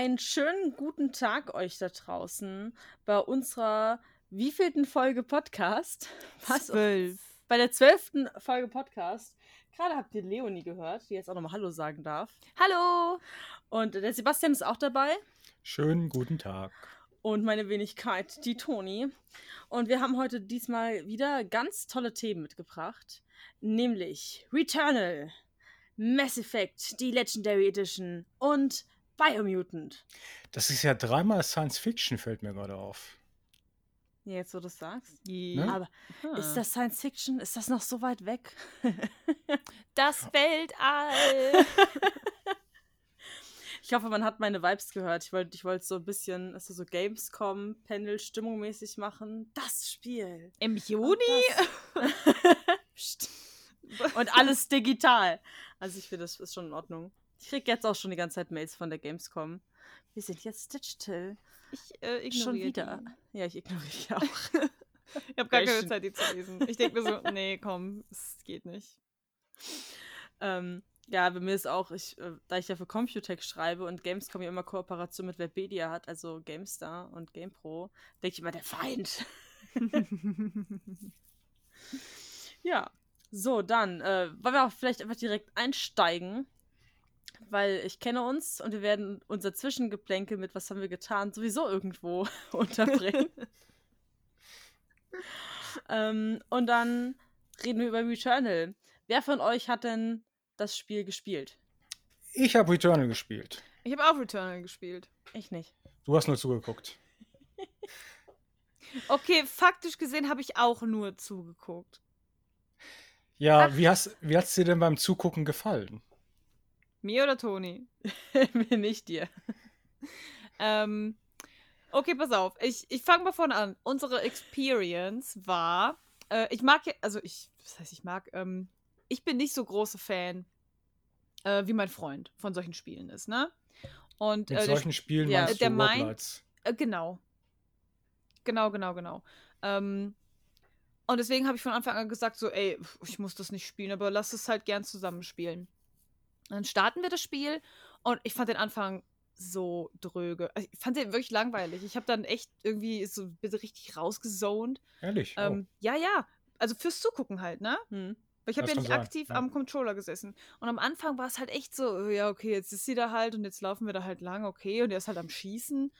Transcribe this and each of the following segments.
einen schönen guten Tag euch da draußen bei unserer wievielten Folge Podcast? Was? Zwölf. Bei der zwölften Folge Podcast. Gerade habt ihr Leonie gehört, die jetzt auch nochmal Hallo sagen darf. Hallo! Und der Sebastian ist auch dabei. Schönen guten Tag. Und meine Wenigkeit, die Toni. Und wir haben heute diesmal wieder ganz tolle Themen mitgebracht. Nämlich Returnal, Mass Effect, die Legendary Edition und Biomutant. Das ist ja dreimal Science Fiction, fällt mir gerade auf. Ja, jetzt, wo du es sagst. Ja. Aber ist das Science Fiction? Ist das noch so weit weg? Das Weltall! ich hoffe, man hat meine Vibes gehört. Ich wollte ich wollt so ein bisschen also so Gamescom, Panel, stimmungmäßig machen. Das Spiel. Im Juni? Und alles digital. Also ich finde, das ist schon in Ordnung. Ich kriege jetzt auch schon die ganze Zeit Mails von der Gamescom. Wir sind jetzt digital. Ich äh, ignoriere Schon wieder. Die. Ja, ich ignoriere auch. ich habe gar keine Zeit, die zu lesen. Ich denke mir so, nee, komm, es geht nicht. Ähm, ja, bei mir ist auch, ich, äh, da ich ja für Computech schreibe und Gamescom ja immer Kooperation mit Webedia hat, also GameStar und GamePro, denke ich immer, der Feind. ja, so, dann, äh, wollen wir auch vielleicht einfach direkt einsteigen, weil ich kenne uns und wir werden unser Zwischengeplänkel mit was haben wir getan sowieso irgendwo unterbringen. ähm, und dann reden wir über Returnal. Wer von euch hat denn das Spiel gespielt? Ich habe Returnal gespielt. Ich habe auch Returnal gespielt. Ich nicht. Du hast nur zugeguckt. okay, faktisch gesehen habe ich auch nur zugeguckt. Ja, Ach. wie hast wie hat's dir denn beim Zugucken gefallen? Mir oder Toni? Mir nicht dir. ähm, okay, pass auf. Ich, ich fange mal vorne an. Unsere Experience war, äh, ich mag, also ich, was heißt ich mag, ähm, ich bin nicht so großer Fan, äh, wie mein Freund von solchen Spielen ist, ne? Und, Mit äh, solchen Spielen ja, meinst der du meint, äh, Genau. Genau, genau, genau. Ähm, und deswegen habe ich von Anfang an gesagt, so, ey, ich muss das nicht spielen, aber lass es halt gern zusammenspielen. Dann starten wir das Spiel und ich fand den Anfang so dröge. Also ich fand den wirklich langweilig. Ich habe dann echt irgendwie so richtig rausgezoned. Ehrlich? Ähm, oh. Ja, ja. Also fürs Zugucken halt, ne? Hm. Weil ich habe ja nicht sein, aktiv ja. am Controller gesessen. Und am Anfang war es halt echt so, ja, okay, jetzt ist sie da halt und jetzt laufen wir da halt lang, okay. Und er ist halt am Schießen.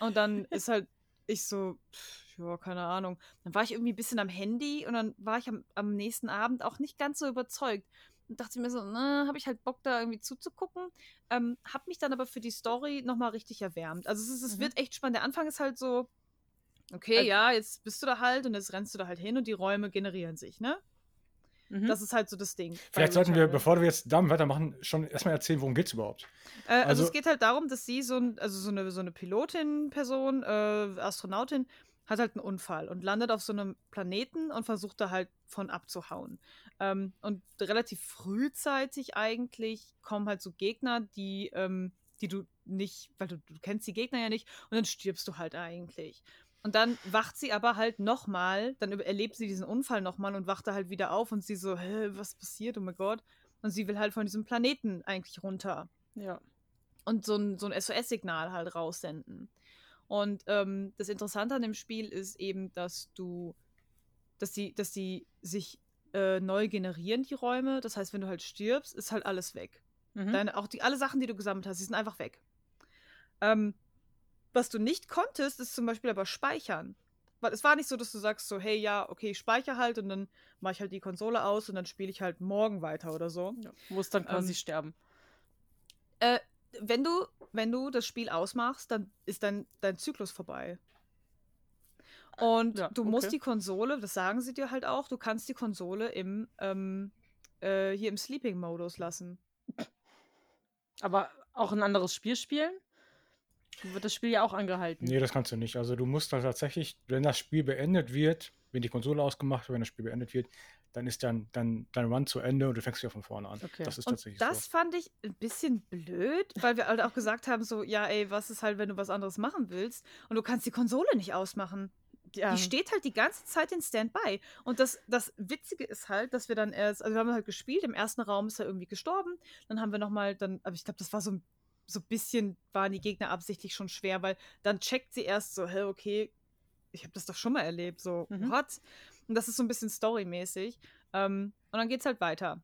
Und dann ist halt ich so, pff, ja, keine Ahnung. Dann war ich irgendwie ein bisschen am Handy und dann war ich am, am nächsten Abend auch nicht ganz so überzeugt. Und dachte mir so, na, habe ich halt Bock da irgendwie zuzugucken. Ähm, hab mich dann aber für die Story nochmal richtig erwärmt. Also es, ist, es Mhm. wird echt spannend. Der Anfang ist halt so, okay, Also- ja, jetzt bist du da halt und jetzt rennst du da halt hin und die Räume generieren sich, ne? Mhm. Das ist halt so das Ding. Vielleicht sollten wir, Returnal. bevor wir jetzt damit weitermachen, schon erstmal erzählen, worum geht's überhaupt. Äh, also, Also- es geht halt darum, dass sie so, ein, also so eine, so eine Pilotin-Person, äh, Astronautin, hat halt einen Unfall und landet auf so einem Planeten und versucht da halt von abzuhauen. Ähm, und relativ frühzeitig eigentlich kommen halt so Gegner, die, ähm, die du nicht, weil du, du kennst die Gegner ja nicht und dann stirbst du halt eigentlich. Und dann wacht sie aber halt nochmal, dann erlebt sie diesen Unfall nochmal und wacht da halt wieder auf und sie so, hä, was passiert, oh mein Gott. Und sie will halt von diesem Planeten eigentlich runter ja. und so ein, so ein SOS-Signal halt raussenden. Und ähm, das Interessante an dem Spiel ist eben, dass du, dass die, dass die sich äh, neu generieren, die Räume. Das heißt, wenn du halt stirbst, ist halt alles weg. Mhm. Deine, auch die, alle Sachen, die du gesammelt hast, die sind einfach weg. Ähm, was du nicht konntest, ist zum Beispiel aber speichern. Weil es war nicht so, dass du sagst so, hey, ja, okay, ich speichere halt und dann mache ich halt die Konsole aus und dann spiele ich halt morgen weiter oder so. ja. Muss dann quasi Ähm, sterben. Äh, wenn du, wenn du das Spiel ausmachst, dann ist dein, dein Zyklus vorbei. Und Ja, du musst okay. die Konsole, das sagen sie dir halt auch, du kannst die Konsole im, ähm, äh, hier im Sleeping-Modus lassen. Aber auch ein anderes Spiel spielen? Wird das Spiel ja auch angehalten. Nee, das kannst du nicht. Also du musst da tatsächlich, wenn das Spiel beendet wird, wenn die Konsole ausgemacht wird, wenn das Spiel beendet wird, dann ist dann, dann dein Run zu Ende und du fängst wieder von vorne an. Okay. Das ist Und tatsächlich das so. fand ich ein bisschen blöd, weil wir halt auch gesagt haben, so, ja, ey, was ist halt, wenn du was anderes machen willst und du kannst die Konsole nicht ausmachen. Ja. Die steht halt die ganze Zeit in Standby. Und das, das Witzige ist halt, dass wir dann erst, also wir haben halt gespielt, im ersten Raum ist er irgendwie gestorben, dann haben wir nochmal, dann, aber ich glaube, das war so ein, so ein bisschen waren die Gegner absichtlich schon schwer, weil dann checkt sie erst so, hä, okay, ich habe das doch schon mal erlebt, so, Mhm. what? Und das ist so ein bisschen storymäßig. Ähm, und dann geht's halt weiter.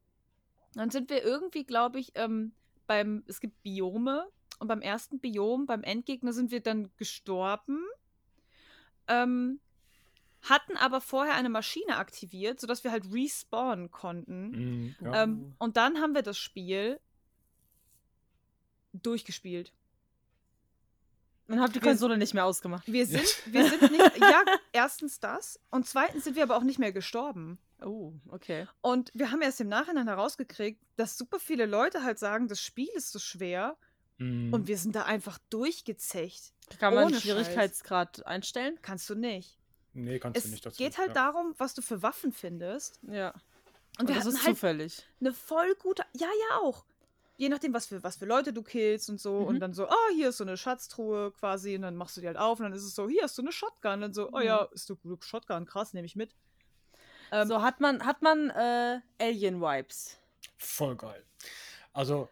Dann sind wir irgendwie, glaube ich, ähm, beim, es gibt Biome und beim ersten Biom, beim Endgegner sind wir dann gestorben. Ähm, hatten aber vorher eine Maschine aktiviert, sodass wir halt respawnen konnten. Mhm, ja. Ähm, und dann haben wir das Spiel durchgespielt. Dann habt die Konsole nicht mehr ausgemacht. Wir sind, wir sind nicht, ja, erstens das und zweitens sind wir aber auch nicht mehr gestorben. Oh, okay. Und wir haben erst im Nachhinein herausgekriegt, dass super viele Leute halt sagen, das Spiel ist so schwer Mhm. und wir sind da einfach durchgezecht. Kann man Ohne den Schwierigkeitsgrad einstellen? Kannst du nicht. nee, kannst Es du nicht dazu. geht halt ja. darum, was du für Waffen findest. Ja. Und Und wir das ist halt zufällig. eine voll gute. Ja, ja, auch. Je nachdem, was für, was für Leute du killst und so. Mhm. Und dann so, ah, hier ist so eine Schatztruhe quasi. Und dann machst du die halt auf und dann ist es so, hier hast du eine Shotgun. Und dann so, oh Mhm. ja, ist eine gute Shotgun, krass, nehme ich mit. Ähm, so, hat man, hat man äh, Alien-Vibes. Voll geil. Also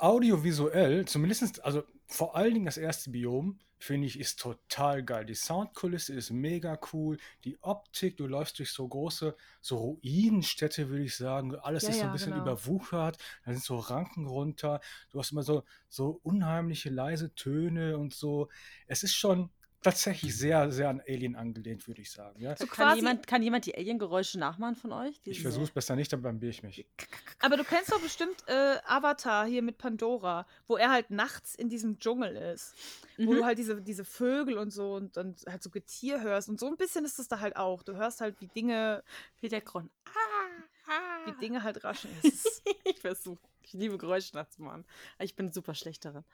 audiovisuell, zumindest, also vor allen Dingen das erste Biom, finde ich, ist total geil. Die Soundkulisse ist mega cool. Die Optik, du läufst durch so große, so Ruinenstädte, würde ich sagen. Alles Ja, ist so ein ja, bisschen genau. überwuchert. Da sind so Ranken runter. Du hast immer so, so unheimliche leise Töne und so. Es ist schon tatsächlich sehr, sehr an Alien angelehnt, würde ich sagen. Ja? So Kann jemand, kann jemand die Alien-Geräusche nachmachen von euch? Ich versuche es besser nicht, aber dann ich mich. Aber du kennst doch bestimmt äh, Avatar hier mit Pandora, wo er halt nachts in diesem Dschungel ist. Wo Mhm. du halt diese, diese Vögel und so und dann halt so Getier hörst. Und so ein bisschen ist das da halt auch. Du hörst halt, wie Dinge, Wie der Grund. wie Dinge halt raschen. Ich versuche. Ich liebe. Aber Ich bin super schlecht darin.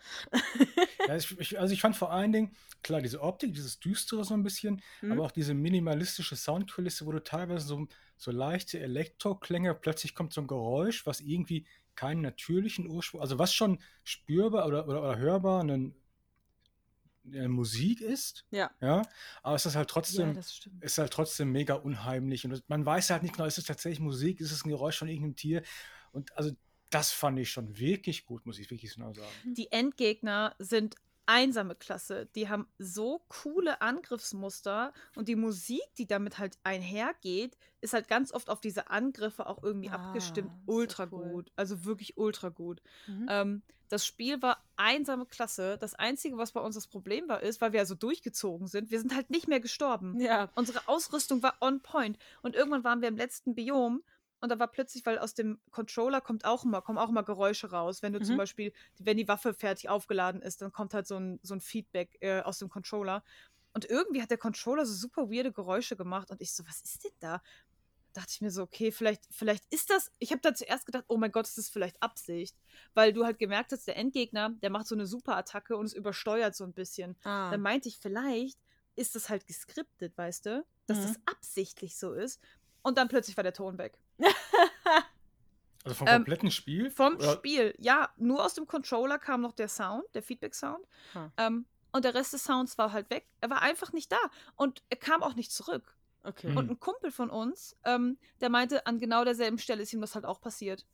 Ja, ich, ich, also ich fand vor allen Dingen, klar, diese Optik, dieses Düstere so ein bisschen, Mhm. aber auch diese minimalistische Soundkulisse, wo du teilweise so, so leichte Elektroklänge, plötzlich kommt so ein Geräusch, was irgendwie keinen natürlichen Ursprung, also was schon spürbar oder, oder, oder hörbar eine, eine Musik ist, Ja. ja, aber es ist halt trotzdem, ja, ist halt trotzdem mega unheimlich und man weiß halt nicht genau, ist es tatsächlich Musik, ist es ein Geräusch von irgendeinem Tier und also das fand ich schon wirklich gut, muss ich wirklich genau sagen. Die Endgegner sind einsame Klasse. Die haben so coole Angriffsmuster und die Musik, die damit halt einhergeht, ist halt ganz oft auf diese Angriffe auch irgendwie Ah, abgestimmt. Ultra cool. gut. Also wirklich ultra gut. Mhm. Ähm, das Spiel war einsame Klasse. Das Einzige, was bei uns das Problem war, ist, weil wir ja so durchgezogen sind, wir sind halt nicht mehr gestorben. ja. Unsere Ausrüstung war on point. Und irgendwann waren wir im letzten Biom und da war plötzlich, weil aus dem Controller kommt auch immer, kommen auch immer Geräusche raus. Wenn du zum Mhm. Beispiel, wenn die Waffe fertig aufgeladen ist, dann kommt halt so ein, so ein Feedback äh, aus dem Controller. Und irgendwie hat der Controller so super weirde Geräusche gemacht und ich so, was ist denn da? Dachte ich mir so, okay, vielleicht, vielleicht ist das. Ich habe da zuerst gedacht, oh mein Gott, ist das vielleicht Absicht? Weil du halt gemerkt hast, der Endgegner, der macht so eine super Attacke und es übersteuert so ein bisschen. Ah. Dann meinte ich, vielleicht ist das halt geskriptet, weißt du? Dass Mhm. das absichtlich so ist. Und dann plötzlich war der Ton weg. Also vom Ähm, kompletten Spiel? Vom Oder- Spiel, ja, nur aus dem Controller kam noch der Sound, der Feedback-Sound. Hm. Ähm, und der Rest des Sounds war halt weg. Er war einfach nicht da. Und er kam auch nicht zurück. Okay. Mhm. Und ein Kumpel von uns, ähm, der meinte, an genau derselben Stelle ist ihm das halt auch passiert.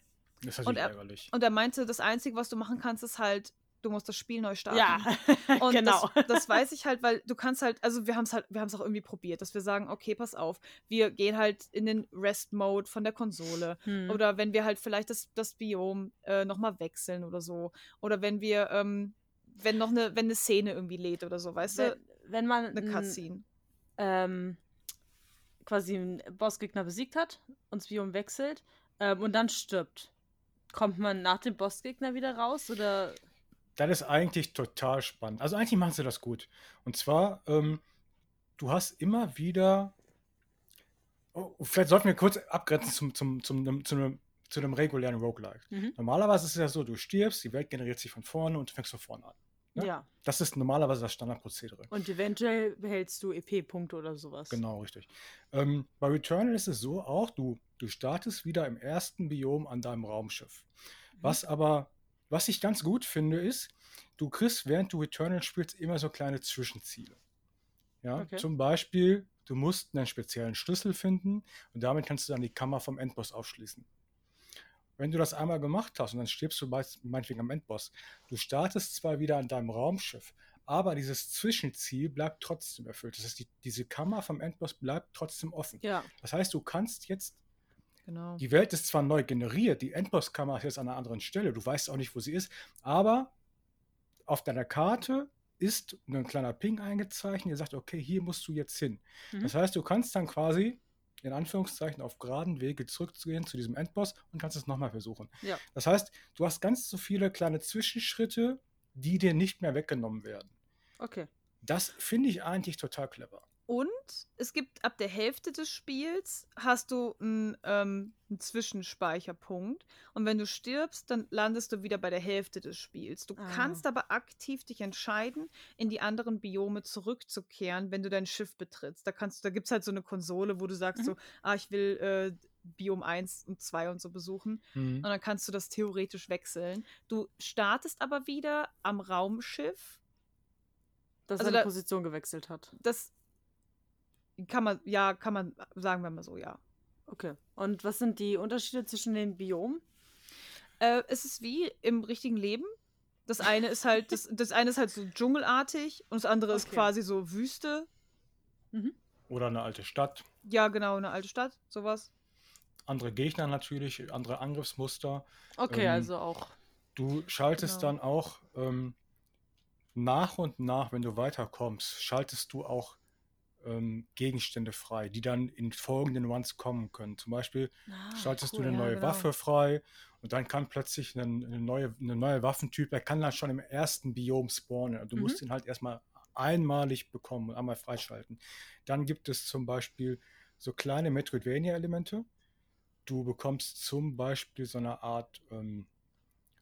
Das ist und natürlich er- ärgerlich. Und er meinte, das Einzige, was du machen kannst, ist halt, du musst das Spiel neu starten. ja, Und genau. das, das weiß ich halt, weil du kannst halt, also wir haben es halt, wir haben es auch irgendwie probiert, dass wir sagen, okay, pass auf, wir gehen halt in den Rest-Mode von der Konsole. Hm. Oder wenn wir halt vielleicht das, das Biom äh, nochmal wechseln oder so. Oder wenn wir, ähm, wenn noch eine, wenn eine Szene irgendwie lädt oder so, weißt wenn, du? wenn man Eine Cutscene. ähm, quasi einen Bossgegner besiegt hat und das Biom wechselt ähm, und dann stirbt, kommt man nach dem Bossgegner wieder raus oder Das ist eigentlich total spannend. Also eigentlich machen sie das gut. Und zwar, ähm, du hast immer wieder. Oh, vielleicht sollten wir kurz abgrenzen zum, zum, zum, zu, einem, zu einem regulären Roguelike. Mhm. Normalerweise ist es ja so, du stirbst, die Welt generiert sich von vorne und du fängst von vorne an. ja. Ja. Das ist normalerweise das Standardprozedere. Und eventuell behältst du EP-Punkte oder sowas. Genau, richtig. Ähm, bei Returnal ist es so auch, du, du startest wieder im ersten Biom an deinem Raumschiff. Mhm. Was aber, was ich ganz gut finde, ist, du kriegst, während du Returnal spielst, immer so kleine Zwischenziele. Ja, Okay. zum Beispiel, du musst einen speziellen Schlüssel finden und damit kannst du dann die Kammer vom Endboss aufschließen. wenn du das einmal gemacht hast und dann stirbst du meist- meinetwegen am Endboss, du startest zwar wieder an deinem Raumschiff, aber dieses Zwischenziel bleibt trotzdem erfüllt. Das heißt, die, diese Kammer vom Endboss bleibt trotzdem offen. Ja. Das heißt, du kannst jetzt, Genau. die Welt ist zwar neu generiert, die Endbosskammer ist jetzt an einer anderen Stelle, du weißt auch nicht, wo sie ist, aber auf deiner Karte ist ein kleiner Ping eingezeichnet, der sagt, okay, hier musst du jetzt hin. Mhm. Das heißt, du kannst dann quasi in Anführungszeichen auf geraden Wege zurückgehen zu diesem Endboss und kannst es nochmal versuchen. Ja. Das heißt, du hast ganz so viele kleine Zwischenschritte, die dir nicht mehr weggenommen werden. Okay. Das finde ich eigentlich total clever. Und es gibt ab der Hälfte des Spiels hast du einen, ähm, einen Zwischenspeicherpunkt. Und wenn du stirbst, dann landest du wieder bei der Hälfte des Spiels. Du Ah. kannst aber aktiv dich entscheiden, in die anderen Biome zurückzukehren, wenn du dein Schiff betrittst. Da kannst da gibt es halt so eine Konsole, wo du sagst Mhm. so, ah, ich will äh, Biom 1 und 2 und so besuchen. Und dann kannst du das theoretisch wechseln. Du startest aber wieder am Raumschiff. Dass Also er die da- Position gewechselt hat. Das kann man, ja, kann man, sagen wir mal so, ja. Okay. Und was sind die Unterschiede zwischen den Biomen? Äh, es ist wie im richtigen Leben. Das eine ist halt, das, das eine ist halt so dschungelartig und das andere ist Okay. quasi so Wüste. Oder eine alte Stadt, Ja, genau, eine alte Stadt, sowas. andere Gegner natürlich, andere Angriffsmuster. Okay, Ähm, also auch. Du schaltest Genau. dann auch ähm, nach und nach, wenn du weiterkommst, schaltest du auch ähm, Gegenstände frei, die dann in folgenden Runs kommen können. Zum Beispiel Ah, schaltest cool, du eine ja, neue genau. Waffe frei und dann kann plötzlich ein eine neue, eine neue Waffentyp, der kann dann schon im ersten Biom spawnen. Du Mhm. musst ihn halt erstmal einmalig bekommen und einmal freischalten. Dann gibt es zum Beispiel so kleine Metroidvania-Elemente. Du bekommst zum Beispiel so eine Art, ähm,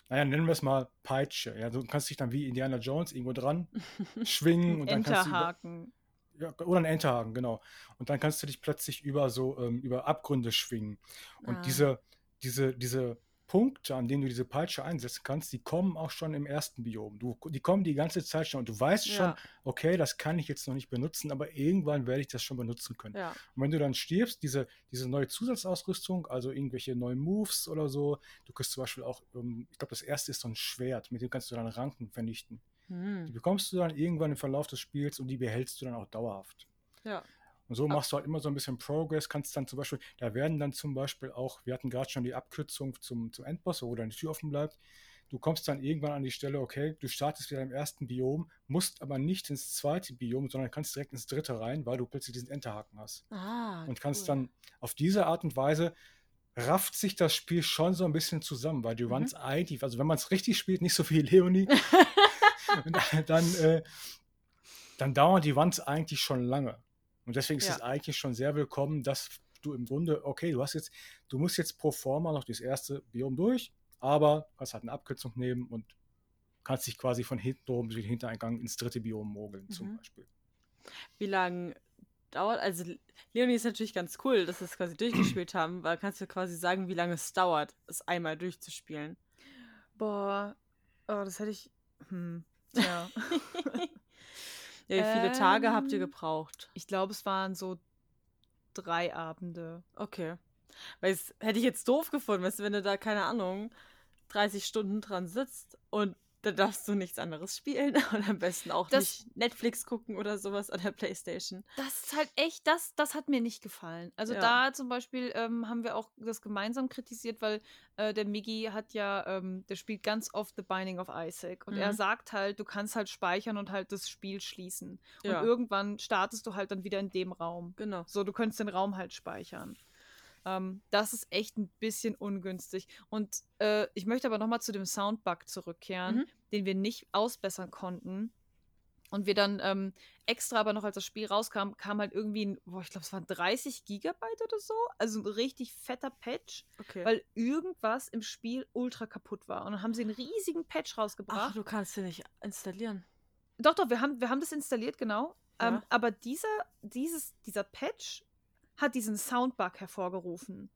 naja, nennen wir es mal Peitsche. Ja, du kannst dich dann wie Indiana Jones irgendwo dran schwingen und dann kannst du über. Ja, oder ein Enterhaken, genau. Und dann kannst du dich plötzlich über so ähm, über Abgründe schwingen. Und Ah. diese, diese, diese Punkte, an denen du diese Peitsche einsetzen kannst, die kommen auch schon im ersten Biom. Du, die kommen die ganze Zeit schon und du weißt schon, Ja, okay, das kann ich jetzt noch nicht benutzen, aber irgendwann werde ich das schon benutzen können. ja. Und wenn du dann stirbst, diese, diese neue Zusatzausrüstung, also irgendwelche neuen Moves oder so, du kriegst zum Beispiel auch, ähm, ich glaube, das erste ist so ein Schwert, mit dem kannst du dann Ranken vernichten. Die Hm. bekommst du dann irgendwann im Verlauf des Spiels und die behältst du dann auch dauerhaft. Ja. Und so machst du halt immer so ein bisschen Progress, kannst dann zum Beispiel, da werden dann zum Beispiel auch, wir hatten gerade schon die Abkürzung zum, zum Endboss, wo die Tür offen bleibt. Du kommst dann irgendwann an die Stelle, okay, du startest wieder im ersten Biom, musst aber nicht ins zweite Biom, sondern kannst direkt ins dritte rein, weil du plötzlich diesen Enterhaken hast. Ah, Und kannst cool. dann auf diese Art und Weise rafft sich das Spiel schon so ein bisschen zusammen, weil die Mhm. Runs eigentlich, also wenn man es richtig spielt, nicht so viel Leonie, dann, äh, dann dauern die Runs eigentlich schon lange. Und deswegen ist Ja. es eigentlich schon sehr willkommen, dass du im Grunde, okay, du hast jetzt, du musst jetzt pro forma noch das erste Biom durch, aber kannst halt eine Abkürzung nehmen und kannst dich quasi von hinten oben durch den Hintereingang ins dritte Biom mogeln, zum Mhm. Beispiel. Wie lange dauert, also Leonie ist natürlich ganz cool, dass wir es quasi durchgespielt haben, weil kannst du quasi sagen, wie lange es dauert, es einmal durchzuspielen. Boah, oh, das hätte ich. Hm, tja. Ja, wie viele Tage habt ihr Ähm. gebraucht? ich glaube, es waren so drei Abende. Okay. Weil es hätte ich jetzt doof gefunden, weißt du, wenn du da, keine Ahnung, 30 Stunden dran sitzt und dann darfst du nichts anderes spielen und am besten auch Das- nicht Netflix gucken oder sowas an der Playstation. Das ist halt echt, das, das hat mir nicht gefallen. Also Ja. da zum Beispiel ähm, haben wir auch das gemeinsam kritisiert, weil äh, der Miggy hat ja, ähm, der spielt ganz oft The Binding of Isaac und er Mhm. sagt halt, du kannst halt speichern und halt das Spiel schließen. Ja. Und irgendwann startest du halt dann wieder in dem Raum. Genau. So, du könntest den Raum halt speichern. Ähm, das ist echt ein bisschen ungünstig. Und äh, ich möchte aber nochmal zu dem Soundbug zurückkehren, Mhm. den wir nicht ausbessern konnten. Und wir dann ähm, extra, aber noch als das Spiel rauskam, kam halt irgendwie ein, boah, ich glaube, es waren 30 Gigabyte oder so. Also ein richtig fetter Patch, Okay. weil irgendwas im Spiel ultra kaputt war. Und dann haben sie einen riesigen Patch Ach, rausgebracht. du kannst den nicht installieren. Doch, doch, wir haben, wir haben das installiert, genau. Ja. Ähm, aber dieser, dieses, dieser Patch hat diesen Soundbug hervorgerufen.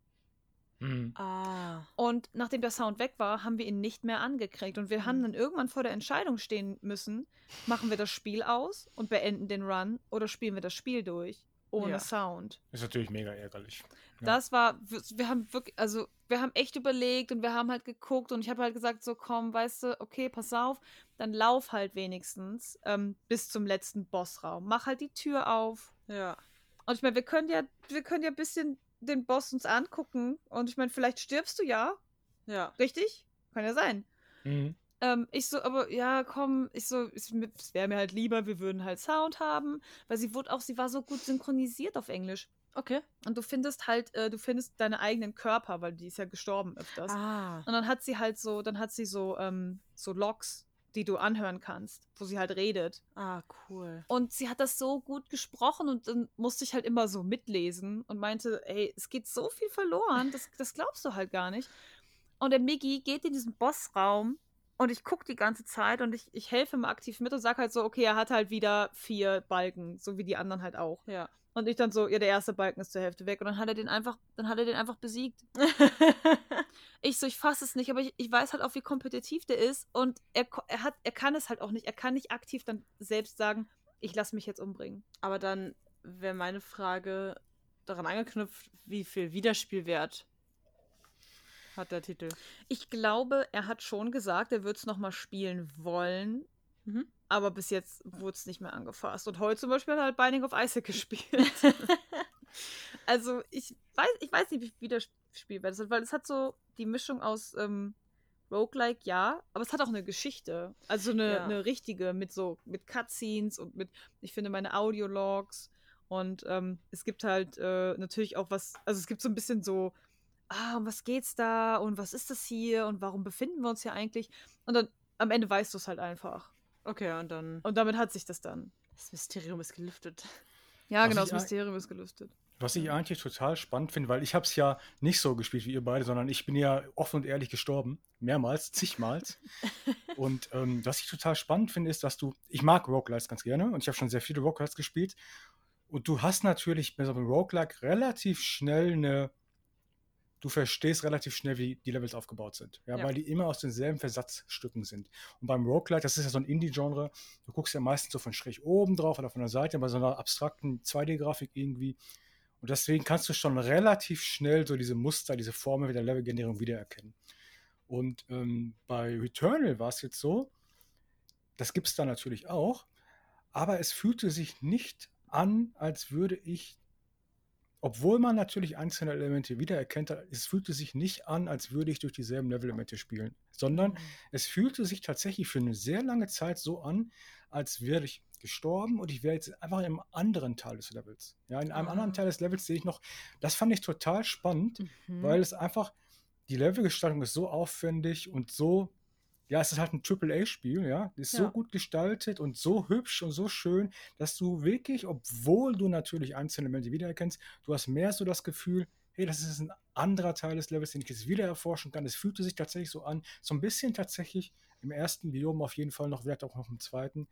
Mhm. Ah. Und nachdem der Sound weg war, haben wir ihn nicht mehr angekriegt. Und wir haben Mhm. dann irgendwann vor der Entscheidung stehen müssen, machen wir das Spiel aus und beenden den Run oder spielen wir das Spiel durch? ohne Ja. Sound. Ist natürlich mega ärgerlich. Ja. Das war, wir, wir haben wirklich, also wir haben echt überlegt und wir haben halt geguckt und ich habe halt gesagt, so komm, weißt du, okay, pass auf, dann lauf halt wenigstens ähm, bis zum letzten Bossraum. Mach halt die Tür auf. Ja. Und ich meine, wir können ja, wir können ja ein bisschen den Boss uns angucken und ich meine, vielleicht stirbst du ja, Ja. richtig? Kann ja sein. Mhm. Ähm, ich so, aber ja, komm, ich so, es wäre mir halt lieber, wir würden halt Sound haben, weil sie wurde auch, sie war so gut synchronisiert auf Englisch. Okay. Und du findest halt, äh, du findest deine eigenen Körper, weil die ist ja gestorben öfters. Ah. Und dann hat sie halt so, dann hat sie so, ähm, so Logs, die du anhören kannst, wo sie halt redet. Ah, cool. Und sie hat das so gut gesprochen und dann musste ich halt immer so mitlesen und meinte, ey, es geht so viel verloren, das, das glaubst du halt gar nicht. Und der Miggi geht in diesen Bossraum und ich gucke die ganze Zeit und ich, ich helfe mal aktiv mit und sag halt so, okay, er hat halt wieder vier Balken, so wie die anderen halt auch. Ja. Und ich dann so, ja, der erste Balken ist zur Hälfte weg und dann hat er den einfach, dann hat er den einfach besiegt. Ich so, ich fasse es nicht, aber ich, ich weiß halt auch, wie kompetitiv der ist und er, er hat, er kann es halt auch nicht. Er kann nicht aktiv dann selbst sagen, ich lasse mich jetzt umbringen. Aber dann wäre meine Frage daran angeknüpft, wie viel Wiederspielwert hat der Titel? Ich glaube, er hat schon gesagt, er wird es nochmal spielen wollen, Mhm. Aber bis jetzt wurde es nicht mehr angefasst. Und heute zum Beispiel hat er halt Binding of Isaac gespielt. also ich weiß, ich weiß nicht, wie Wiederspielwert es hat, weil es hat so die Mischung aus ähm, Roguelike, ja, aber es hat auch eine Geschichte. Also eine, Ja. eine richtige mit so, mit Cutscenes und mit, ich finde, meine Audiologs. Und ähm, es gibt halt äh, natürlich auch was, also es gibt so ein bisschen so, ah, um was geht's da und was ist das hier und warum befinden wir uns hier eigentlich? Und dann am Ende weißt du es halt einfach. Okay, und dann. Und damit hat sich das dann. Das Mysterium ist gelüftet. Ja, Was genau, das Mysterium ist gelüftet. Was ich eigentlich total spannend finde, weil ich habe es ja nicht so gespielt wie ihr beide, sondern ich bin ja offen und ehrlich gestorben. Mehrmals, zigmals. und ähm, was ich total spannend finde, ist, dass du, ich mag Roguelites ganz gerne und ich habe schon sehr viele Roguelites gespielt. Und du hast natürlich bei so einem Roguelike relativ schnell eine, du verstehst relativ schnell, wie die Levels aufgebaut sind. Ja, Ja. weil die immer aus denselben Versatzstücken sind. Und beim Roguelike, das ist ja so ein Indie-Genre, du guckst ja meistens so von schräg oben drauf oder von der Seite, bei so einer abstrakten 2D-Grafik irgendwie. Und deswegen kannst du schon relativ schnell so diese Muster, diese Formel der Levelgenerierung wiedererkennen. Und ähm, bei Returnal war es jetzt so, das gibt es da natürlich auch, aber es fühlte sich nicht an, als würde ich, obwohl man natürlich einzelne Elemente wiedererkennt, es fühlte sich nicht an, als würde ich durch dieselben Levelelemente spielen, sondern es fühlte sich tatsächlich für eine sehr lange Zeit so an, als wäre ich gestorben und ich wäre jetzt einfach in einem anderen Teil des Levels. Ja, in einem Ah. anderen Teil des Levels sehe ich noch, das fand ich total spannend, Mhm. weil es einfach, die Levelgestaltung ist so aufwendig und so, ja, es ist halt ein AAA-Spiel, ja, ist so Ja. gut gestaltet und so hübsch und so schön, dass du wirklich, obwohl du natürlich einzelne Elemente wiedererkennst, du hast mehr so das Gefühl, hey, das ist ein anderer Teil des Levels, den ich jetzt wieder erforschen kann. Es fühlte sich tatsächlich so an, so ein bisschen tatsächlich im ersten Biom auf jeden Fall noch, vielleicht auch noch im zweiten,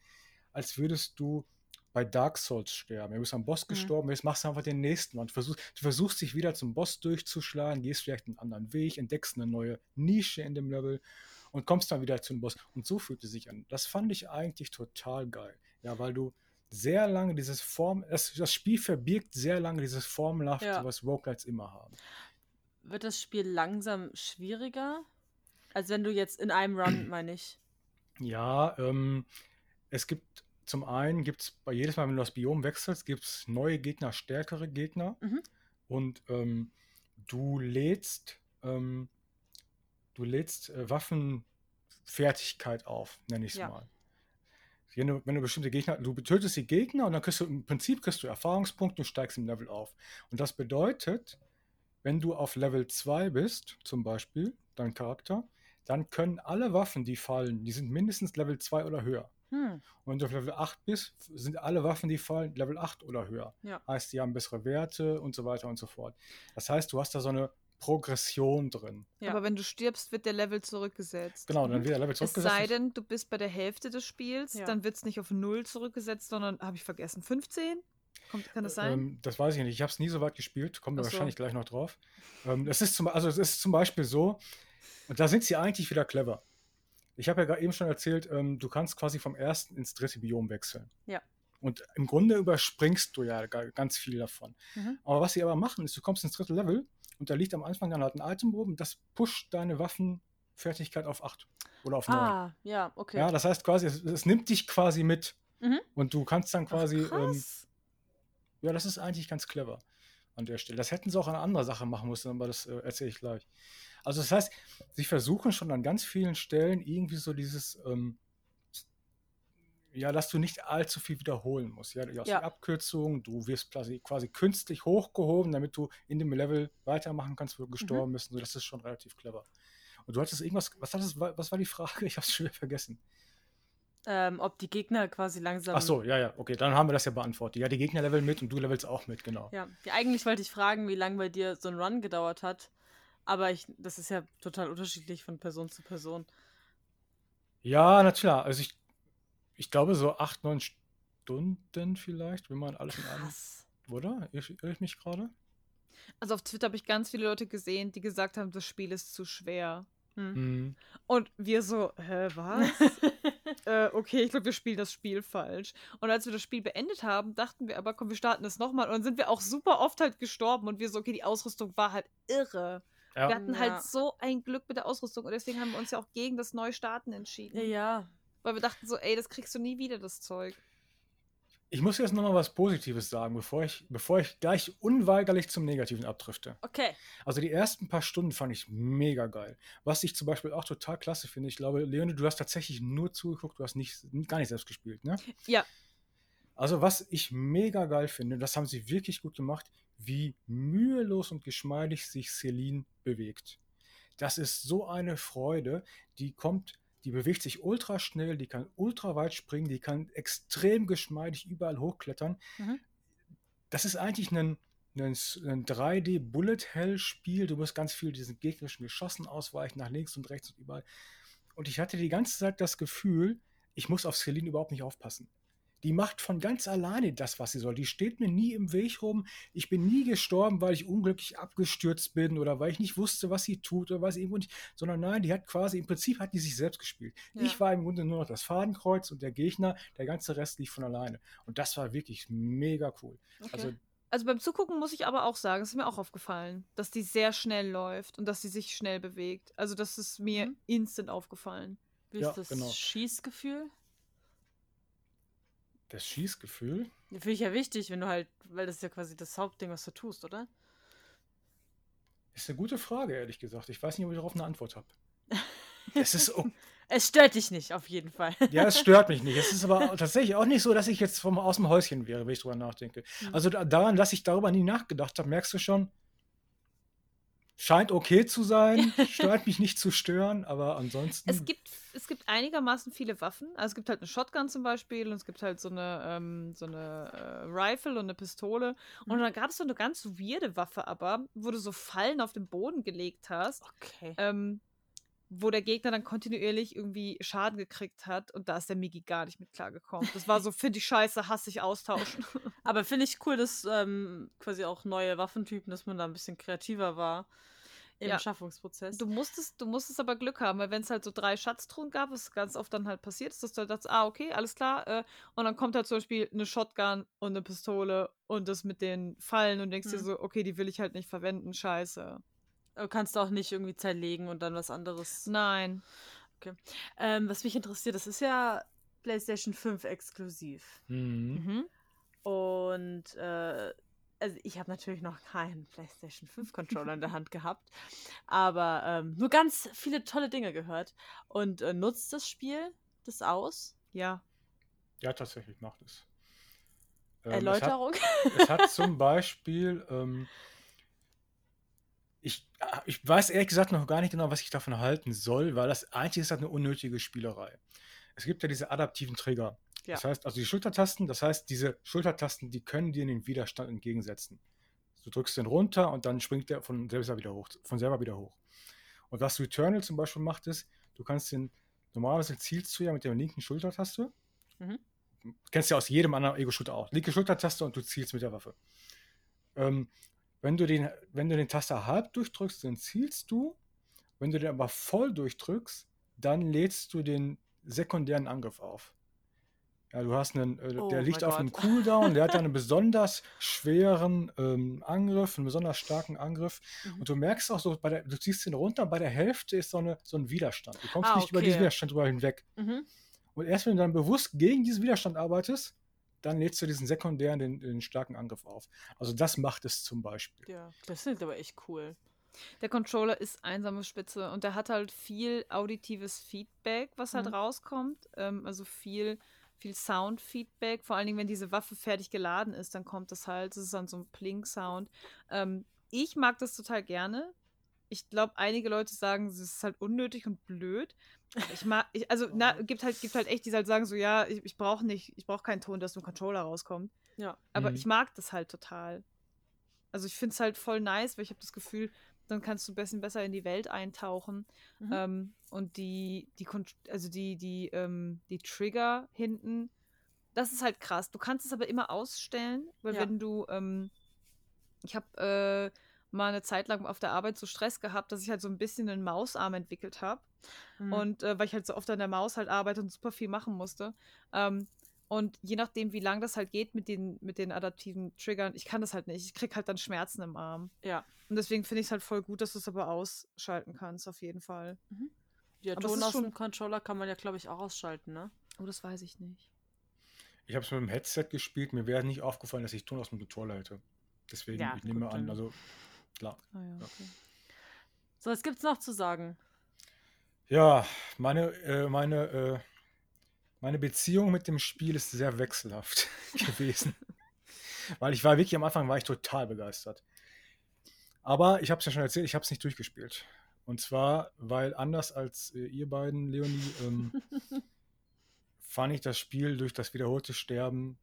als würdest du bei Dark Souls sterben. Du bist am Boss Mhm. gestorben, jetzt machst du einfach den nächsten und versuchst, du versuchst dich wieder zum Boss durchzuschlagen, gehst vielleicht einen anderen Weg, entdeckst eine neue Nische in dem Level und kommst dann wieder zum Boss. Und so fühlt es sich an. Das fand ich eigentlich total geil. Ja, weil du sehr lange dieses Form, das, das Spiel verbirgt sehr lange dieses Formelhafte, Ja. was Roguelites immer haben. Wird das Spiel langsam schwieriger? Als wenn du jetzt in einem Run, meine ich. Ja, ähm, es gibt zum einen gibt es bei jedes Mal, wenn du das Biom wechselst, gibt es neue Gegner, stärkere Gegner. Mhm. Und ähm, du lädst, ähm, du lädst äh, Waffenfertigkeit auf, nenne ich es Ja. mal. Wenn du, wenn du bestimmte Gegner, du tötest die Gegner und dann kriegst du im Prinzip kriegst du Erfahrungspunkte und steigst im Level auf. Und das bedeutet, wenn du auf Level 2 bist, zum Beispiel, dein Charakter, dann können alle Waffen, die fallen, die sind mindestens Level 2 oder höher. Hm. Und wenn du auf Level 8 bist, sind alle Waffen, die fallen, Level 8 oder höher. Ja. Heißt, die haben bessere Werte und so weiter und so fort. Das heißt, du hast da so eine Progression drin. Ja. Aber wenn du stirbst, wird der Level zurückgesetzt. Genau, dann Mhm. wird der Level Es zurückgesetzt. sei denn, du bist bei der Hälfte des Spiels, Ja. dann wird es nicht auf 0 zurückgesetzt, sondern, habe ich vergessen, 15? Kommt, kann das sein? Ähm, das weiß ich nicht. Ich habe es nie so weit gespielt. Kommen wir so. wahrscheinlich gleich noch drauf. Ähm, es ist zum, also es ist zum Beispiel so, und da sind sie eigentlich wieder clever. Ich habe ja gerade eben schon erzählt, ähm, du kannst quasi vom ersten ins dritte Biom wechseln. Ja. Und im Grunde überspringst du ja ga- ganz viel davon. Mhm. Aber was sie aber machen, ist, du kommst ins dritte Level und da liegt am Anfang dann halt ein Item oben, das pusht deine Waffenfertigkeit auf 8 oder auf 9. Ah, ja, okay. Ja, das heißt quasi, es, es nimmt dich quasi mit. Mhm. Und du kannst dann Ach, quasi, ähm, krass. ja, das ist eigentlich ganz clever an der Stelle. Das hätten sie auch an anderer Sache machen müssen, aber das äh, erzähle ich gleich. Also das heißt, sie versuchen schon an ganz vielen Stellen irgendwie so dieses, ähm, ja, dass du nicht allzu viel wiederholen musst. Ja, du hast Ja. die Abkürzung, du wirst quasi, quasi künstlich hochgehoben, damit du in dem Level weitermachen kannst, wo du gestorben bist. Und das ist schon relativ clever. Und du hattest irgendwas, was, hattest, was war die Frage? Ich habe es schon wieder vergessen. Ähm, ob die Gegner quasi langsam. Ach so, ja, ja, okay, dann haben wir das ja beantwortet. Ja, die Gegner leveln mit und du levelst auch mit, genau. Ja, ja, eigentlich wollte ich fragen, wie lange bei dir so ein Run gedauert hat. Aber ich, das ist ja total unterschiedlich von Person zu Person. Ja, na klar. Also ich, ich glaube so acht, neun Stunden vielleicht, wenn man alles in einem. Oder? Irre ich mich gerade? Also auf Twitter habe ich ganz viele Leute gesehen, die gesagt haben, das Spiel ist zu schwer. Hm. Mhm. Und wir so, hä, was? äh, okay, ich glaube, wir spielen das Spiel falsch. Und als wir das Spiel beendet haben, dachten wir aber, komm, wir starten das nochmal. Und dann sind wir auch super oft halt gestorben. Und wir so, okay, die Ausrüstung war halt irre. Wir Ja. hatten Ja. halt so ein Glück mit der Ausrüstung. Und deswegen haben wir uns ja auch gegen das Neustarten entschieden. ja, ja. Weil wir dachten so, ey, das kriegst du nie wieder, das Zeug. Ich muss jetzt nochmal was Positives sagen, bevor ich, bevor ich gleich unweigerlich zum Negativen abdrifte. Okay. Also die ersten paar Stunden fand ich mega geil. Was ich zum Beispiel auch total klasse finde, ich glaube, Leone, du hast tatsächlich nur zugeguckt, du hast nicht, gar nicht selbst gespielt, ne? Ja. Also was ich mega geil finde, das haben sie wirklich gut gemacht, wie mühelos und geschmeidig sich Celine bewegt. Das ist so eine Freude, die kommt, die bewegt sich ultra schnell, die kann ultra weit springen, die kann extrem geschmeidig überall hochklettern. Mhm. Das ist eigentlich ein, ein, ein 3D-Bullet-Hell-Spiel. Du musst ganz viel diesen gegnerischen Geschossen ausweichen, nach links und rechts und überall. Und ich hatte die ganze Zeit das Gefühl, ich muss auf Celine überhaupt nicht aufpassen. Die macht von ganz alleine das, was sie soll. Die steht mir nie im Weg rum. Ich bin nie gestorben, weil ich unglücklich abgestürzt bin oder weil ich nicht wusste, was sie tut oder was irgendwo nicht. Sondern nein, die hat quasi, im Prinzip hat die sich selbst gespielt. Ja. Ich war im Grunde nur noch das Fadenkreuz und der Gegner, der ganze Rest lief von alleine. Und das war wirklich mega cool. okay. Also Also beim Zugucken muss ich aber auch sagen, es ist mir auch aufgefallen, dass die sehr schnell läuft und dass sie sich schnell bewegt. Also das ist mir Mhm. instant aufgefallen. Wie ja, ist das genau. Schießgefühl? Das Schießgefühl. Finde ich ja wichtig, wenn du halt, weil das ist ja quasi das Hauptding, was du tust, oder? Ist eine gute Frage, ehrlich gesagt. Ich weiß nicht, ob ich darauf eine Antwort habe. Es ist, oh, Es stört dich nicht, auf jeden Fall. ja, es stört mich nicht. Es ist aber tatsächlich auch nicht so, dass ich jetzt vom, aus dem Häuschen wäre, wenn ich drüber nachdenke. Mhm. Also da, daran, dass ich darüber nie nachgedacht habe, merkst du schon, scheint okay zu sein, stört mich nicht zu stören, aber ansonsten. Es gibt, es gibt einigermaßen viele Waffen. Also es gibt halt eine Shotgun zum Beispiel und es gibt halt so eine, ähm, so eine äh, Rifle und eine Pistole. Und Mhm. dann gab es so eine ganz weirde Waffe aber, wo du so Fallen auf den Boden gelegt hast. Okay. ähm, wo der Gegner dann kontinuierlich irgendwie Schaden gekriegt hat und da ist der Migi gar nicht mit klargekommen. Das war so, finde ich scheiße, hasse ich austauschen. Aber finde ich cool, dass ähm, quasi auch neue Waffentypen, dass man da ein bisschen kreativer war im Ja. Schaffungsprozess. Du musstest, du musstest aber Glück haben, weil wenn es halt so drei Schatztruhen gab, was ganz oft dann halt passiert ist, dass du halt dachtest, ah, okay, alles klar, äh, und dann kommt halt zum Beispiel eine Shotgun und eine Pistole und das mit den Fallen und denkst dir Mhm. so, okay, die will ich halt nicht verwenden, scheiße. Du kannst auch nicht irgendwie zerlegen und dann was anderes. Nein. Ähm, was mich interessiert, das ist ja PlayStation 5 exklusiv. Mhm. Mhm. Und äh, also ich habe natürlich noch keinen PlayStation 5 Controller in der Hand gehabt, aber ähm, nur ganz viele tolle Dinge gehört. Und äh, nutzt das Spiel das aus? Ja. Ja, tatsächlich macht es. Ähm, es hat- Erläuterung? Es hat zum Beispiel, ähm, ich, ah, ich weiß ehrlich gesagt noch gar nicht genau, was ich davon halten soll, weil das eigentlich ist das eine unnötige Spielerei. Es gibt ja diese adaptiven Trigger. Ja. Das heißt, also die Schultertasten, das heißt, diese Schultertasten, die können dir den Widerstand entgegensetzen. Du drückst den runter und dann springt der von selber wieder hoch. Von selber wieder hoch. Und was Returnal zum Beispiel macht, ist, du kannst den, normalerweise zielst du ja mit der linken Schultertaste. Mhm. Kennst ja aus jedem anderen Ego-Shooter auch. Linke Schultertaste und du zielst mit der Waffe. Ähm, wenn, du den, wenn du den Taster halb durchdrückst, dann zielst du. Wenn du den aber voll durchdrückst, dann lädst du den sekundären Angriff auf. Ja, du hast einen, äh, Oh der liegt auf einem. Cooldown, der hat einen besonders schweren ähm, Angriff, einen besonders starken Angriff. Mhm. Und du merkst auch so, bei der, du ziehst ihn runter, bei der Hälfte ist so, eine, so ein Widerstand. Du kommst Ah, nicht über diesen okay. Widerstand drüber hinweg. Mhm. Und erst wenn du dann bewusst gegen diesen Widerstand arbeitest, dann lädst du diesen sekundären, den, den starken Angriff auf. Also das macht es zum Beispiel. Ja, das klingt aber echt cool. Der Controller ist einsame Spitze und der hat halt viel auditives Feedback, was halt Mhm. rauskommt. Ähm, also viel, viel Sound-Feedback. Vor allen Dingen, wenn diese Waffe fertig geladen ist, dann kommt das halt. Das ist dann so ein Pling-Sound. Ähm, ich mag das total gerne. Ich glaube, einige Leute sagen, es ist halt unnötig und blöd. Ich mag, ich, also, na, gibt halt, gibt halt echt, die halt sagen so, ja, ich, ich brauche nicht, ich brauche keinen Ton, der aus dem Controller rauskommt. Ja. Aber Mhm. ich mag das halt total. Also ich finde es halt voll nice, weil ich habe das Gefühl, dann kannst du ein bisschen besser in die Welt eintauchen. Mhm. Ähm, und die, die, also die, die, ähm, die Trigger hinten, das ist halt krass. Du kannst es aber immer ausstellen, weil Ja. wenn du, ähm, ich habe äh, mal eine Zeit lang auf der Arbeit so Stress gehabt, dass ich halt so ein bisschen einen Mausarm entwickelt habe. Mhm. Und äh, weil ich halt so oft an der Maus halt arbeite und super viel machen musste. Ähm, und je nachdem, wie lang das halt geht mit den, mit den adaptiven Triggern, ich kann das halt nicht. Ich krieg halt dann Schmerzen im Arm. ja. Und deswegen finde ich es halt voll gut, dass du es aber ausschalten kannst, auf jeden Fall. Der Aber es Ton ist aus schon- dem Controller kann man ja, glaube ich, auch ausschalten, ne? Oh, das weiß ich nicht. Ich habe es mit dem Headset gespielt, mir wäre nicht aufgefallen, dass ich Ton aus dem Controller hätte. Deswegen, Ja, ich nehme gut, an, also klar. Ja, Ja. okay. So, was gibt's noch zu sagen? Ja, meine, äh, meine, äh, meine Beziehung mit dem Spiel ist sehr wechselhaft gewesen. Weil ich war wirklich am Anfang war ich total begeistert. Aber ich habe es ja schon erzählt, ich habe es nicht durchgespielt. Und zwar, weil anders als äh, ihr beiden, Leonie, ähm, fand ich das Spiel durch das wiederholte Sterben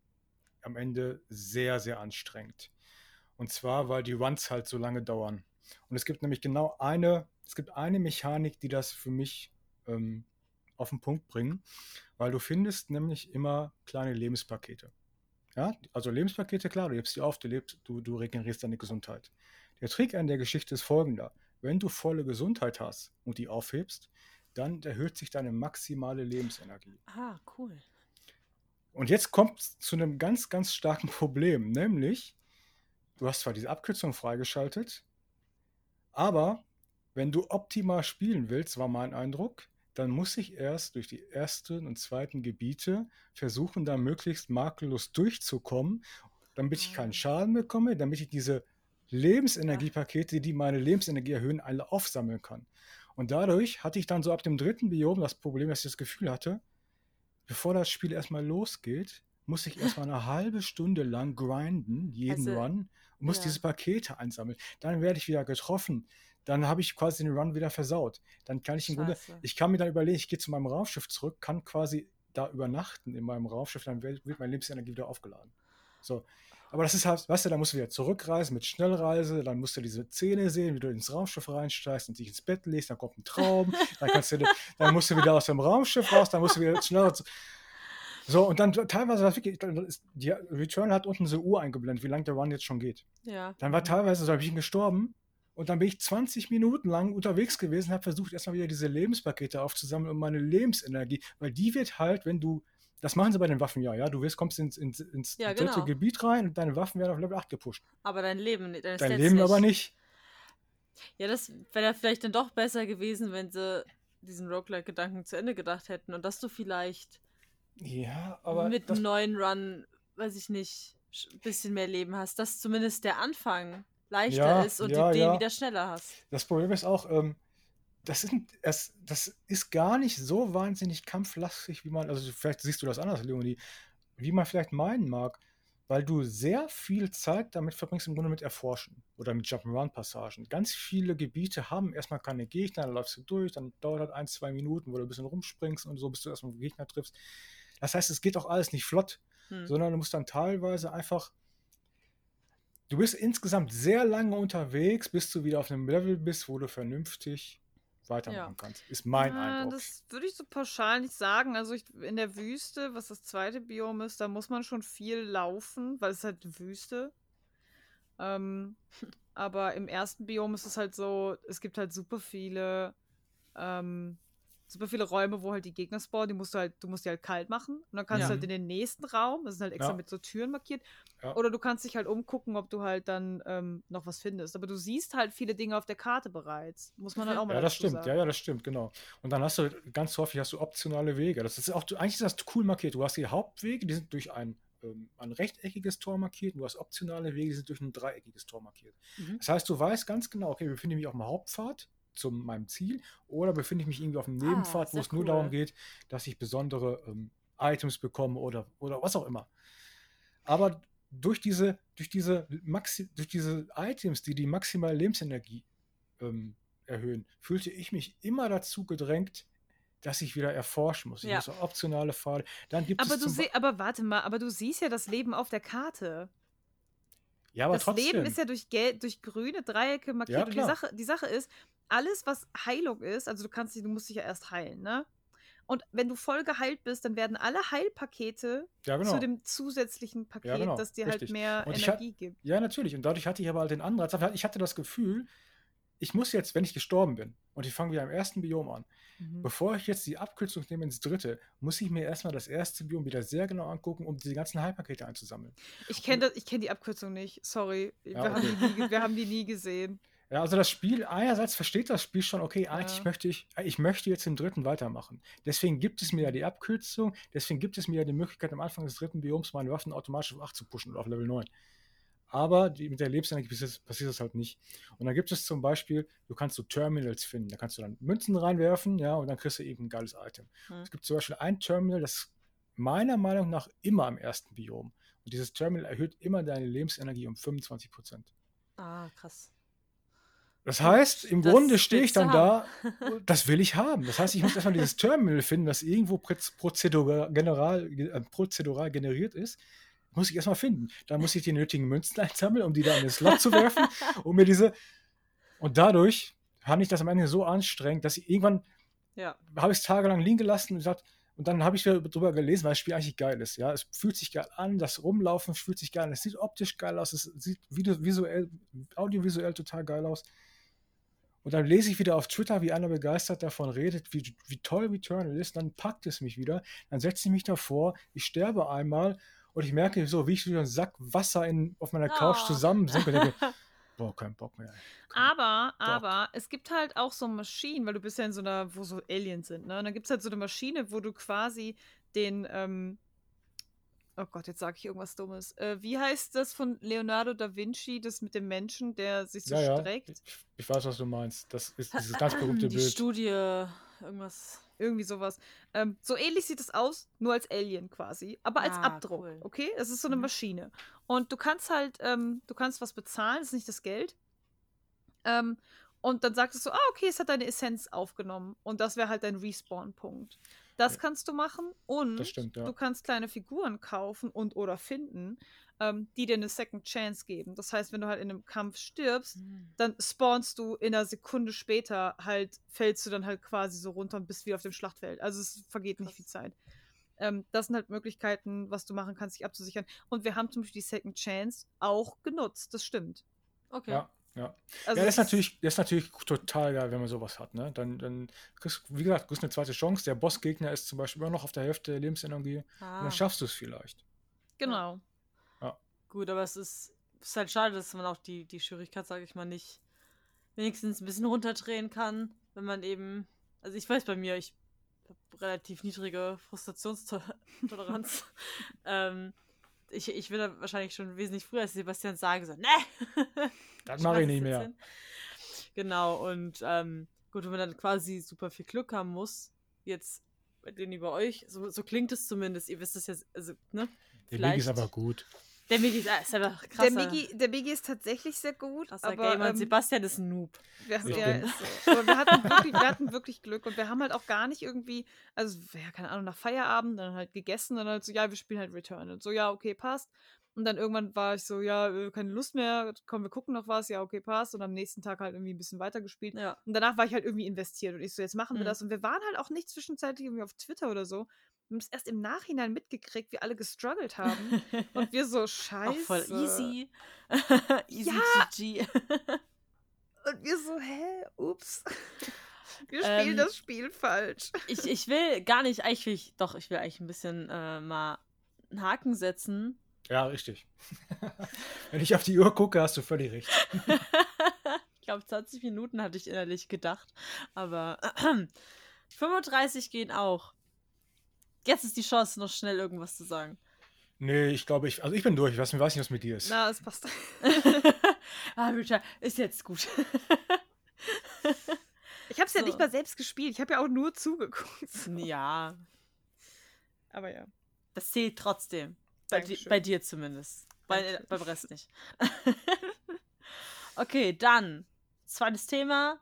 am Ende sehr, sehr anstrengend. Und zwar, weil die Runs halt so lange dauern. Und es gibt nämlich genau eine, es gibt eine Mechanik, die das für mich ähm, auf den Punkt bringen, weil du findest nämlich immer kleine Lebenspakete. Ja, also Lebenspakete, klar, du hebst die auf, du, lebst, du, du regenerierst deine Gesundheit. Der Trick an der Geschichte ist folgender. Wenn du volle Gesundheit hast und die aufhebst, dann erhöht sich deine maximale Lebensenergie. Ah, cool. Und jetzt kommt es zu einem ganz, ganz starken Problem, nämlich, du hast zwar diese Abkürzung freigeschaltet, aber wenn du optimal spielen willst, war mein Eindruck, dann muss ich erst durch die ersten und zweiten Gebiete versuchen, da möglichst makellos durchzukommen, damit ich keinen Schaden bekomme, damit ich diese Lebensenergiepakete, die meine Lebensenergie erhöhen, alle aufsammeln kann. Und dadurch hatte ich dann so ab dem dritten Biom das Problem, dass ich das Gefühl hatte, bevor das Spiel erstmal losgeht, muss ich erstmal eine halbe Stunde lang grinden, jeden Also, Run, muss ja. diese Pakete einsammeln. Dann werde ich wieder getroffen. Dann habe ich quasi den Run wieder versaut. Dann kann ich im Grunde, Scheiße. ich kann mir dann überlegen, ich gehe zu meinem Raumschiff zurück, kann quasi da übernachten in meinem Raumschiff, dann wird, wird meine Lebensenergie wieder aufgeladen. So. Aber das ist halt, weißt du, da musst du wieder zurückreisen mit Schnellreise, dann musst du diese Szene sehen, wie du ins Raumschiff reinsteigst und dich ins Bett legst, dann kommt ein Traum, dann, kannst du, dann musst du wieder aus dem Raumschiff raus, dann musst du wieder schneller. So, und dann teilweise war wirklich, die Return hat unten so Uhr eingeblendet, wie lange der Run jetzt schon geht. Ja. Dann war teilweise so, habe ich ihn gestorben und dann bin ich 20 Minuten lang unterwegs gewesen, habe versucht, erstmal wieder diese Lebenspakete aufzusammeln und meine Lebensenergie, weil die wird halt, wenn du, das machen sie bei den Waffen ja, ja, du wirst, kommst ins, ins, ins Ja, dritte genau. Gebiet rein und deine Waffen werden auf Level 8 gepusht. Aber dein Leben, dein, Dein Leben aber nicht. Ja, das wäre vielleicht dann doch besser gewesen, wenn sie diesen Roguelike-Gedanken zu Ende gedacht hätten und dass du vielleicht Ja, aber mit das, einem neuen Run, weiß ich nicht, ein bisschen mehr Leben hast, dass zumindest der Anfang leichter Ja, ist und ja, du den ja. wieder schneller hast. das Problem ist auch, ähm, das, sind, es, das ist gar nicht so wahnsinnig kampflastig, wie man, also vielleicht siehst du das anders, Leonie, wie man vielleicht meinen mag, weil du sehr viel Zeit damit verbringst, im Grunde mit Erforschen oder mit Jump'n'Run-Passagen. Ganz viele Gebiete haben erstmal keine Gegner, dann läufst du durch, dann dauert das ein, zwei Minuten, wo du ein bisschen rumspringst und so, bis du erstmal einen Gegner triffst. Das heißt, es geht auch alles nicht flott, Hm. sondern du musst dann teilweise einfach. Du bist insgesamt sehr lange unterwegs, bis du wieder auf einem Level bist, wo du vernünftig weitermachen Ja. kannst. Ist mein Ja, Eindruck. Das würde ich so pauschal nicht sagen. Also ich, in der Wüste, was das zweite Biom ist, da muss man schon viel laufen, weil es halt Wüste. Ähm, aber im ersten Biom ist es halt so, es gibt halt super viele ähm, super viele Räume, wo halt die Gegner spawnen, die musst du halt, du musst die halt kalt machen. Und dann kannst Ja. du halt in den nächsten Raum, das sind halt extra Ja. mit so Türen markiert. Ja. Oder du kannst dich halt umgucken, ob du halt dann ähm, noch was findest. Aber du siehst halt viele Dinge auf der Karte bereits. Muss man halt auch mal Ja, das stimmt. sagen. Ja, ja, das stimmt, genau. Und dann hast du ganz häufig hast du optionale Wege. Das ist auch eigentlich ist das cool markiert. Du hast die Hauptwege, die sind durch ein, ähm, ein rechteckiges Tor markiert. Du hast optionale Wege, die sind durch ein dreieckiges Tor markiert. Mhm. Das heißt, du weißt ganz genau, okay, befinde ich mich auf dem Hauptpfad zu meinem Ziel oder befinde ich mich irgendwie auf einem Ah, Nebenpfad, wo es nur cool. darum geht, dass ich besondere ähm, Items bekomme oder, oder was auch immer. Aber durch diese, durch diese, Maxi durch diese Items, die die maximale Lebensenergie ähm, erhöhen, fühlte ich mich immer dazu gedrängt, dass ich wieder erforschen muss. Ich Ja. muss optionale Pfade. Dann gibt Aber es du seh, aber warte mal, aber du siehst ja das Leben auf der Karte. ja, aber das trotzdem. Leben ist ja durch gelb, durch grüne Dreiecke markiert. Ja, und die. Sache, die Sache ist, alles, was Heilung ist, also du kannst dich, du musst dich ja erst heilen, ne? Und wenn du voll geheilt bist, dann werden alle Heilpakete ja, genau. zu dem zusätzlichen Paket, genau, das dir halt richtig. mehr Und Energie gibt. Ja, natürlich. Und dadurch hatte ich aber halt den Anreiz. Ich hatte das Gefühl, ich muss jetzt, wenn ich gestorben bin und ich fange wieder im ersten Biom an, Mhm. bevor ich jetzt die Abkürzung nehme ins dritte, muss ich mir erstmal das erste Biom wieder sehr genau angucken, um die ganzen Heilpakete einzusammeln. Ich kenne kenn die Abkürzung nicht, sorry. Ja, wir, haben okay. die nie, wir haben die nie gesehen. Ja, also das Spiel, einerseits versteht das Spiel schon, okay, eigentlich Ja. möchte ich, ich möchte jetzt im dritten weitermachen. Deswegen gibt es mir ja die Abkürzung, deswegen gibt es mir ja die Möglichkeit, am Anfang des dritten Bioms meine Waffen automatisch auf 8 zu pushen oder auf Level 9. Aber die, mit der Lebensenergie passiert, das halt nicht. Und dann gibt es zum Beispiel, du kannst so Terminals finden. Da kannst du dann Münzen reinwerfen, ja, und dann kriegst du eben ein geiles Item. Hm. Es gibt zum Beispiel ein Terminal, das meiner Meinung nach immer am ersten Biom. Und dieses Terminal erhöht immer deine Lebensenergie um 25 Prozent. Ah, krass. Das heißt, im Das Grunde stehe ich dann da, das will ich haben. Das heißt, ich muss erstmal dieses Terminal finden, das irgendwo prozedural, general, äh, prozedural generiert ist. Muss ich erstmal finden. Dann muss ich die nötigen Münzen einsammeln, um die da in den Slot zu werfen, um mir diese. Und dadurch fand ich das am Ende so anstrengend, dass ich irgendwann Ja. habe ich es tagelang liegen gelassen und gesagt, und dann habe ich wieder drüber gelesen, weil das Spiel eigentlich geil ist. Ja, es fühlt sich geil an, das Rumlaufen fühlt sich geil an, es sieht optisch geil aus, es sieht visuell, audiovisuell total geil aus. Und dann lese ich wieder auf Twitter, wie einer begeistert davon redet, wie, wie toll Returnal ist. Dann packt es mich wieder. Dann setze ich mich davor, ich sterbe einmal und ich merke so, wie ich wie ein Sack Wasser in, auf meiner Couch Oh. zusammensinke und denke, boah, kein Bock mehr. Kein Aber, Bock. aber, es gibt halt auch so Maschinen, weil du bist ja in so einer, wo so Aliens sind, ne? Und dann gibt es halt so eine Maschine, wo du quasi den, ähm, oh Gott, jetzt sage ich irgendwas Dummes. Äh, wie heißt das von Leonardo da Vinci, das mit dem Menschen, der sich so Ja, ja, streckt? ich, ich weiß, was du meinst. Das ist dieses ganz berühmte Die Bild. Studie, irgendwas. Irgendwie sowas. Ähm, so ähnlich sieht es aus, nur als Alien quasi, aber als Ah, Abdruck, cool. okay? Es ist so eine Mhm. Maschine. Und du kannst halt, ähm, du kannst was bezahlen, das ist nicht das Geld. Ähm, und dann sagst du so, ah, okay, es hat deine Essenz aufgenommen. Und das wäre halt dein Respawn-Punkt. Das Ja. kannst du machen und stimmt, ja. du kannst kleine Figuren kaufen und oder finden, ähm, die dir eine Second Chance geben. Das heißt, wenn du halt in einem Kampf stirbst, dann spawnst du in einer Sekunde später halt, fällst du dann halt quasi so runter und bist wieder auf dem Schlachtfeld. Also es vergeht nicht Krass. viel Zeit. Ähm, das sind halt Möglichkeiten, was du machen kannst, dich abzusichern. Und wir haben zum Beispiel die Second Chance auch genutzt, das stimmt. Okay. Ja, ja. Also ja, das ist, natürlich, das ist natürlich total geil, wenn man sowas hat. Ne? Dann, dann kriegst wie gesagt, du kriegst eine zweite Chance. Der Bossgegner ist zum Beispiel immer noch auf der Hälfte der Lebensenergie. Und Ah, dann schaffst du es vielleicht. Genau. gut, aber es ist, es ist halt schade, dass man auch die, die Schwierigkeit, sage ich mal, nicht wenigstens ein bisschen runterdrehen kann, wenn man eben. Also ich weiß bei mir, ich habe relativ niedrige Frustrationstoleranz. ähm, ich, ich würde wahrscheinlich schon wesentlich früher als Sebastian sagen, so, ne! Das mache ich nicht mehr. hin. Genau, und ähm, gut, wenn man dann quasi super viel Glück haben muss, jetzt bei denen über euch, so, so klingt es zumindest, ihr wisst es jetzt, also, ne? Der Weg ist aber gut. Der Migi ist, ah, ist einfach Der krasser, Migi, der Migi ist tatsächlich sehr gut, krasser aber Gamer und ähm, Sebastian ist ein Noob. wir, Ich ja, so. wir, hatten wirklich, wir hatten wirklich Glück und wir haben halt auch gar nicht irgendwie, also ja, keine Ahnung, nach Feierabend dann halt gegessen und dann halt so, ja, wir spielen halt Return. Und so, ja, okay, passt. Und dann irgendwann war ich so, ja, äh, keine Lust mehr, komm, wir gucken noch was, ja, okay, passt. Und am nächsten Tag halt irgendwie ein bisschen weitergespielt. Ja. Und danach war ich halt irgendwie investiert und ich so, jetzt machen wir Mhm. das. Und wir waren halt auch nicht zwischenzeitlich irgendwie auf Twitter oder so. Wir haben es erst im Nachhinein mitgekriegt, wie alle gestruggelt haben. und wir so, scheiße. Auch voll easy. easy Ja. GG. Und wir so, hä, ups. Wir spielen Ähm, das Spiel falsch. Ich, ich will gar nicht, eigentlich will ich, doch, ich will eigentlich ein bisschen äh, mal einen Haken setzen. Ja, richtig. Wenn ich auf die Uhr gucke, hast du völlig recht. ich glaube, 20 Minuten hatte ich innerlich gedacht. Aber 35 gehen auch. Jetzt ist die Chance, noch schnell irgendwas zu sagen. Nee, ich glaube, ich, also ich bin durch. Ich weiß, ich weiß nicht, was mit dir ist. Na, es passt. ah, Richard, ist jetzt gut. Ich habe es ja So. nicht mal selbst gespielt. Ich habe ja auch nur zugeguckt. ja, Aber ja. das zählt trotzdem. Bei, di Dankeschön. bei dir zumindest. Bei, beim Rest nicht. okay, dann. Zweites Thema.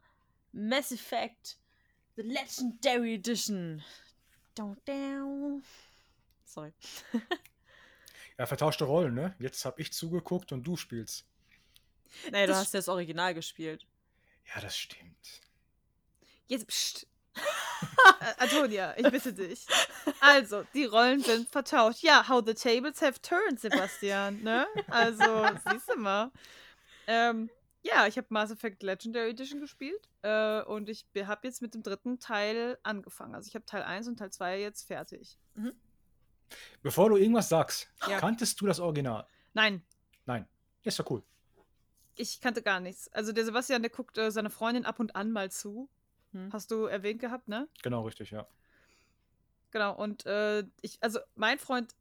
Mass Effect. The Legendary Edition. Sorry. Ja, vertauschte Rollen, ne? Jetzt habe ich zugeguckt und du spielst. Du Das- hast ja das Original gespielt. Ja, das stimmt. Jetzt, pst. Äh, Antonia, ich bitte dich. Also, die Rollen sind vertauscht. Ja, how the tables have turned, Sebastian, ne? Also, siehst du mal. Ähm, ja, ich habe Mass Effect Legendary Edition gespielt äh, und ich habe jetzt mit dem dritten Teil angefangen. Also, ich habe Teil 1 und Teil 2 jetzt fertig. Bevor du irgendwas sagst, Ja. kanntest du das Original? Nein, Nein. Ist doch cool. ich kannte gar nichts. Also, der Sebastian, der guckt äh, seine Freundin ab und an mal zu. Hm. Hast du erwähnt gehabt, ne? Genau, richtig, ja. Genau, und äh, ich, also mein Freund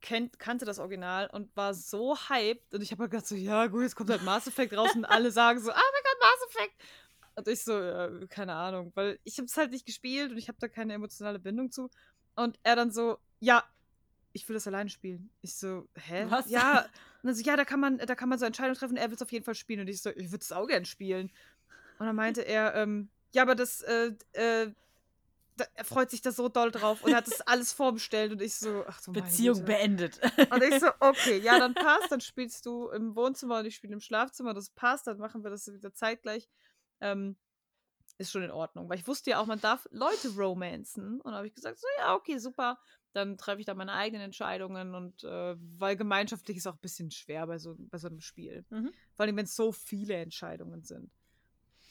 kennt, kannte das Original und war so hyped. Und ich habe halt gedacht, so, ja, gut, jetzt kommt halt Mass Effect raus und alle sagen so, oh mein Gott, Mass Effect! Und ich so, äh, keine Ahnung, weil ich habe es halt nicht gespielt und ich habe da keine emotionale Bindung zu. Und er dann so, ja, ich will das alleine spielen. Ich so, hä? Was? Ja, und dann so, ja, da kann man, da kann man so Entscheidungen treffen, er will es auf jeden Fall spielen. Und ich so, ich würde es auch gern spielen. Und dann meinte er, ähm, ja, aber das, äh, äh, er freut sich da so doll drauf und hat das alles vorbestellt und ich so, ach so Beziehung Güte. beendet. Und ich so, okay, ja, dann passt, dann spielst du im Wohnzimmer und ich spiele im Schlafzimmer, das passt, dann machen wir das wieder zeitgleich. Ähm, ist schon in Ordnung, weil ich wusste ja auch, man darf Leute romanzen. Und habe ich gesagt, so, ja, okay, super. Dann treffe ich da meine eigenen Entscheidungen und äh, weil gemeinschaftlich ist auch ein bisschen schwer bei so, bei so einem Spiel. Mhm. Vor allem, wenn es so viele Entscheidungen sind.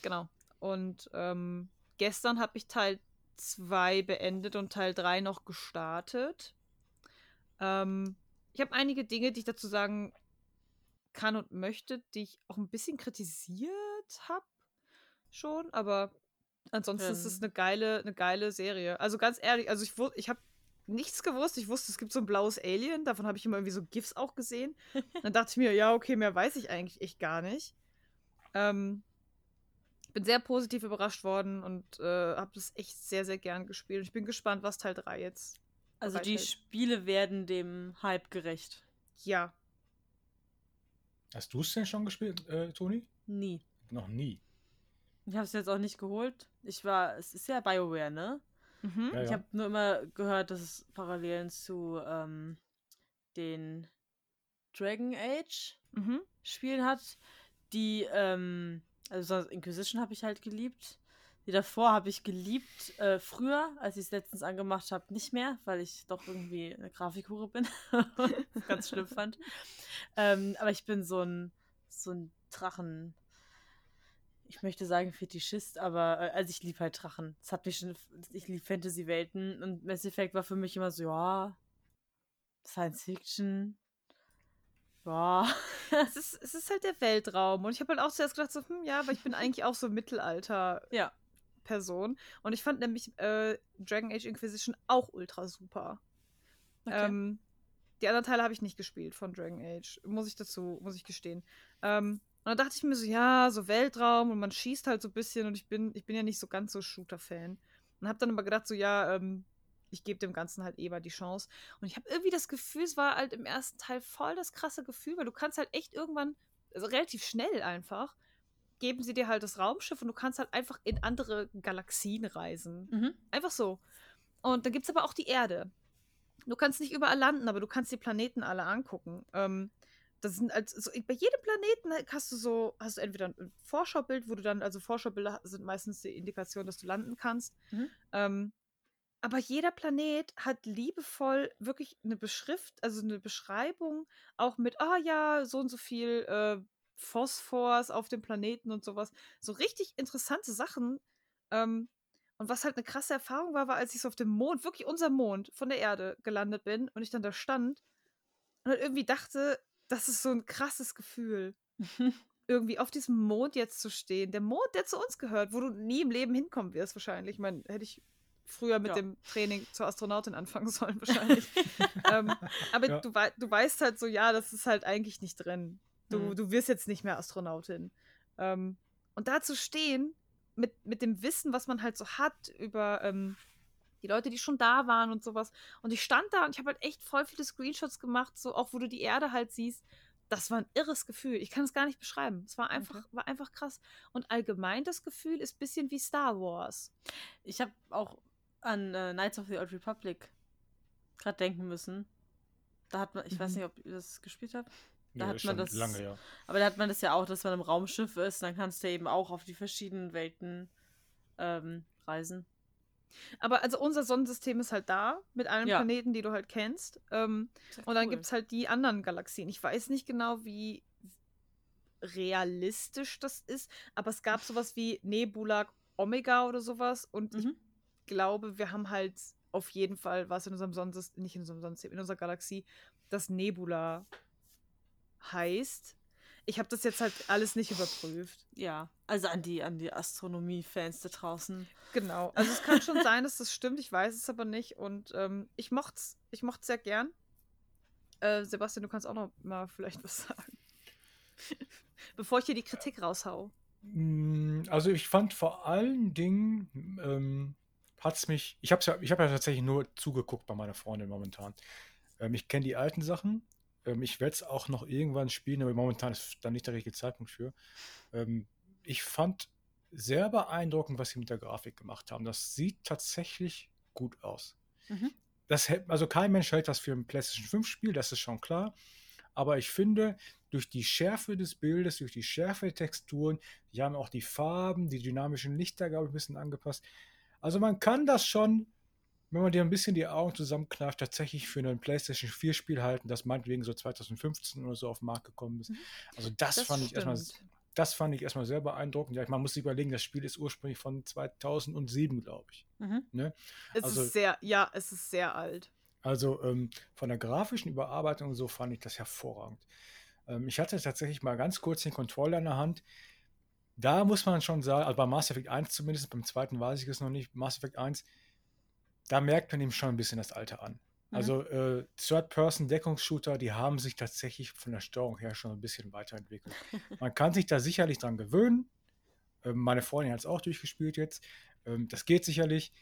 Genau. Und ähm, gestern habe ich Teil 2 beendet und Teil 3 noch gestartet. Ähm, ich habe einige Dinge, die ich dazu sagen kann und möchte, die ich auch ein bisschen kritisiert habe schon, aber ansonsten ist es Ähm. eine geile, eine geile Serie. Also ganz ehrlich, also ich, ich habe nichts gewusst. Ich wusste, es gibt so ein blaues Alien, davon habe ich immer irgendwie so GIFs auch gesehen. Dann dachte ich mir, ja, okay, mehr weiß ich eigentlich echt gar nicht. Ähm, bin sehr positiv überrascht worden und äh, habe das echt sehr, sehr gern gespielt. Und ich bin gespannt, was Teil 3 jetzt. Also die bereithält. Spiele werden dem Hype gerecht. Ja. Hast du es denn schon gespielt, äh, Toni? Nie. Noch nie. Ich habe es jetzt auch nicht geholt. Ich war, es ist ja BioWare, ne? Mhm. Ja, Ich ja. habe nur immer gehört, dass es Parallelen zu ähm, den Dragon Age Mhm. Spielen hat, die, ähm, also Inquisition habe ich halt geliebt. Die davor habe ich geliebt, äh, früher, als ich es letztens angemacht habe, nicht mehr, weil ich doch irgendwie eine Grafikhure bin. ganz schlimm fand. Ähm, aber ich bin so ein, so ein Drachen. Ich möchte sagen Fetischist, aber äh, also ich liebe halt Drachen. Das hat mich schon, ich liebe Fantasy-Welten und Mass Effect war für mich immer so, ja, Science Fiction. Ja. es, ist, es ist halt der Weltraum. Und ich habe halt auch zuerst gedacht, so, hm, ja, aber ich bin eigentlich auch so Mittelalter-Person. Ja. Und ich fand nämlich äh, Dragon Age Inquisition auch ultra super. Okay. Ähm, die anderen Teile habe ich nicht gespielt von Dragon Age, muss ich dazu, muss ich gestehen. Ähm, und dann dachte ich mir so, ja, so Weltraum und man schießt halt so ein bisschen und ich bin, ich bin ja nicht so ganz so Shooter-Fan. Und habe dann aber gedacht, so, ja, ähm, ich gebe dem Ganzen halt eh mal die Chance. Und ich habe irgendwie das Gefühl, es war halt im ersten Teil voll das krasse Gefühl, weil du kannst halt echt irgendwann, also relativ schnell einfach, geben sie dir halt das Raumschiff und du kannst halt einfach in andere Galaxien reisen. mhm. Einfach so. Und dann gibt es aber auch die Erde. Du kannst nicht überall landen, aber du kannst die Planeten alle angucken. Ähm, das sind als, so, bei jedem Planeten hast du so, hast du entweder ein Vorschaubild, wo du dann, also Vorschaubilder sind meistens die Indikation, dass du landen kannst. Mhm. Ähm, aber jeder Planet hat liebevoll wirklich eine Beschrift, also eine Beschreibung, auch mit, ah ja, so und so viel äh, Phosphors auf dem Planeten und sowas. So richtig interessante Sachen. Ähm, Und was halt eine krasse Erfahrung war, war, als ich so auf dem Mond, wirklich unser Mond von der Erde gelandet bin und ich dann da stand und halt irgendwie dachte, das ist so ein krasses Gefühl. irgendwie auf diesem Mond jetzt zu stehen. Der Mond, der zu uns gehört, wo du nie im Leben hinkommen wirst, wahrscheinlich. Ich meine, hätte ich früher mit Ja. dem Training zur Astronautin anfangen sollen, wahrscheinlich. ähm, aber Ja. du, wei du weißt halt so, ja, das ist halt eigentlich nicht drin. Du, Mhm. du wirst jetzt nicht mehr Astronautin. Ähm, und da zu stehen, mit, mit dem Wissen, was man halt so hat über ähm, die Leute, die schon da waren und sowas. Und ich stand da und ich habe halt echt voll viele Screenshots gemacht, so auch wo du die Erde halt siehst. Das war ein irres Gefühl. Ich kann es gar nicht beschreiben. Es war einfach, war einfach krass. Und allgemein das Gefühl ist ein bisschen wie Star Wars. Ich habe auch an äh, Knights of the Old Republic gerade denken müssen. Da hat man, ich weiß Mhm. nicht, ob ihr das gespielt habt, Ja, hat man schon das- lange, ja. aber da hat man das ja auch, dass man im Raumschiff ist, dann kannst du eben auch auf die verschiedenen Welten ähm, reisen. Aber also unser Sonnensystem ist halt da, mit allen Ja. Planeten, die du halt kennst. Ähm, und dann gibt es halt die anderen Galaxien. Ich weiß nicht genau, wie realistisch das ist, aber es gab sowas wie Nebula Omega oder sowas. Und ich Mhm. Glaube, wir haben halt auf jeden Fall was in unserem Sonnensystem, nicht in unserem Sonnensystem, in unserer Galaxie, das Nebula heißt. Ich habe das jetzt halt alles nicht überprüft. Ja, also an die, an die Astronomie-Fans da draußen. Genau. Also es kann schon sein, dass das stimmt, ich weiß es aber nicht. Und ähm, ich mocht's, ich mocht's sehr gern. Äh, Sebastian, du kannst auch noch mal vielleicht was sagen. Bevor ich hier die Kritik raushau. Mm, Also ich fand vor allen Dingen, ähm, hat es mich, ich habe ja, ich hab ja tatsächlich nur zugeguckt bei meiner Freundin momentan. Ähm, ich kenne die alten Sachen. Ähm, ich werde es auch noch irgendwann spielen, aber momentan ist da nicht der richtige Zeitpunkt für. Ähm, ich fand sehr beeindruckend, was sie mit der Grafik gemacht haben. Das sieht tatsächlich gut aus. Mhm. Das, hält- also kein Mensch hält das für ein PlayStation 5 Spiel, das ist schon klar. Aber ich finde, durch die Schärfe des Bildes, durch die Schärfe der Texturen, die haben auch die Farben, die dynamischen Lichter, glaube ich, ein bisschen angepasst. Also man kann das schon, wenn man dir ein bisschen die Augen zusammenkneift, tatsächlich für ein PlayStation 4 Spiel halten, das meinetwegen so 2015 oder so auf den Markt gekommen ist. Mhm. Also das, fand ich erstmal stimmt. das fand ich erstmal sehr beeindruckend. Ja, man muss sich überlegen, das Spiel ist ursprünglich von 2007, glaube ich. Mhm. Es Also- ist sehr, ja, es ist sehr alt. Also ähm, von der grafischen Überarbeitung und so fand ich das hervorragend. Ähm, ich hatte tatsächlich mal ganz kurz den Controller in der Hand. Da muss man schon sagen, also bei Mass Effect 1 zumindest, beim zweiten weiß ich es noch nicht, Mass Effect 1, da merkt man ihm schon ein bisschen das Alter an. Mhm. Also äh, Third-Person-Deckungsshooter, die haben sich tatsächlich von der Steuerung her schon ein bisschen weiterentwickelt. Man kann sich da sicherlich dran gewöhnen. Ähm, meine Freundin hat es auch durchgespielt jetzt. Ähm, das geht sicherlich.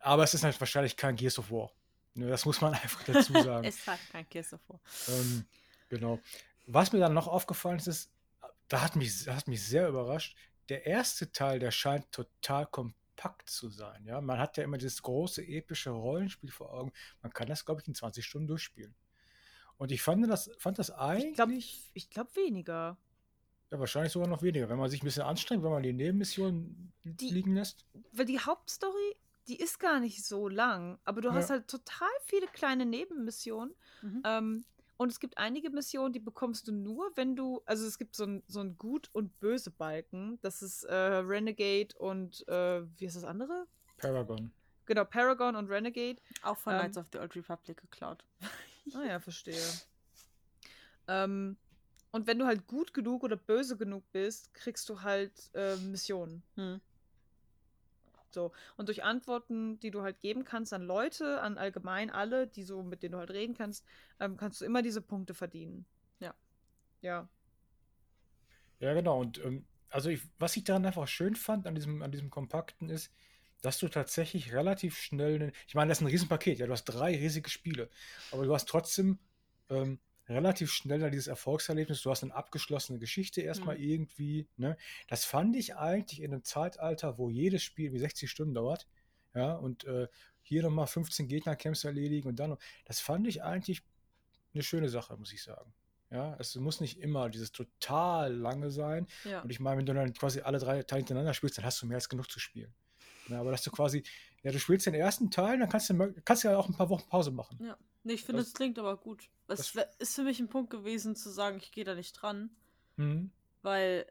Aber es ist halt wahrscheinlich kein Gears of War. Ne, das muss man einfach dazu sagen. Es hat kein Kiss davor. ähm, genau. Was mir dann noch aufgefallen ist, ist, da hat mich, das hat mich sehr überrascht. Der erste Teil, der scheint total kompakt zu sein. Ja? Man hat ja immer dieses große, epische Rollenspiel vor Augen. Man kann das, glaube ich, in 20 Stunden durchspielen. Und ich fand das, fand das Ich glaube eigentlich, ich glaub weniger. ja, wahrscheinlich sogar noch weniger, wenn man sich ein bisschen anstrengt, wenn man die Nebenmissionen Die- liegen lässt. Weil die Hauptstory, die ist gar nicht so lang. Aber du hast Ja. halt total viele kleine Nebenmissionen. Mhm. Ähm, und es gibt einige Missionen, die bekommst du nur, wenn du, also es gibt so ein, so ein Gut- und Böse-Balken. Das ist äh, Renegade und, äh, wie ist das andere? Paragon. Genau, Paragon und Renegade. Auch von Ähm, Knights of the Old Republic geklaut. Ah ja, verstehe. ähm, und wenn du halt gut genug oder böse genug bist, kriegst du halt äh, Missionen. Hm. So. Und durch Antworten, die du halt geben kannst an Leute, an allgemein alle, die so, mit denen du halt reden kannst, ähm, kannst du immer diese Punkte verdienen. Ja. Ja. Ja, genau. Und ähm, also ich, was ich daran einfach schön fand an diesem, an diesem Kompakten ist, dass du tatsächlich relativ schnell, ne- ich meine, das ist ein Riesenpaket, ja, du hast drei riesige Spiele, aber du hast trotzdem ähm, relativ schnell da dieses Erfolgserlebnis, du hast eine abgeschlossene Geschichte erstmal Hm. irgendwie, ne? Das fand ich eigentlich in einem Zeitalter, wo jedes Spiel wie 60 Stunden dauert, ja, und äh, hier nochmal 15 Gegnercamps erledigen und dann, noch- das fand ich eigentlich eine schöne Sache, muss ich sagen. Ja, es muss nicht immer dieses total lange sein. Ja. Und ich meine, wenn du dann quasi alle drei Teile hintereinander spielst, dann hast du mehr als genug zu spielen. Ja, aber dass du quasi, ja, du spielst den ersten Teil, dann kannst du, kannst du ja auch ein paar Wochen Pause machen. Ja. Nee, ich finde, Das- es klingt aber gut. Es das- ist für mich ein Punkt gewesen, zu sagen, ich gehe da nicht dran, Mhm. weil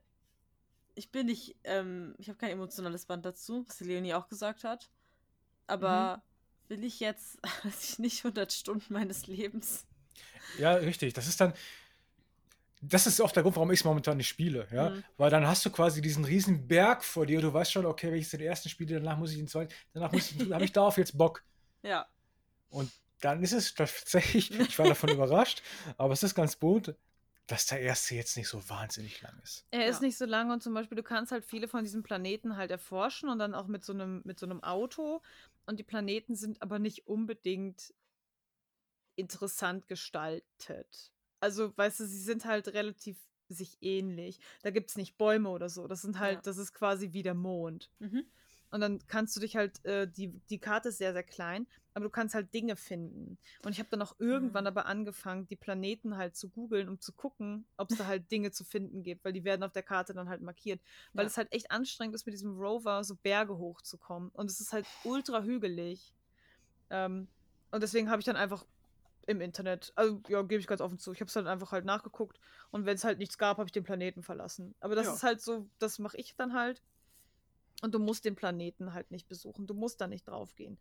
ich bin nicht, ähm, ich habe kein emotionales Band dazu, was die Leonie auch gesagt hat. Aber mhm. will ich jetzt, weiß ich nicht, 100 Stunden meines Lebens. Ja, richtig. Das ist dann, das ist oft der Grund, warum ich es momentan nicht spiele, ja. Mhm. Weil dann hast du quasi diesen riesen Berg vor dir. Du weißt schon, okay, wenn ich den ersten spiele, danach muss ich den zweiten, danach muss ich, habe ich darauf jetzt Bock. Ja. Und dann ist es tatsächlich, ich war davon überrascht, aber es ist ganz bunt, dass der erste jetzt nicht so wahnsinnig lang ist. Er ist nicht so lang und zum Beispiel, du kannst halt viele von diesen Planeten halt erforschen und dann auch mit so einem, mit so einem Auto. Und die Planeten sind aber nicht unbedingt interessant gestaltet. Also, weißt du, sie sind halt relativ sich ähnlich. Da gibt es nicht Bäume oder so. Das sind halt, ja. das ist quasi wie der Mond. Mhm. Und dann kannst du dich halt, äh, die, die Karte ist sehr, sehr klein, aber du kannst halt Dinge finden. Und ich habe dann auch irgendwann mhm. aber angefangen, die Planeten halt zu googeln, um zu gucken, ob es da halt Dinge zu finden gibt, weil die werden auf der Karte dann halt markiert. Weil ja. es halt echt anstrengend ist, mit diesem Rover so Berge hochzukommen. Und es ist halt ultra hügelig. Ähm, und deswegen habe ich dann einfach im Internet, also ja, gebe ich ganz offen zu, ich habe es dann einfach halt nachgeguckt und wenn es halt nichts gab, habe ich den Planeten verlassen. Aber das ja. ist halt so, das mache ich dann halt. Und du musst den Planeten halt nicht besuchen. Du musst da nicht draufgehen.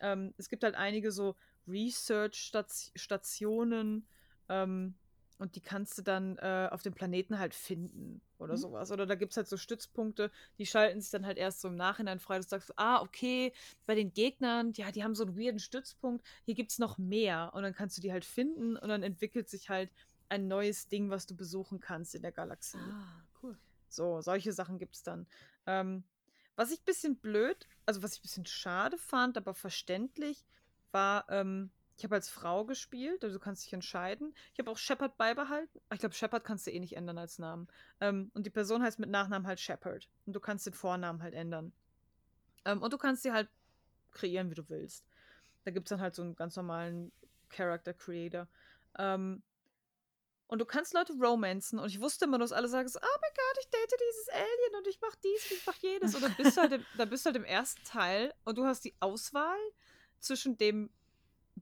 Ähm, es gibt halt einige so Research-Stationen ähm, und die kannst du dann äh, auf dem Planeten halt finden oder mhm. sowas. Oder da gibt es halt so Stützpunkte, die schalten sich dann halt erst so im Nachhinein frei. Du sagst, ah, okay, bei den Gegnern, ja, die haben so einen weirden Stützpunkt, hier gibt es noch mehr. Und dann kannst du die halt finden und dann entwickelt sich halt ein neues Ding, was du besuchen kannst in der Galaxie. Ah, cool. So, solche Sachen gibt es dann. Ähm, was ich ein bisschen blöd, also was ich ein bisschen schade fand, aber verständlich, war, ähm, ich habe als Frau gespielt, also du kannst dich entscheiden. Ich habe auch Shepard beibehalten. Ich glaube, Shepard kannst du eh nicht ändern als Namen. Ähm, und die Person heißt mit Nachnamen halt Shepard. Und du kannst den Vornamen halt ändern. Ähm, und du kannst sie halt kreieren, wie du willst. Da gibt es dann halt so einen ganz normalen Character Creator. Ähm, und du kannst Leute romanzen. Und ich wusste immer, dass alle sagen oh mein Gott, ich date dieses Alien und ich mach dies und ich mach jenes. Und dann bist du halt im, dann bist du halt im ersten Teil und du hast die Auswahl zwischen dem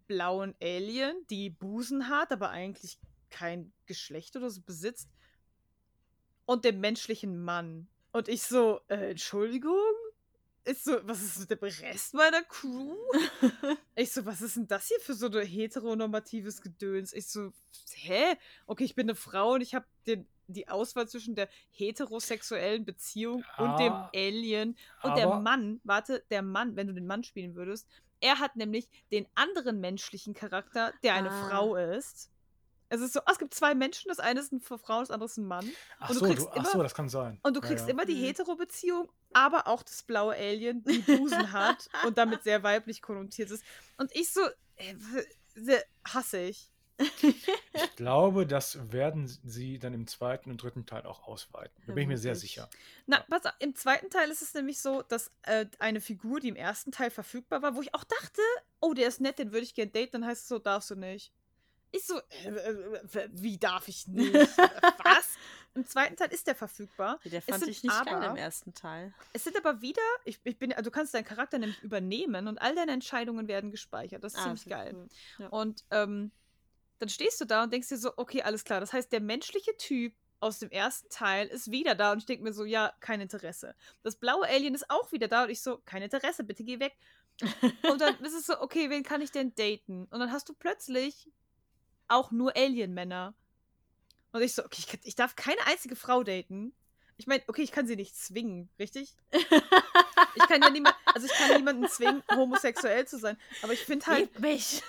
blauen Alien, die Busen hat, aber eigentlich kein Geschlecht oder so besitzt, und dem menschlichen Mann. Und ich so, äh, Entschuldigung? Ist so, was ist mit dem Rest meiner Crew? ich so, was ist denn das hier für so ein heteronormatives Gedöns? Ich so, hä? Okay, ich bin eine Frau und ich habe die Auswahl zwischen der heterosexuellen Beziehung ja, und dem Alien. Und der Mann, warte, der Mann, wenn du den Mann spielen würdest, er hat nämlich den anderen menschlichen Charakter, der eine ah. Frau ist. Es ist so, oh, es gibt zwei Menschen, das eine ist eine Frau, das andere ist ein Mann. Ach, so, du, ach immer, so, das kann sein. Und du kriegst ja, ja. immer die mhm. Hetero-Beziehung, aber auch das blaue Alien, die Busen hat und damit sehr weiblich konnotiert ist. Und ich so, äh, hasse ich. ich glaube, das werden sie dann im zweiten und dritten Teil auch ausweiten. Da bin ich mir sehr sicher. Na, pass auf, im zweiten Teil ist es nämlich so, dass äh, eine Figur, die im ersten Teil verfügbar war, wo ich auch dachte, oh, der ist nett, den würde ich gerne daten, dann heißt es so, darfst du nicht. Ich so, äh, äh, wie darf ich nicht? Was? Im zweiten Teil ist der verfügbar. Der fand ich nicht aber, geil im ersten Teil. Es sind aber wieder, ich, ich bin, also du kannst deinen Charakter nämlich übernehmen und all deine Entscheidungen werden gespeichert. Das ist ah, ziemlich geil. Cool. Ja. Und ähm, dann stehst du da und denkst dir so, okay, alles klar. Das heißt, der menschliche Typ aus dem ersten Teil ist wieder da und ich denke mir so, ja, kein Interesse. Das blaue Alien ist auch wieder da und ich so, kein Interesse, bitte geh weg. und dann ist es so, okay, wen kann ich denn daten? Und dann hast du plötzlich auch nur Alien-Männer. Und ich so, okay, ich, ich darf keine einzige Frau daten. Ich meine, okay, ich kann sie nicht zwingen, richtig? ich kann ja niemand, also ich kann niemanden zwingen, homosexuell zu sein. Aber ich finde halt,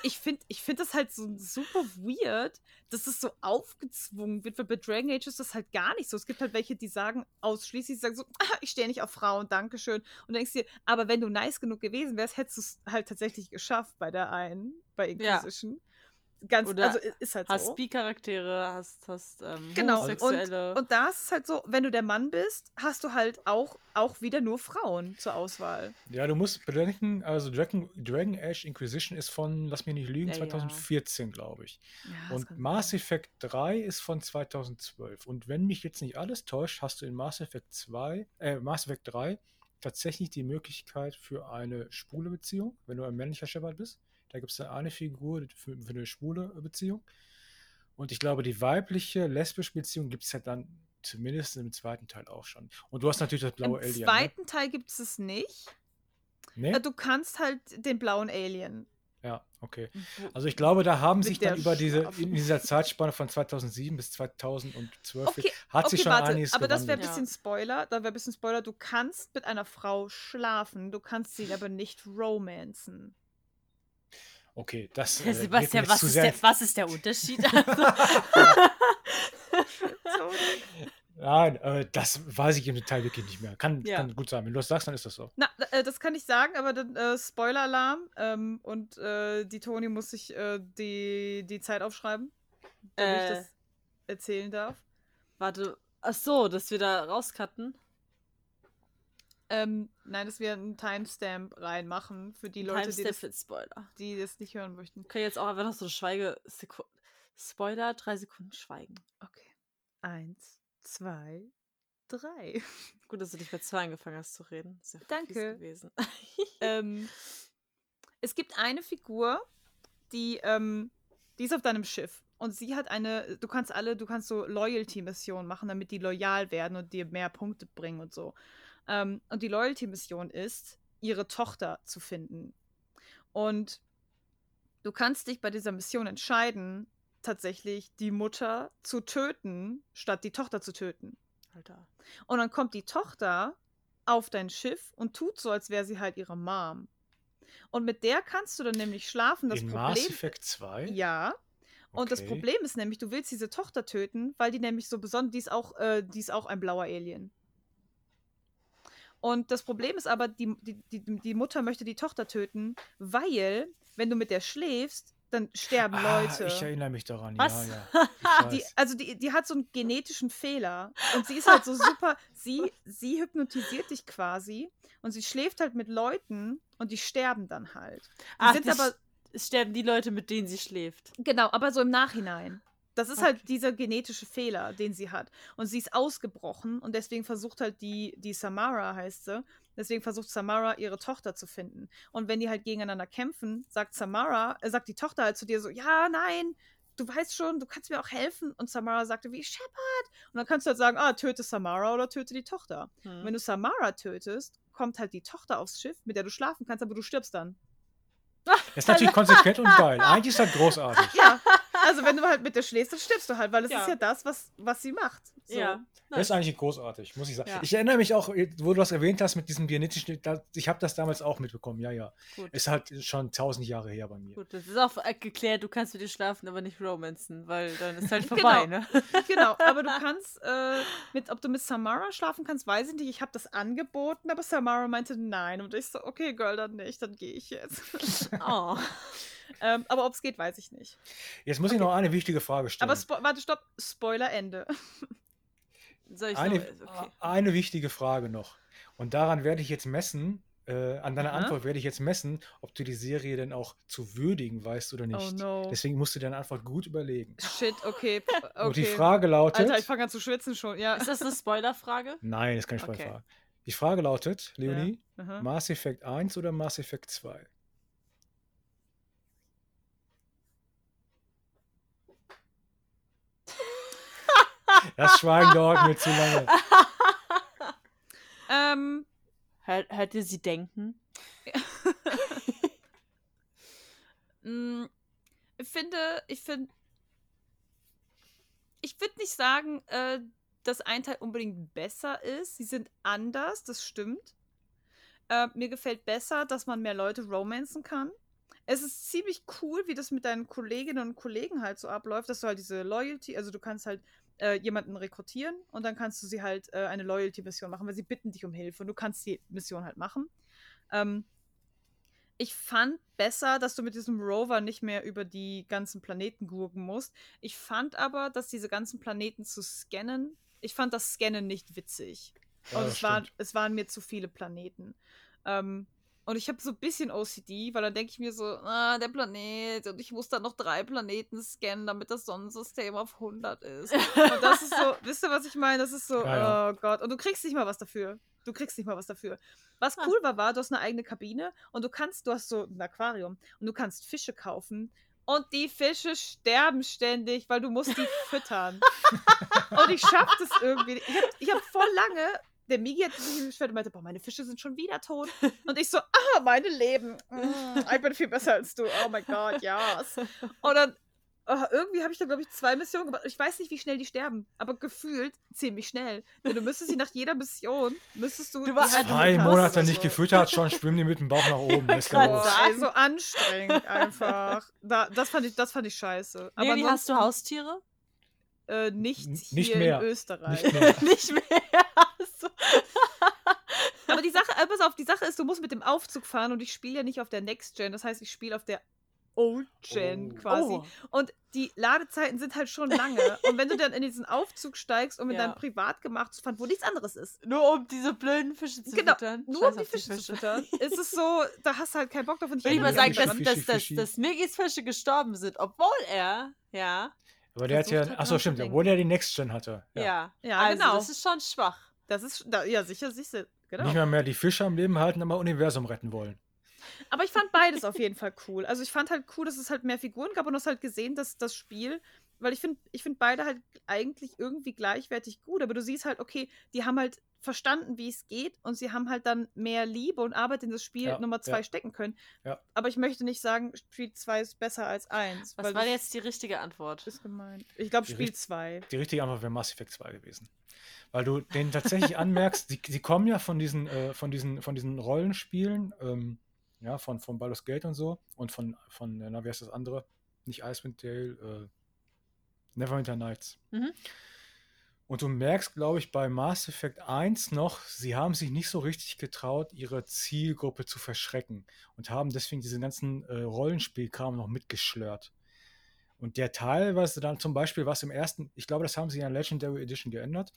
ich finde, ich finde das halt so super weird, dass es so aufgezwungen wird. Weil bei Dragon Age ist das halt gar nicht so. Es gibt halt welche, die sagen ausschließlich, die sagen so, ah, ich stehe nicht auf Frauen, Dankeschön. Und denkst dir, aber wenn du nice genug gewesen wärst, hättest du es halt tatsächlich geschafft bei der einen, bei Inquisition. Ja. Ganz, Oder also ist halt hast so. Bi-Charaktere, hast, hast ähm, genau. Homosexuelle. Und, und da ist es halt so, wenn du der Mann bist, hast du halt auch, auch wieder nur Frauen zur Auswahl. Ja, du musst bedenken, also Dragon, Dragon Age Inquisition ist von, lass mich nicht lügen, ja, 2014, ja. glaube ich. Ja, und Mass Effect 3 ist von 2012. Und wenn mich jetzt nicht alles täuscht, hast du in Mass Effect 2, äh, Mass Effect 3 tatsächlich die Möglichkeit für eine schwule Beziehung, wenn du ein männlicher Shepard bist. Da gibt es eine Figur für, für, eine schwule Beziehung. Und ich glaube, die weibliche lesbische Beziehung gibt es ja dann zumindest im zweiten Teil auch schon. Und du hast natürlich das blaue Im Alien. zweiten Teil gibt es es nicht. Ne? Äh, Nee? Du kannst halt den blauen Alien. Ja, okay. Also ich glaube, da haben Mit sich dann über diese, Schlafen. in dieser Zeitspanne von 2007 bis 2012 Okay, hat sich Okay, schon warte, einiges aber das wäre ein. Ja. bisschen Spoiler. Da wäre ein bisschen Spoiler. Du kannst mit einer Frau schlafen, du kannst sie aber nicht romanzen. Okay, das äh, Sebastian, was zu ist, sehr. der, was ist der Unterschied? Nein, äh, das weiß ich im Detail wirklich nicht mehr. Kann, Ja. kann gut sein. Wenn du das sagst, dann ist das so. Na, äh, das kann ich sagen, aber dann äh, Spoiler-Alarm. Ähm, und äh, die Toni muss sich äh, die, die Zeit aufschreiben, damit ich Äh. das erzählen darf. Warte, ach so, dass wir da rauscutten. Ähm, nein, dass wir einen Timestamp reinmachen für die Leute, die das, die das nicht hören möchten. Okay, jetzt auch einfach noch so eine Schweige. Seku Spoiler, drei Sekunden Schweigen. Okay. Eins, zwei, drei. Gut, dass du dich bei zwei angefangen hast zu reden. Ist ja Danke. gewesen. ähm, es gibt eine Figur, die, ähm, die ist auf deinem Schiff. Und sie hat eine, du kannst alle, du kannst so Loyalty-Missionen machen, damit die loyal werden und dir mehr Punkte bringen und so. Ähm, und die Loyalty-Mission ist, ihre Tochter zu finden. Und du kannst dich bei dieser Mission entscheiden, tatsächlich die Mutter zu töten, statt die Tochter zu töten. Alter. Und dann kommt die Tochter auf dein Schiff und tut so, als wäre sie halt ihre Mom. Und mit der kannst du dann nämlich schlafen. Das In Problem. Mass Effect 2? Ja. Und das Okay. Problem ist nämlich, du willst diese Tochter töten, weil die nämlich so besonders, die ist auch, äh, die ist auch ein blauer Alien. Und das Problem ist aber, die, die, die, die Mutter möchte die Tochter töten, weil, wenn du mit der schläfst, dann sterben Ah, Leute. ich erinnere mich daran. Was? Ja, ja. Die, also die, die hat so einen genetischen Fehler. Und sie ist halt so super. Sie, sie hypnotisiert dich quasi. Und sie schläft halt mit Leuten und die sterben dann halt. Die Ach, sind die aber. sterben die Leute, mit denen sie schläft. Genau, aber so im Nachhinein. Das ist Okay. halt dieser genetische Fehler, den sie hat. Und sie ist ausgebrochen und deswegen versucht halt die, die Samara heißt sie, deswegen versucht Samara ihre Tochter zu finden. Und wenn die halt gegeneinander kämpfen, sagt Samara, äh, sagt die Tochter halt zu dir so, ja, nein, du weißt schon, du kannst mir auch helfen. Und Samara sagte, wie Shepard. Und dann kannst du halt sagen, ah, töte Samara oder töte die Tochter. Hm. Wenn du Samara tötest, kommt halt die Tochter aufs Schiff, mit der du schlafen kannst, aber du stirbst dann. Das ist natürlich konsequent und geil. Eigentlich ist das großartig. Ja, also wenn du halt mit der schläfst, dann stirbst du halt, weil es Ja. ist ja das, was, was sie macht. So. Ja. Das ist eigentlich großartig, muss ich sagen. Ja. Ich erinnere mich auch, wo du das erwähnt hast mit diesem genetischen, ich habe das damals auch mitbekommen, ja, ja. Gut. Ist halt schon tausend Jahre her bei mir. Gut, das ist auch geklärt, du kannst mit dir schlafen, aber nicht romanzen, weil dann ist halt Genau. vorbei, ne? Genau, aber du kannst, äh, mit, ob du mit Samara schlafen kannst, weiß ich nicht. Ich habe das angeboten, aber Samara meinte nein. Und ich so, okay, Girl, dann nicht, dann gehe ich jetzt. Oh. ähm, aber ob es geht, weiß ich nicht. Jetzt muss ich noch eine wichtige Frage stellen. Aber Spo warte, stopp, Spoiler Ende. Soll ich eine, noch, okay. eine wichtige Frage noch. Und daran werde ich jetzt messen, äh, an deiner Aha. Antwort werde ich jetzt messen, ob du die Serie denn auch zu würdigen weißt oder nicht. Oh no. Deswegen musst du deine Antwort gut überlegen. Shit, okay. okay. Und die Frage lautet. Alter, ich fange an zu schwitzen schon, ja. Ist das eine Spoilerfrage? Nein, das ist keine Okay. Spoilerfrage. Die Frage lautet, Leonie, Aha. Mass Effect 1 oder Mass Effect 2? Das Schweigen dauert mir zu lange. Ähm, Hört, hört ihr sie denken? Mm, Ich finde, ich finde, ich würde nicht sagen, äh, dass ein Teil unbedingt besser ist. Sie sind anders, das stimmt. Äh, mir gefällt besser, dass man mehr Leute romanzen kann. Es ist ziemlich cool, wie das mit deinen Kolleginnen und Kollegen halt so abläuft, dass du halt diese Loyalty, also du kannst halt äh, jemanden rekrutieren und dann kannst du sie halt äh, eine Loyalty-Mission machen, weil sie bitten dich um Hilfe und du kannst die Mission halt machen. Ähm, ich fand besser, dass du mit diesem Rover nicht mehr über die ganzen Planeten gurken musst. Ich fand aber, dass diese ganzen Planeten zu scannen, ich fand das Scannen nicht witzig. Ja, und es waren, stimmt. es waren mir zu viele Planeten. Ähm, und ich habe so ein bisschen OCD, weil dann denke ich mir so, ah, der Planet und ich muss dann noch drei Planeten scannen, damit das Sonnensystem auf 100 ist. Und das ist so, wisst ihr, was ich meine? Das ist so, Ja, ja. oh Gott. Und du kriegst nicht mal was dafür. Du kriegst nicht mal was dafür. Was Ah. cool war, war, du hast eine eigene Kabine und du kannst, du hast so ein Aquarium und du kannst Fische kaufen und die Fische sterben ständig, weil du musst die füttern. und ich schaff das irgendwie. Ich habe hab voll lange, der Migi hat sich beschwert und meinte, boah, meine Fische sind schon wieder tot. Und ich so, ah, meine leben. Mm, ich bin viel besser als du. Oh mein Gott, ja. Yes. Und dann oh, irgendwie habe ich da, glaube ich, zwei Missionen gemacht. Ich weiß nicht, wie schnell die sterben, aber gefühlt ziemlich schnell. Denn du müsstest sie nach jeder Mission, müsstest du. Du warst halt Zwei füttern. Monate nicht gefüttert, schon schwimmen die mit dem Bauch nach oben. Das ist so anstrengend einfach. Da, das, fand ich, das fand ich scheiße. Aber Leonie, hast du Haustiere? Äh, nicht N- hier nicht mehr. in Österreich. Nicht mehr. Nicht mehr. Aber die Sache, äh, pass auf, die Sache ist, du musst mit dem Aufzug fahren und ich spiele ja nicht auf der Next Gen. Das heißt, ich spiele auf der Old Gen Oh. quasi. Oh. Und die Ladezeiten sind halt schon lange. und wenn du dann in diesen Aufzug steigst, um in Ja. dein Privatgemach zu fahren, wo nichts anderes ist, Nur um diese blöden Fische zu Genau, füttern. nur Scheiß um die auf Fische zu füttern, ist es so, da hast du halt keinen Bock drauf. Und Will ich mal Ja, sagen, dass, dass, dass, dass Migis Fische gestorben sind, obwohl er, ja, Aber der hat ja, achso, stimmt, obwohl der die Next Gen hatte. ja. Ja, also, genau. Das ist schon schwach. Das ist, da, ja, sicher, du, genau. Nicht mal mehr die Fische am Leben halten, aber Universum retten wollen. Aber ich fand beides auf jeden Fall cool. Also ich fand halt cool, dass es halt mehr Figuren gab und du hast halt gesehen, dass das Spiel, weil ich finde, ich finde beide halt eigentlich irgendwie gleichwertig gut, aber du siehst halt, okay, die haben halt verstanden, wie es geht und sie haben halt dann mehr Liebe und Arbeit in das Spiel Ja, Nummer zwei ja. stecken können. Ja. Aber ich möchte nicht sagen, Spiel 2 ist besser als 1. Was weil war jetzt die richtige Antwort? ist gemein. Ich glaube Spiel richt- 2. Die richtige Antwort wäre Mass Effect 2 gewesen. Weil du den tatsächlich anmerkst, die, die kommen ja von diesen, äh, von diesen, von diesen Rollenspielen, ähm, ja, von, von Baldur's Gate und so und von, von äh, na, wie heißt das andere? Nicht Icewind Dale, äh, Neverwinter Nights. Mhm. Und du merkst, glaube ich, bei Mass Effect 1 noch, sie haben sich nicht so richtig getraut, ihre Zielgruppe zu verschrecken und haben deswegen diesen ganzen äh, Rollenspielkram noch mitgeschlört. Und der teilweise dann zum Beispiel, was im ersten, ich glaube, das haben sie in der Legendary Edition geändert,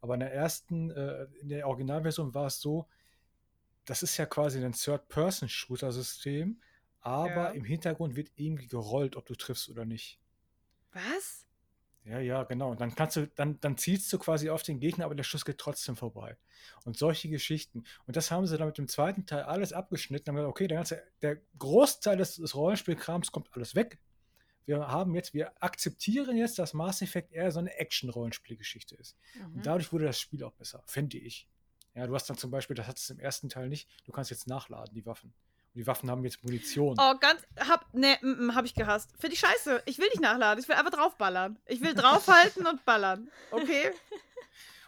aber in der ersten, äh, in der Originalversion war es so, das ist ja quasi ein Third-Person-Shooter-System, aber Ja. im Hintergrund wird irgendwie gerollt, ob du triffst oder nicht. Was? Ja, ja, genau. Und dann kannst du, dann, dann zielst du quasi auf den Gegner, aber der Schuss geht trotzdem vorbei. Und solche Geschichten. Und das haben sie dann mit dem zweiten Teil alles abgeschnitten. Haben gesagt, okay, der ganze, der Großteil des, des Rollenspielkrams kommt alles weg. Wir haben jetzt, wir akzeptieren jetzt, dass Mass Effect eher so eine Action-Rollenspielgeschichte ist. Mhm. Und dadurch wurde das Spiel auch besser, finde ich. Ja, du hast dann zum Beispiel, das hattest du im ersten Teil nicht, du kannst jetzt nachladen, die Waffen. Und die Waffen haben jetzt Munition. Oh, ganz, hab, ne, mm, mm, hab ich gehasst. Finde ich scheiße. Ich will nicht nachladen. Ich will einfach draufballern. Ich will draufhalten und ballern. Okay?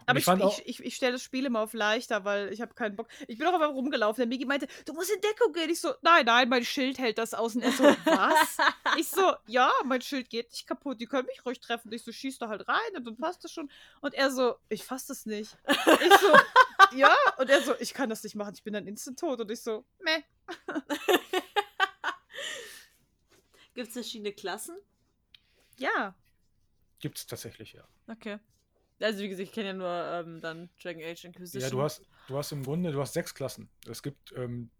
Aber ich ich, auch- ich, ich stelle das Spiel immer auf leichter, weil ich habe keinen Bock. Ich bin auch einfach rumgelaufen. Der Migi meinte, du musst in Deckung gehen. Ich so, nein, nein, mein Schild hält das aus. Und er so, was? ich so, ja, mein Schild geht nicht kaputt. Die können mich ruhig treffen. Ich so, schieß da halt rein und dann passt das schon. Und er so, ich fass das nicht. Ich so, ja. Und er so, ich kann das nicht machen. Ich bin dann instant tot. Und ich so, meh. Gibt es verschiedene Klassen? Ja. Gibt es tatsächlich, ja. Okay. Also wie gesagt, ich kenne ja nur ähm, dann Dragon Age Inquisition. Ja, du hast, du hast im Grunde, du hast sechs Klassen. Es gibt ähm,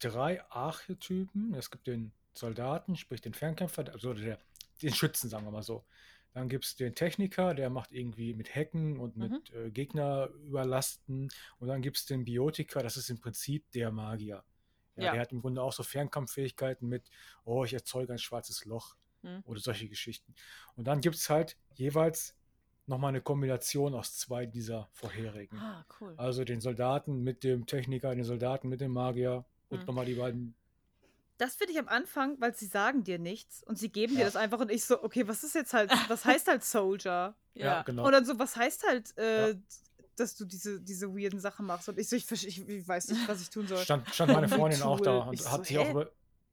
drei Archetypen. Es gibt den Soldaten, sprich den Fernkämpfer, also der, den Schützen, sagen wir mal so. Dann gibt es den Techniker, der macht irgendwie mit Hacken und mit äh, Gegner überlasten. Und dann gibt es den Biotiker, das ist im Prinzip der Magier. Ja, Ja. Der hat im Grunde auch so Fernkampffähigkeiten mit, oh, ich erzeuge ein schwarzes Loch Hm. oder solche Geschichten. Und dann gibt es halt jeweils nochmal eine Kombination aus zwei dieser vorherigen. Ah, cool. Also den Soldaten mit dem Techniker, den Soldaten mit dem Magier und Mhm. nochmal die beiden. Das finde ich am Anfang, weil sie sagen dir nichts und sie geben dir Ja. das einfach und ich so, okay, was ist jetzt halt, was heißt halt Soldier? ja. genau. Und dann so, was heißt halt, äh, Ja. dass du diese, diese weirden Sachen machst? Und ich so, ich, ich, ich weiß nicht, was ich tun soll. Stand, stand meine Freundin auch da und Ich so, hat sich hä? auch über.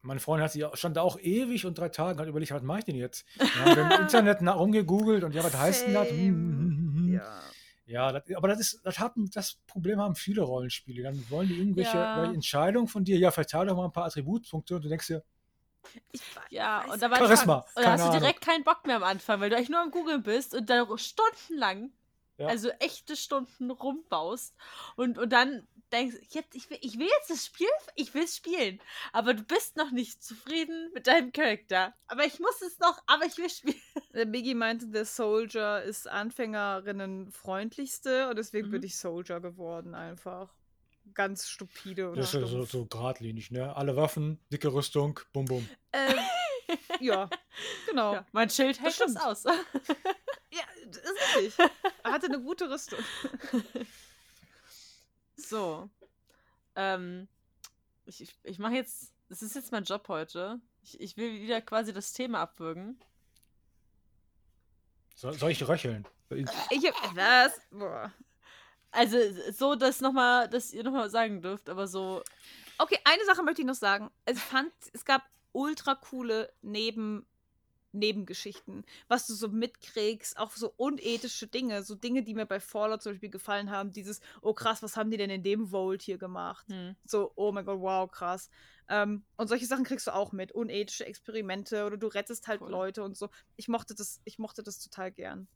Meine Freundin hat sich, auch- stand da auch ewig und drei Tage und hat überlegt, was mache ich denn jetzt? Wir haben im Internet nach rumgegoogelt und ja, was heißt denn das? Hm, hm, hm. Ja. Ja, das, aber das ist, das, haben, das Problem haben viele Rollenspiele. Dann wollen die irgendwelche Ja. Entscheidungen von dir, ja, verteile doch mal ein paar Attributpunkte und du denkst dir, Ich Ja, und da war Charisma, und da keine hast du Ahnung. direkt keinen Bock mehr am Anfang, weil du eigentlich nur am Googeln bist und dann stundenlang, Ja. also echte Stunden rumbaust und, und dann denkst, jetzt, ich will, ich will jetzt das Spiel, ich will es spielen, aber du bist noch nicht zufrieden mit deinem Charakter. Aber ich muss es noch, aber ich will spielen. Der Biggie meinte, der Soldier ist Anfängerinnen freundlichste und deswegen Mhm. bin ich Soldier geworden einfach. Ganz stupide und das ist ja so, so geradlinig, ne? Alle Waffen, dicke Rüstung, bum bum. Ähm, Ja, genau. Ja, mein Schild hält das aus. Ja, das ist richtig. Er hatte eine gute Rüstung. So. Ähm, ich ich, ich mache jetzt. Das ist jetzt mein Job heute. Ich, ich will wieder quasi das Thema abwürgen. So, soll ich röcheln? Ich hab, was? Boah. Also so, dass noch mal, dass ihr nochmal sagen dürft, aber so. Okay, eine Sache möchte ich noch sagen. Ich fand, es gab ultra coole Neben Nebengeschichten, was du so mitkriegst, auch so unethische Dinge, so Dinge, die mir bei Fallout zum Beispiel gefallen haben. Dieses, oh krass, was haben die denn in dem Vault hier gemacht? Hm. So, oh mein Gott, wow, krass. Ähm, und solche Sachen kriegst du auch mit. Unethische Experimente oder du rettest halt Cool. Leute und so. Ich mochte das, ich mochte das total gern.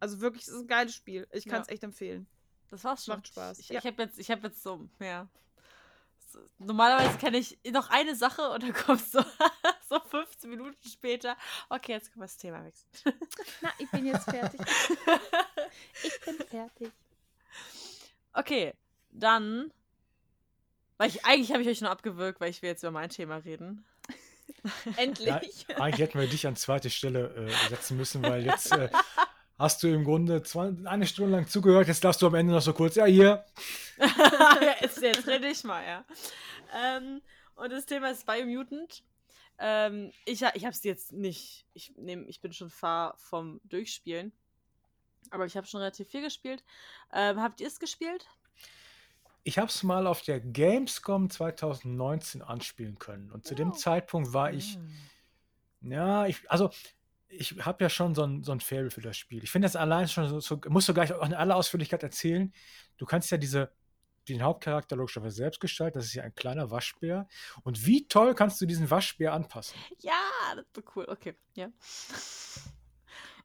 Also wirklich, es ist ein geiles Spiel. Ich kann es Ja. echt empfehlen. Das war's schon. Macht Spaß. Ich, Ja. ich habe jetzt, ich habe jetzt so, ja. Normalerweise kenne ich noch eine Sache und dann kommt so, so 15 Minuten später. Okay, jetzt können wir das Thema wechseln. Na, ich bin jetzt fertig. ich bin fertig. Okay, dann. Weil ich, eigentlich habe ich euch nur abgewürgt, weil ich will jetzt über mein Thema reden. Endlich. Ja, eigentlich hätten wir dich an zweite Stelle äh, setzen müssen, weil jetzt äh, hast du im Grunde zwei, eine Stunde lang zugehört. Jetzt darfst du am Ende noch so kurz, ja, hier. jetzt, jetzt rede ich mal, ja. Ähm, und das Thema ist Biomutant. Ähm, ich ich habe es jetzt nicht. Ich, nehm, ich bin schon far vom Durchspielen. Aber ich habe schon relativ viel gespielt. Ähm, habt ihr es gespielt? Ich habe es mal auf der Gamescom 2019 anspielen können. Und zu Oh. dem Zeitpunkt war ich, Hm. ja, ich, also ich habe ja schon so ein, so ein Faible für das Spiel. Ich finde das allein schon so, so, musst du gleich auch in aller Ausführlichkeit erzählen. Du kannst ja diese, den Hauptcharakter logischerweise selbst gestalten. Das ist ja ein kleiner Waschbär. Und wie toll kannst du diesen Waschbär anpassen? Ja, das war cool. Okay, ja.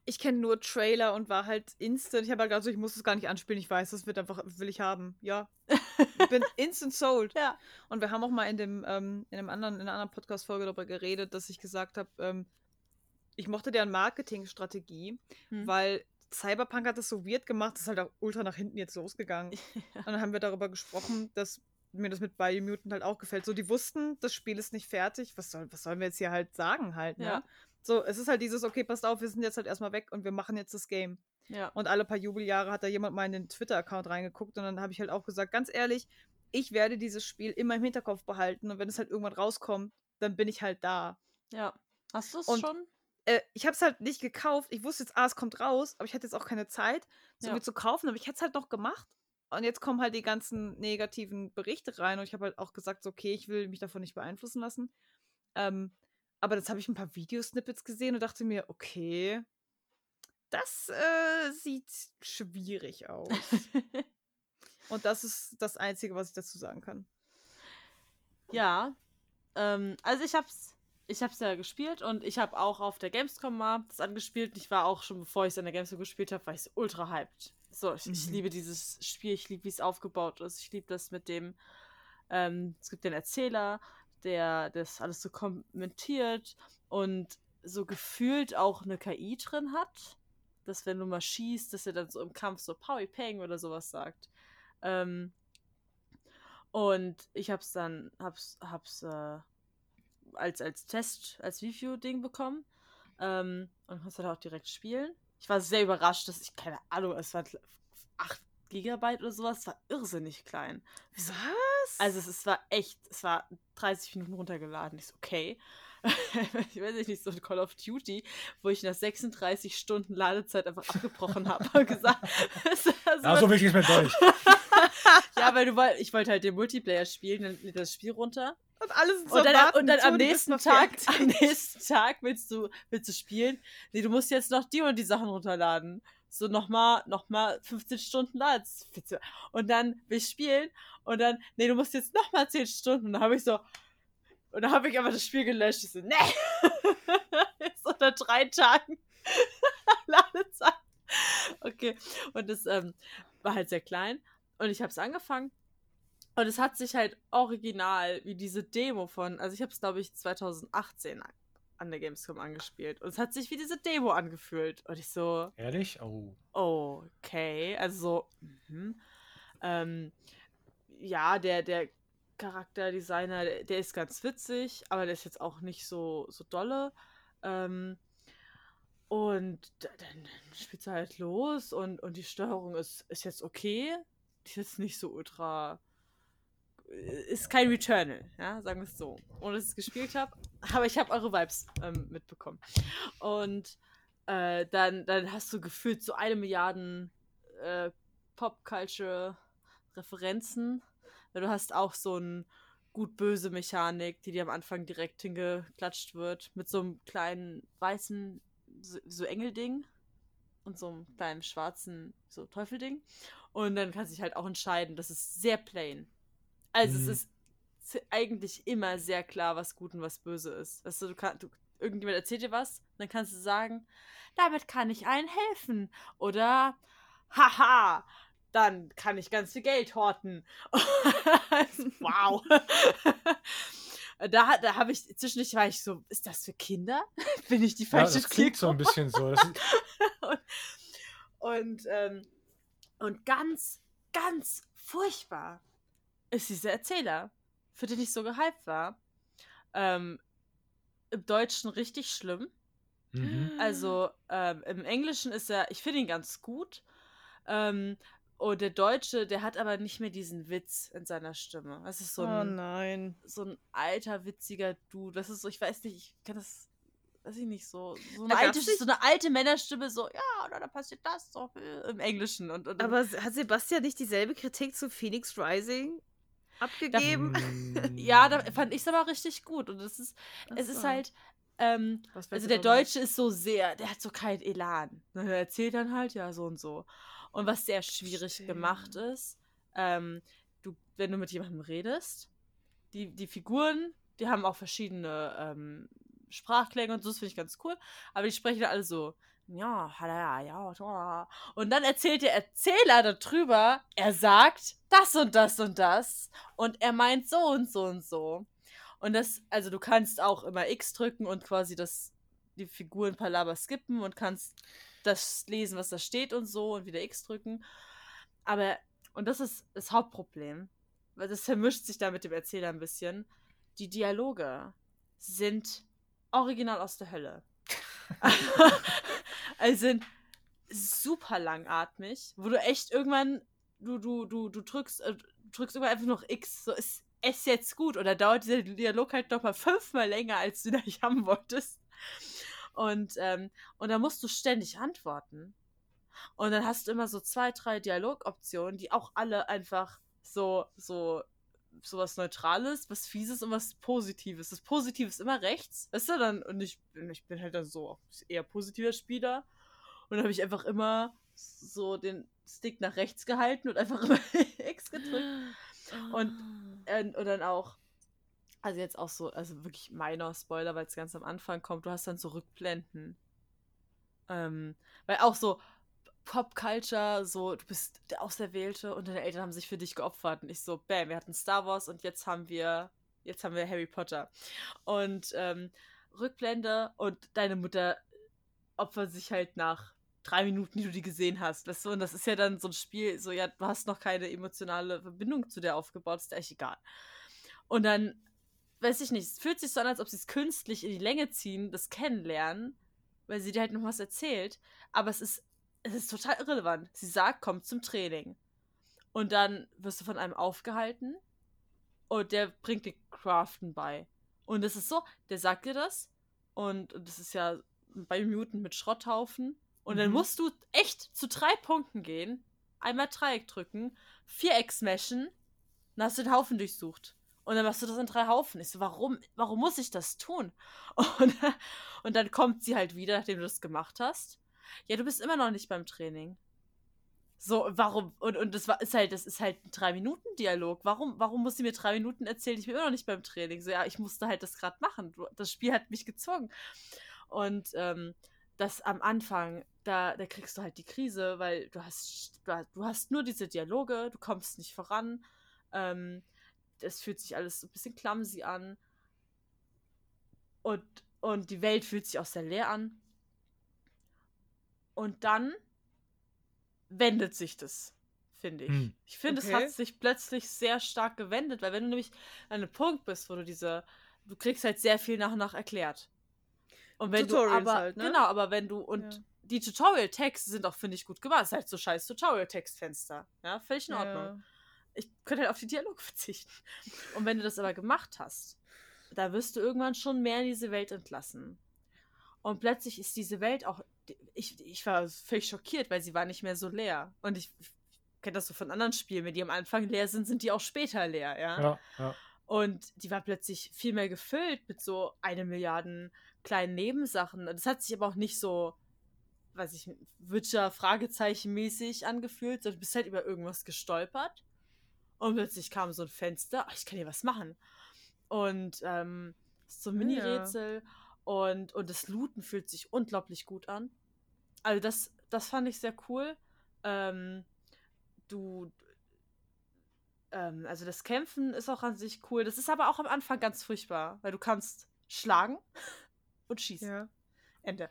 Ich kenne nur Trailer und war halt instant. Ich habe halt also ich muss es gar nicht anspielen. Ich weiß, das wird einfach, will ich haben. Ja. Ich bin instant sold. Ja. Und wir haben auch mal in dem, ähm, in einem anderen, in einer anderen Podcast-Folge darüber geredet, dass ich gesagt habe, ähm, ich mochte deren Marketingstrategie, Hm. weil Cyberpunk hat das so weird gemacht, das ist halt auch ultra nach hinten jetzt losgegangen. Und dann haben wir darüber gesprochen, dass mir das mit Biomutant halt auch gefällt. So, die wussten, das Spiel ist nicht fertig. Was, soll, was sollen wir jetzt hier halt sagen halt, ne? Ja. So, es ist halt dieses, okay, passt auf, wir sind jetzt halt erstmal weg und wir machen jetzt das Game. Ja. Und alle paar Jubeljahre hat da jemand mal in den Twitter-Account reingeguckt und dann habe ich halt auch gesagt, ganz ehrlich, ich werde dieses Spiel immer im Hinterkopf behalten und wenn es halt irgendwann rauskommt, dann bin ich halt da. Ja. Hast du es schon? Äh, ich habe es halt nicht gekauft. Ich wusste jetzt, ah, es kommt raus, aber ich hatte jetzt auch keine Zeit, so Ja. viel zu kaufen, aber ich hätte es halt noch gemacht. Und jetzt kommen halt die ganzen negativen Berichte rein und ich habe halt auch gesagt, so, okay, ich will mich davon nicht beeinflussen lassen. Ähm, aber jetzt habe ich ein paar Videosnippets gesehen und dachte mir, okay, das äh, sieht schwierig aus. und das ist das Einzige, was ich dazu sagen kann. Ja. Ähm, also ich hab's, ich hab's ja gespielt und ich habe auch auf der Gamescom mal das angespielt. Ich war auch schon, bevor ich es an der Gamescom gespielt habe, war ich ultra hyped. So, ich, ich Mhm. liebe dieses Spiel, ich liebe, wie es aufgebaut ist. Ich liebe das mit dem, ähm, es gibt den Erzähler, der das alles so kommentiert und so gefühlt auch eine KI drin hat. Dass wenn du mal schießt, dass er dann so im Kampf so Powy Peng oder sowas sagt. Ähm, und ich hab's dann, hab's, hab's äh, als, als Test, als Review-Ding bekommen. Ähm, und konnte dann auch direkt spielen. Ich war sehr überrascht, dass ich, keine Ahnung, es war 8 Gigabyte oder sowas, es war irrsinnig klein. Was? also es, es war echt, es war 30 Minuten runtergeladen. Ich so, okay. ich weiß nicht, so ein Call of Duty, wo ich nach 36 Stunden Ladezeit einfach abgebrochen habe und gesagt, es war so- Ja, so wichtig ist mir doch nicht. ja, weil du woll, ich wollte halt den Multiplayer spielen, dann lädt das Spiel runter. Und alles Und dann, und dann am nächsten Tag, am nächsten Tag willst du, willst du spielen. Nee, du musst jetzt noch die und die Sachen runterladen. So nochmal, nochmal 15 Stunden Ladezeit. Und dann will ich spielen und dann, nee, du musst jetzt nochmal 10 Stunden. Und dann habe ich so, und dann habe ich einfach das Spiel gelöscht. Ich so, nee. Jetzt unter drei Tagen Ladezeit. Okay. Und das ähm, war halt sehr klein. Und ich habe es angefangen. Und es hat sich halt original wie diese Demo von, also ich habe es glaube ich 2018 an- der Gamescom angespielt. Und es hat sich wie diese Demo angefühlt. Und ich so, Ehrlich? Oh. okay, also so, mhm. ähm, ja, der, der Charakterdesigner, der, der ist ganz witzig, aber der ist jetzt auch nicht so, so dolle. Ähm, und da- dann, dann spielt sie halt los und, und die Steuerung ist, ist jetzt okay. Die ist jetzt nicht so ultra. Ist kein Returnal, ja, sagen wir es so. Ohne dass ich es gespielt habe. Aber ich habe eure Vibes ähm, mitbekommen. Und äh, dann, dann hast du gefühlt so eine Milliarden äh, Pop-Culture-Referenzen. Du hast auch so ein gut-böse Mechanik, die dir am Anfang direkt hingeklatscht wird, mit so einem kleinen weißen so, so Engelding und so einem kleinen schwarzen so Teufelding. Und dann kannst du dich halt auch entscheiden. Das ist sehr plain. Also Mhm. es ist eigentlich immer sehr klar, was gut und was böse ist. Weißt du, du kannst, du, irgendjemand erzählt dir was, dann kannst du sagen, damit kann ich einen helfen. Oder, haha, dann kann ich ganz viel Geld horten. wow. da da habe ich, zwischendurch war ich so, ist das für Kinder? Bin ich die Ja, falsche das klingt so ein bisschen so. Ist, Und, ähm, und ganz, ganz furchtbar ist dieser Erzähler, für den ich so gehypt war. Ähm, Im Deutschen richtig schlimm. mhm. Also ähm, im Englischen ist er, ich finde ihn ganz gut. Ähm, und der Deutsche, der hat aber nicht mehr diesen Witz in seiner Stimme. Das ist so oh ein, nein. so ein alter, witziger Dude. Das ist so, ich weiß nicht, ich kann das, weiß ich nicht, so, so, eine, alte, so eine alte Männerstimme, so, ja, oder da passiert das so äh, im Englischen. Und, und Aber hat Sebastian nicht dieselbe Kritik zu Phoenix Rising abgegeben? Mm, ja, da fand ich es aber richtig gut. Und es ist, es ist so. halt, ähm, also der? Deutsche ist so sehr, der hat so keinen Elan. Ne, Er erzählt dann halt, ja, so und so. Und was sehr schwierig Verstehe. gemacht ist, ähm, du, wenn du mit jemandem redest, die, die Figuren, die haben auch verschiedene ähm, Sprachklänge und so, das finde ich ganz cool. Aber die sprechen alle so, ja, ja, ja, ja. Und dann erzählt der Erzähler darüber, er sagt das und das und das. Und er meint so und so und so. Und das, also du kannst auch immer X drücken und quasi das, die Figuren Palaber skippen und kannst das lesen, was da steht und so und wieder X drücken. Aber, und das ist das Hauptproblem, weil das vermischt sich da mit dem Erzähler ein bisschen. Die Dialoge sind original aus der Hölle. also super langatmig, wo du echt irgendwann, du, du, du, du drückst, äh, drückst irgendwann einfach noch X, so ist es jetzt gut oder dauert dieser Dialog halt nochmal fünfmal länger, als du da haben wolltest. Und, ähm, und da musst du ständig antworten. Und dann hast du immer so zwei, drei Dialogoptionen, die auch alle einfach so, so, so was Neutrales, was Fieses und was Positives. Das Positive ist immer rechts, weißt du, dann, und ich, bin- ich bin halt dann so eher positiver Spieler. Und dann habe ich einfach immer so den Stick nach rechts gehalten und einfach immer X gedrückt. Und- Äh, und dann auch, also jetzt auch so, also wirklich minor Spoiler, weil es ganz am Anfang kommt, du hast dann so Rückblenden. Ähm, weil auch so Pop-Culture, so, du bist der Auserwählte und deine Eltern haben sich für dich geopfert. Und ich so, bam, wir hatten Star Wars und jetzt haben wir, jetzt haben wir Harry Potter. Und ähm, Rückblende und deine Mutter opfert sich halt nach drei Minuten, die du die gesehen hast. Weißt du? Und das ist ja dann so ein Spiel, so, ja, du hast noch keine emotionale Verbindung zu der aufgebaut, ist echt egal. Und dann, weiß ich nicht, es fühlt sich so an, als ob sie es künstlich in die Länge ziehen, das Kennenlernen, weil sie dir halt noch was erzählt. Aber es ist, es ist total irrelevant. Sie sagt, komm zum Training. Und dann wirst du von einem aufgehalten und der bringt dir Craften bei. Und es ist so, der sagt dir das und und das ist ja bei Mutant mit Schrotthaufen. Und dann Mhm. musst du echt zu drei Punkten gehen, einmal Dreieck drücken, Viereck smashen, dann hast du den Haufen durchsucht. Und dann machst du das in drei Haufen. Ich so, warum, warum muss ich das tun? Und, und dann kommt sie halt wieder, nachdem du das gemacht hast. Ja, du bist immer noch nicht beim Training. So, warum? Und, und das war, ist halt, das ist halt ein Drei-Minuten-Dialog. Warum, warum muss sie mir drei Minuten erzählen? Ich bin immer noch nicht beim Training. So, ja, ich musste halt das gerade machen. Das Spiel hat mich gezwungen. Und ähm, das am Anfang, da, da kriegst du halt die Krise, weil du hast, du hast, nur diese Dialoge, du kommst nicht voran. Ähm, das fühlt sich alles so ein bisschen clumsy an. Und, und die Welt fühlt sich auch sehr leer an. Und dann wendet sich das finde ich. Hm. Ich finde, es Okay. hat sich plötzlich sehr stark gewendet, weil wenn du nämlich an einem Punkt bist, wo du diese, du kriegst halt sehr viel nach und nach erklärt. Und wenn Tutorials du aber, halt, ne? genau, aber wenn du, und Ja. die Tutorial-Texte sind auch, finde ich, gut gemacht. Es ist halt so scheiß Tutorial-Textfenster. Ja, völlig in Ordnung. Ja. Ich könnte halt auf die Dialoge verzichten. Und wenn du das aber gemacht hast, da wirst du irgendwann schon mehr in diese Welt entlassen. Und plötzlich ist diese Welt auch. Ich, ich war völlig schockiert, weil sie war nicht mehr so leer. Und ich, kenne das so von anderen Spielen, wenn die am Anfang leer sind, sind die auch später leer, ja. Ja, ja. Und die war plötzlich viel mehr gefüllt mit so eine Milliarden kleinen Nebensachen. Das hat sich aber auch nicht so, weiß ich, Witcher Fragezeichen mäßig angefühlt, sondern du bist halt über irgendwas gestolpert. Und plötzlich kam so ein Fenster, ach, ich kann hier was machen. Und ähm, so ein Ja. Mini-Rätsel und, und das Looten fühlt sich unglaublich gut an. Also das, das fand ich sehr cool. Ähm, du, ähm, also das Kämpfen ist auch an sich cool. Das ist aber auch am Anfang ganz furchtbar, weil du kannst schlagen und schießen. Ja. Ende.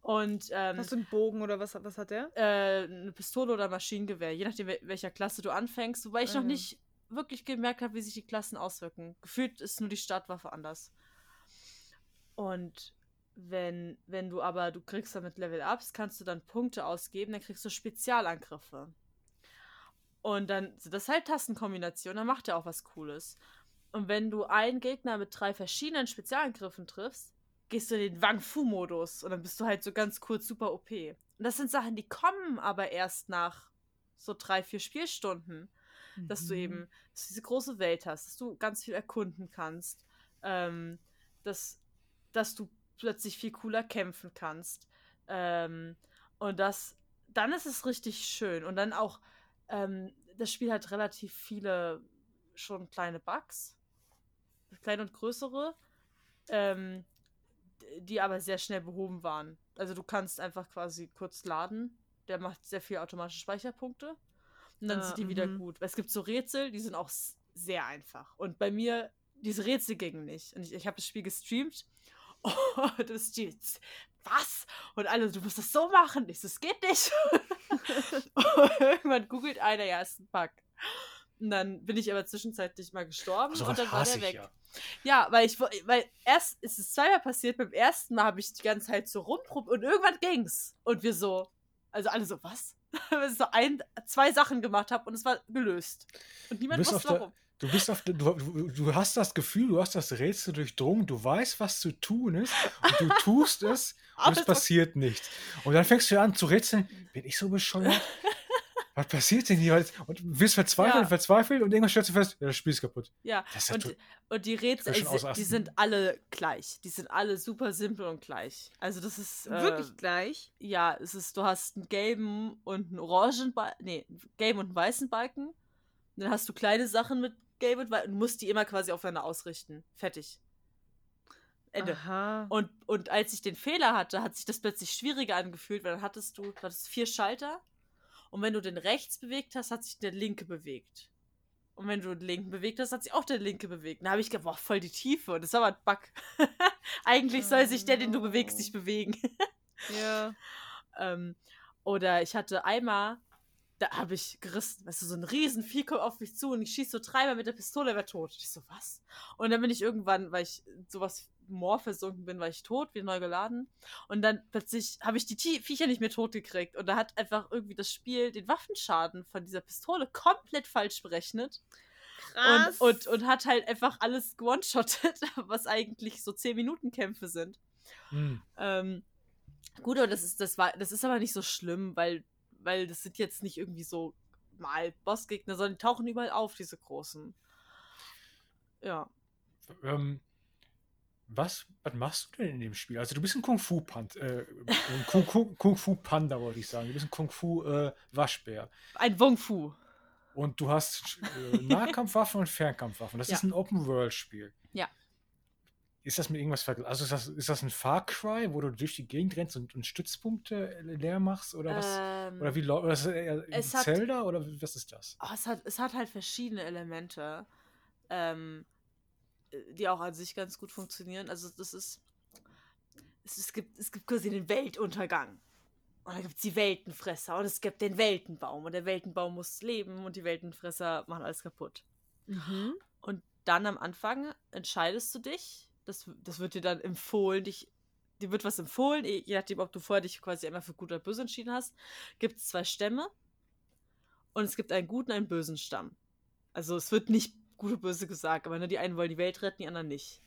Und ähm, Hast du einen Bogen oder was, was hat der? äh, eine Pistole oder Maschinengewehr, je nachdem, wel- welcher Klasse du anfängst. Wobei ich noch Mhm. nicht wirklich gemerkt habe, wie sich die Klassen auswirken. Gefühlt ist nur die Startwaffe anders. Und wenn, wenn du aber, du kriegst damit Level-Ups, kannst du dann Punkte ausgeben, dann kriegst du Spezialangriffe. Und dann sind das halt Tastenkombinationen, dann macht er auch was Cooles. Und wenn du einen Gegner mit drei verschiedenen Spezialangriffen triffst, gehst du in den Wang Fu-Modus und dann bist du halt so ganz kurz super OP. Und das sind Sachen, die kommen aber erst nach so drei, vier Spielstunden, dass du Mhm. eben dass du diese große Welt hast, dass du ganz viel erkunden kannst, ähm, dass, dass du plötzlich viel cooler kämpfen kannst. Ähm, und das, dann ist es richtig schön. Und dann auch, ähm, das Spiel hat relativ viele schon kleine Bugs, kleine und größere, ähm, die aber sehr schnell behoben waren. Also du kannst einfach quasi kurz laden. Der macht sehr viel automatische Speicherpunkte. Und dann Ah, sind die wieder mhm. gut. Es gibt so Rätsel, die sind auch sehr einfach. Und bei mir, diese Rätsel gingen nicht. Und ich, ich habe das Spiel gestreamt. Und das Spiel, was? Und alle, du musst das so machen. Ich so, es geht nicht. irgendwann googelt einer, ja, ist ein Bug. Und dann bin ich aber zwischenzeitlich mal gestorben So und dann war der weg. ja. Ja, weil ich, weil erst ist es zweimal passiert, beim ersten Mal habe ich die ganze Zeit so rumprobiert und irgendwann ging's. Und wir so, also alle so, was? Weil ich so ein, zwei Sachen gemacht habe und es war gelöst. Und niemand wusste auf der- warum. Du bist auf du, du, hast das Gefühl, du hast das Rätsel durchdrungen, du weißt, was zu tun ist und du tust es und Aber es passiert nichts. Und dann fängst du an zu rätseln, bin ich so bescheuert? was passiert denn hier? Und du wirst verzweifelt Ja. und verzweifelt und irgendwann stellst du fest, ja, das Spiel ist kaputt. Ja, Das ist ja und, und die Rätsel, die sind alle gleich. Die sind alle super simpel und gleich. Also das ist äh, Wirklich gleich. ja, es ist, du hast einen gelben und einen orangen Balken, nee, einen gelben und einen weißen Balken. Dann hast du kleine Sachen mit und weiß und musst die immer quasi aufeinander ausrichten. Fertig. Ende. Aha. Und, und als ich den Fehler hatte, hat sich das plötzlich schwieriger angefühlt, weil dann hattest du, du hattest vier Schalter und wenn du den rechts bewegt hast, hat sich der linke bewegt. Und wenn du den linken bewegt hast, hat sich auch der linke bewegt. Da habe ich gedacht, boah, voll die Tiefe. Und das war aber ein Bug. Eigentlich soll sich der, den du bewegst, nicht bewegen. ja. Ähm, oder ich hatte einmal, da habe ich gerissen, weißt du, so ein riesen Vieh kommt auf mich zu und ich schieße so dreimal mit der Pistole, er wäre tot. Ich so, was? Und dann bin ich irgendwann, weil ich sowas Moor versunken bin, war ich tot, wieder neu geladen. Und dann plötzlich habe ich die Tie- Viecher nicht mehr tot gekriegt. Und da hat einfach irgendwie das Spiel den Waffenschaden von dieser Pistole komplett falsch berechnet. Krass. Und, und, und hat halt einfach alles gewone-shottet, was eigentlich so 10 Minuten Kämpfe sind. Hm. Ähm, gut, aber das ist, das war, das ist aber nicht so schlimm, weil, weil das sind jetzt nicht irgendwie so mal Bossgegner, sondern die tauchen überall auf, diese großen. Ja. Ähm, was, was machst du denn in dem Spiel? Also du bist ein Kung Fu Panda, äh, Kung, Kung, Kung Fu Panda wollte ich sagen. Du bist ein Kung Fu äh, Waschbär Ein Wong Fu. und du hast äh, Nahkampfwaffen und Fernkampfwaffen. Das Ja. ist ein Open World Spiel. Ja. Ist das mit irgendwas vergleichbar? Also ist das, ist das ein Far Cry, wo du durch die Gegend rennst und, und Stützpunkte leer machst oder was? Ähm, Oder wie läuft das? Es hat- Zelda oder was ist das? oh, es, hat, es hat halt verschiedene Elemente, ähm, die auch an sich ganz gut funktionieren. Also das ist. Es, es, gibt, es gibt quasi den Weltuntergang. Und dann gibt es die Weltenfresser und es gibt den Weltenbaum und der Weltenbaum muss leben und die Weltenfresser machen alles kaputt. Mhm. Und dann am Anfang entscheidest du dich, das, das wird dir dann empfohlen, dich, dir wird was empfohlen, je nachdem, ob du vorher dich quasi einmal für gut oder böse entschieden hast, gibt es zwei Stämme und es gibt einen guten und einen bösen Stamm. Also es wird nicht gut oder böse gesagt, aber nur die einen wollen die Welt retten, die anderen nicht.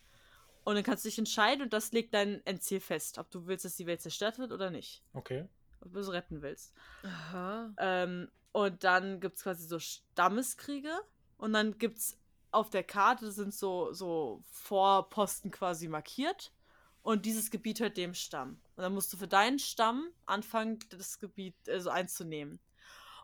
Und dann kannst du dich entscheiden und das legt dein Endziel fest, ob du willst, dass die Welt zerstört wird oder nicht. Okay. Ob du sie retten willst. Aha. Ähm, und dann gibt es quasi so Stammeskriege. Und dann gibt es auf der Karte sind so, so Vorposten quasi markiert. Und dieses Gebiet hört dem Stamm. Und dann musst du für deinen Stamm anfangen, das Gebiet also einzunehmen.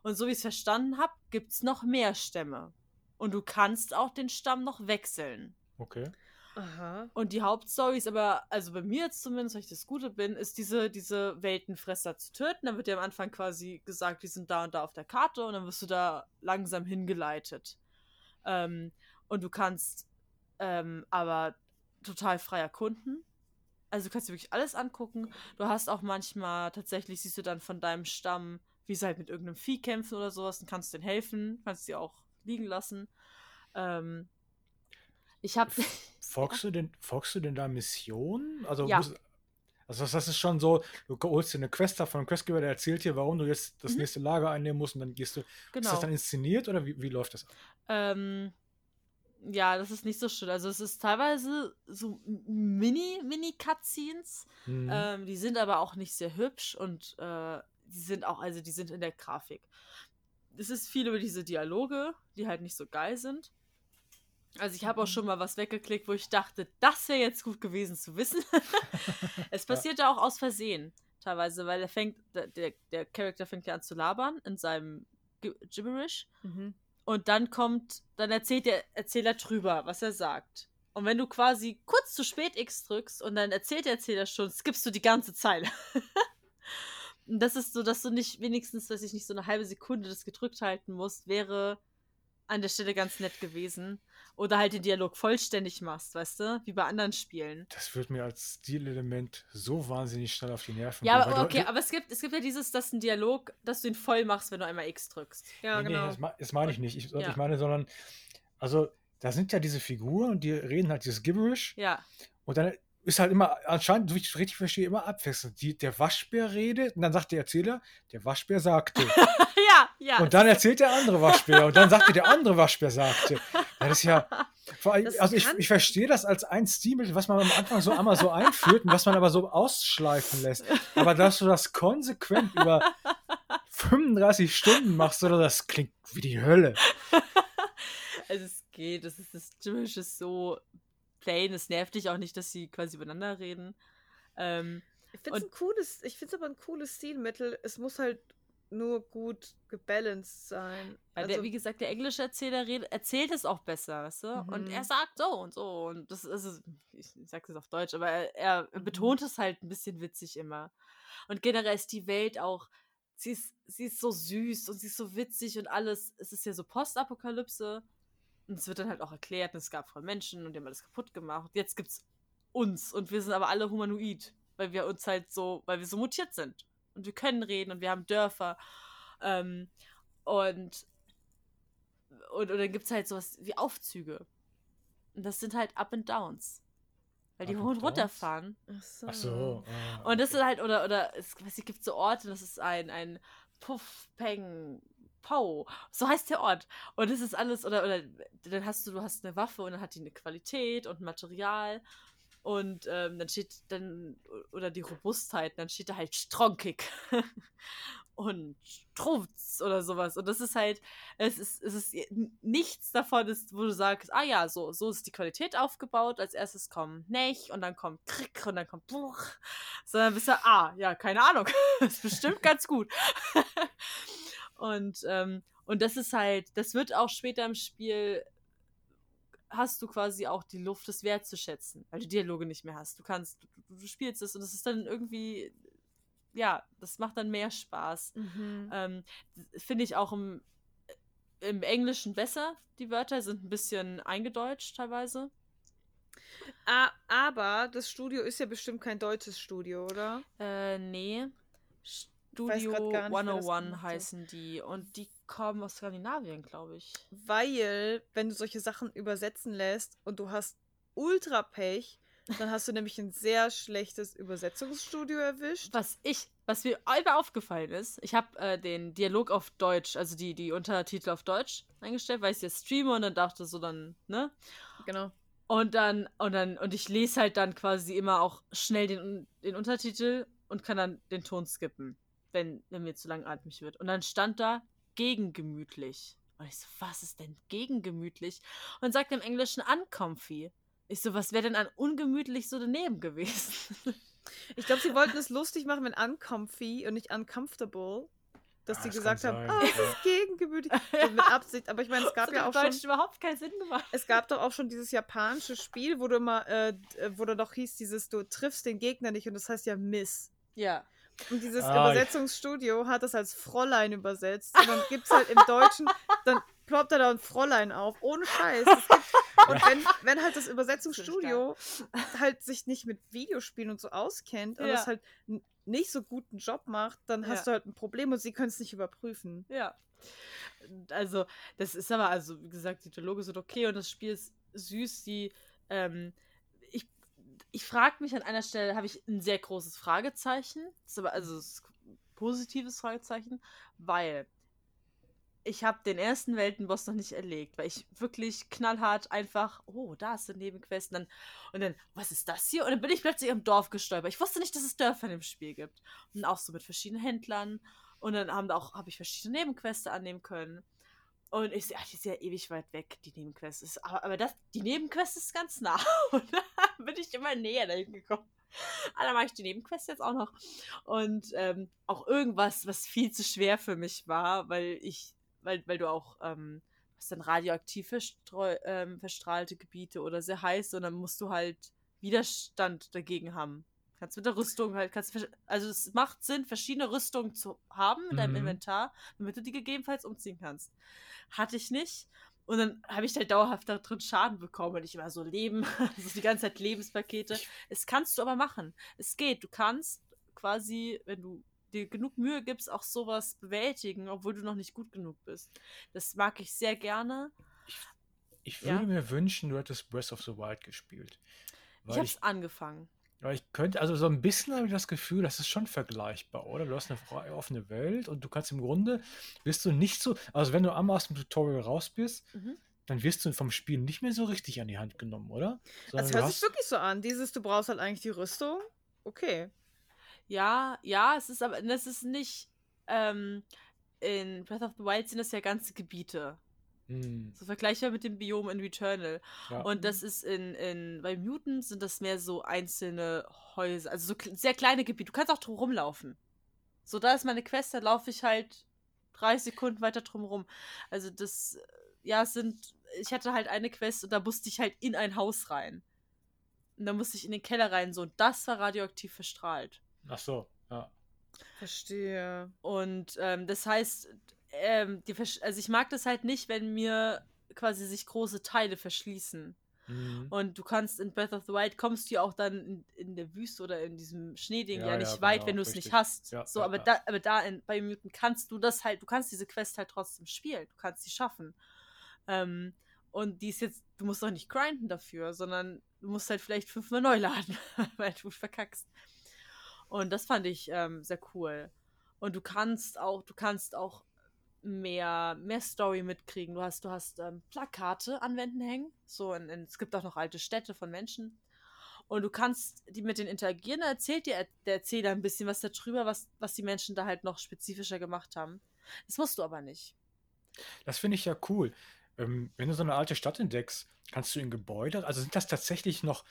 Und so wie ich es verstanden habe, gibt es noch mehr Stämme. Und du kannst auch den Stamm noch wechseln. Okay. Aha. Und die Hauptstory ist aber, also bei mir jetzt zumindest, weil ich das Gute bin, ist diese, diese Weltenfresser zu töten. Dann wird dir am Anfang quasi gesagt, die sind da und da auf der Karte und dann wirst du da langsam hingeleitet. Ähm, und du kannst ähm, aber total frei erkunden. Also du kannst dir wirklich alles angucken. Du hast auch manchmal, tatsächlich siehst du dann von deinem Stamm, wie sie halt mit irgendeinem Vieh kämpfen oder sowas und kannst denen helfen, kannst sie auch liegen lassen. Ähm, ich habe Folgst, du denn, folgst du denn da Missionen? Also, Ja. musst, also das, ist schon so, du holst dir eine Quest ab von einem Questgeber, der erzählt dir, warum du jetzt das Mhm. nächste Lager einnehmen musst und dann gehst du. Ist genau. das dann inszeniert oder wie, wie läuft das? Ähm, ja, das ist nicht so schön. Also es ist teilweise so Mini, Mini-Cutscenes. Mhm. Ähm, die sind aber auch nicht sehr hübsch und äh, die sind auch, also die sind in der Grafik. Es ist viel über diese Dialoge, die halt nicht so geil sind. Also ich habe auch Mhm. schon mal was weggeklickt, wo ich dachte, das wäre jetzt gut gewesen zu wissen. es passiert ja auch aus Versehen, teilweise, weil er fängt, der, der, Charakter fängt ja an zu labern in seinem Gi- Gibberish. Mhm. Und dann kommt, dann erzählt der Erzähler drüber, was er sagt. Und wenn du quasi kurz zu spät X drückst und dann erzählt der Erzähler schon, skippst du die ganze Zeile. und das ist so, dass du nicht wenigstens, weiß ich nicht, so eine halbe Sekunde das gedrückt halten musst, wäre an der Stelle ganz nett gewesen. Oder halt den Dialog vollständig machst, weißt du, wie bei anderen Spielen. Das wird mir als Stilelement so wahnsinnig schnell auf die Nerven Ja, gehen, aber okay, du- aber es gibt, es gibt ja dieses, dass ein Dialog, dass du ihn voll machst, wenn du einmal X drückst. Ja, nee, genau. Nee, das, ma- das meine ich nicht. Ich, Ja. ich meine, sondern, also, da sind ja diese Figuren und die reden halt dieses Gibberish Ja. und dann ist halt immer, anscheinend, so wie ich es richtig verstehe, immer abwechselnd. Die, der Waschbär redet und dann sagt der Erzähler, der Waschbär sagte. ja, ja. und dann erzählt der andere Waschbär und dann sagte der andere Waschbär sagte. Ja, das ist ja. Vor allem, Das also ich, ich verstehe das als ein Stilmittel, was man am Anfang so einmal so einführt und was man aber so ausschleifen lässt. Aber dass du das konsequent über 35 Stunden machst, oder das klingt wie die Hölle. Also es geht, es ist das Gibberish ist so plain, es nervt dich auch nicht, dass sie quasi übereinander reden. Ähm, Ich finde es Und- ein cooles, ich finde es aber ein cooles Stilmittel. Es muss halt nur gut gebalanced sein. weil Also, der, wie gesagt, der englische Erzähler redet, erzählt es auch besser, weißt du? Und Mhm. er sagt so und so und das ist, ich sag's jetzt auf Deutsch, aber er, er Mhm. betont es halt ein bisschen witzig immer. Und generell ist die Welt auch, sie ist, sie ist so süß und sie ist so witzig und alles. Es ist ja so Postapokalypse und es wird dann halt auch erklärt, es gab früher Menschen und die haben alles kaputt gemacht. Jetzt gibt's uns und wir sind aber alle humanoid, weil wir uns halt so, weil wir so mutiert sind. Und wir können reden und wir haben Dörfer. Ähm, und, und, und dann gibt es halt sowas wie Aufzüge. Und das sind halt Up and Downs. Weil die hoch und runter fahren. ach so. Ach so. ah, Und das okay. ist halt, oder, oder es, weiß ich, gibt so Orte, das ist ein, ein Puff, Peng, Pau. So heißt der Ort. Und das ist alles, oder, oder dann hast du, du hast eine Waffe und dann hat die eine Qualität und ein Material. Und ähm, dann steht dann, oder die Robustheit, dann steht da halt stronkig. und Strunz oder sowas. Und das ist halt, es ist, es ist nichts davon, ist, wo du sagst, ah ja, so, so ist die Qualität aufgebaut. Als erstes kommt Nech und dann kommt Krick und dann kommt Buch. Sondern bist du, ah, ja, keine Ahnung. ist bestimmt ganz gut. und, ähm, und das ist halt, das wird auch später im Spiel hast du quasi auch die Luft, das wertzuschätzen, weil du Dialoge nicht mehr hast. Du kannst, du, du spielst es und es ist dann irgendwie, ja, das macht dann mehr Spaß. Mhm. Ähm, Finde ich auch im, im Englischen besser. Die Wörter sind ein bisschen eingedeutscht teilweise. Aber das Studio ist ja bestimmt kein deutsches Studio, oder? Äh, nee. Grad Studio gar nicht, wer das 101 gemacht hat. heißen die. Und die kommen aus Skandinavien, glaube ich. Weil, wenn du solche Sachen übersetzen lässt und du hast Ultra-Pech, dann hast du nämlich ein sehr schlechtes Übersetzungsstudio erwischt. Was ich, was mir einfach aufgefallen ist, ich habe äh, den Dialog auf Deutsch, also die, die Untertitel auf Deutsch eingestellt, weil ich jetzt streame und dann dachte so dann, ne? Genau. Und dann, und dann, und ich lese halt dann quasi immer auch schnell den, den Untertitel und kann dann den Ton skippen, wenn, wenn mir zu langatmig wird. Und dann stand da gegengemütlich. Und ich so, was ist denn gegengemütlich? Und sagt im Englischen uncomfy. Ich so, was wäre denn an ungemütlich so daneben gewesen? Ich glaube, sie wollten es lustig machen, wenn uncomfy und nicht uncomfortable. Dass Ah, sie das gesagt haben, sein, ah, es ja. ist gegengemütlich. So mit Absicht. Aber ich meine, es gab Das ja auch im Deutschen schon. überhaupt keinen Sinn gemacht. Es gab doch auch schon dieses japanische Spiel, wo du immer, äh, wo da doch hieß, dieses, du triffst den Gegner nicht und das heißt ja Miss. Ja. Und dieses Ah, ich- Übersetzungsstudio hat das als Fräulein übersetzt. Und dann gibt es halt im Deutschen, dann ploppt da da ein Fräulein auf. Ohne Scheiß. Gibt, und wenn, wenn halt das Übersetzungsstudio halt sich nicht mit Videospielen und so auskennt und Ja. das halt nicht so guten Job macht, dann hast Ja. du halt ein Problem und sie können es nicht überprüfen. Ja. Also, das ist aber, also, wie gesagt, die Dialoge sind okay und das Spiel ist süß. Die, ähm, ich frage mich an einer Stelle, habe ich ein sehr großes Fragezeichen. Also, ein positives Fragezeichen, weil ich habe den ersten Weltenboss noch nicht erlegt, weil ich wirklich knallhart einfach, oh, da ist eine Nebenquest und dann, und dann, was ist das hier? Und dann bin ich plötzlich im Dorf gestolpert. Ich wusste nicht, dass es Dörfer in dem Spiel gibt. Und auch so mit verschiedenen Händlern. Und dann haben da auch, habe ich verschiedene Nebenquests annehmen können. Und ich sehe, ach, die ist ja ewig weit weg, die Nebenquest. Ist, aber aber das, die Nebenquest ist ganz nah. Und dann bin ich immer näher dahin gekommen. Ah, dann mache ich die Nebenquest jetzt auch noch. Und ähm, auch irgendwas, was viel zu schwer für mich war, weil ich, weil, weil du auch, ähm, hast dann radioaktiv ähm, verstrahlte Gebiete oder sehr heiß und dann musst du halt Widerstand dagegen haben. Kannst mit der Rüstung halt, kannst, also es macht Sinn, verschiedene Rüstungen zu haben in deinem Mhm. Inventar, damit du die gegebenenfalls umziehen kannst. Hatte ich nicht. Und dann habe ich halt dauerhaft da drin Schaden bekommen und ich immer so Leben, also die ganze Zeit Lebenspakete. Es kannst du aber machen. Es geht. Du kannst quasi, wenn du dir genug Mühe gibst, auch sowas bewältigen, obwohl du noch nicht gut genug bist. Das mag ich sehr gerne. Ich Ja. würde mir wünschen, du hättest Breath of the Wild gespielt. ich Weil habe ich, es angefangen. Weil ich könnte, also so ein bisschen habe ich das Gefühl, das ist schon vergleichbar, oder? Du hast eine frei offene Welt und du kannst im Grunde, bist du nicht so, also wenn du einmal aus dem Tutorial raus bist, Mhm. dann wirst du vom Spiel nicht mehr so richtig an die Hand genommen, oder? Sondern Das hört sich hast- wirklich so an. Dieses, du brauchst halt eigentlich die Rüstung. Okay. Ja, ja, es ist aber, das ist nicht, ähm, in Breath of the Wild sind das ja ganze Gebiete. Hm, So vergleichbar mit dem Biom in Returnal. ja. Und das ist in, in, bei Mutants sind das mehr so einzelne Häuser, also so sehr kleine Gebiete. Du kannst auch drum rumlaufen. So, da ist meine Quest, da laufe ich halt drei Sekunden weiter drum rum. Also das, äh, ja, sind, ich hatte halt eine Quest und da musste ich halt in ein Haus rein. Und da musste ich in den Keller rein, so, und das war radioaktiv verstrahlt. Ach so, ja. Verstehe. Und ähm, das heißt, ähm, die, also ich mag das halt nicht, wenn mir quasi sich große Teile verschließen. Mhm. Und du kannst in Breath of the Wild kommst du ja auch dann in, in der Wüste oder in diesem Schneeding ja, Ja, nicht ja, weit, genau, wenn du es nicht hast. Ja, so, aber da, aber da in, bei Mutant kannst du das halt, du kannst diese Quest halt trotzdem spielen. Du kannst sie schaffen. Ähm, und die ist jetzt, du musst doch nicht grinden dafür, sondern du musst halt vielleicht fünfmal neu laden, weil du verkackst. Und das fand ich ähm, sehr cool. Und du kannst auch, du kannst auch mehr, mehr Story mitkriegen. Du hast, du hast ähm, Plakate an Wänden hängen. So, in, in, es gibt auch noch alte Städte von Menschen. Und du kannst die mit denen interagieren. Da erzählt dir der Erzähler ein bisschen was darüber, was, was die Menschen da halt noch spezifischer gemacht haben. Das musst du aber nicht. Das finde ich ja cool. Ähm, wenn du so eine alte Stadt entdeckst, kannst du in Gebäude, also sind das tatsächlich noch,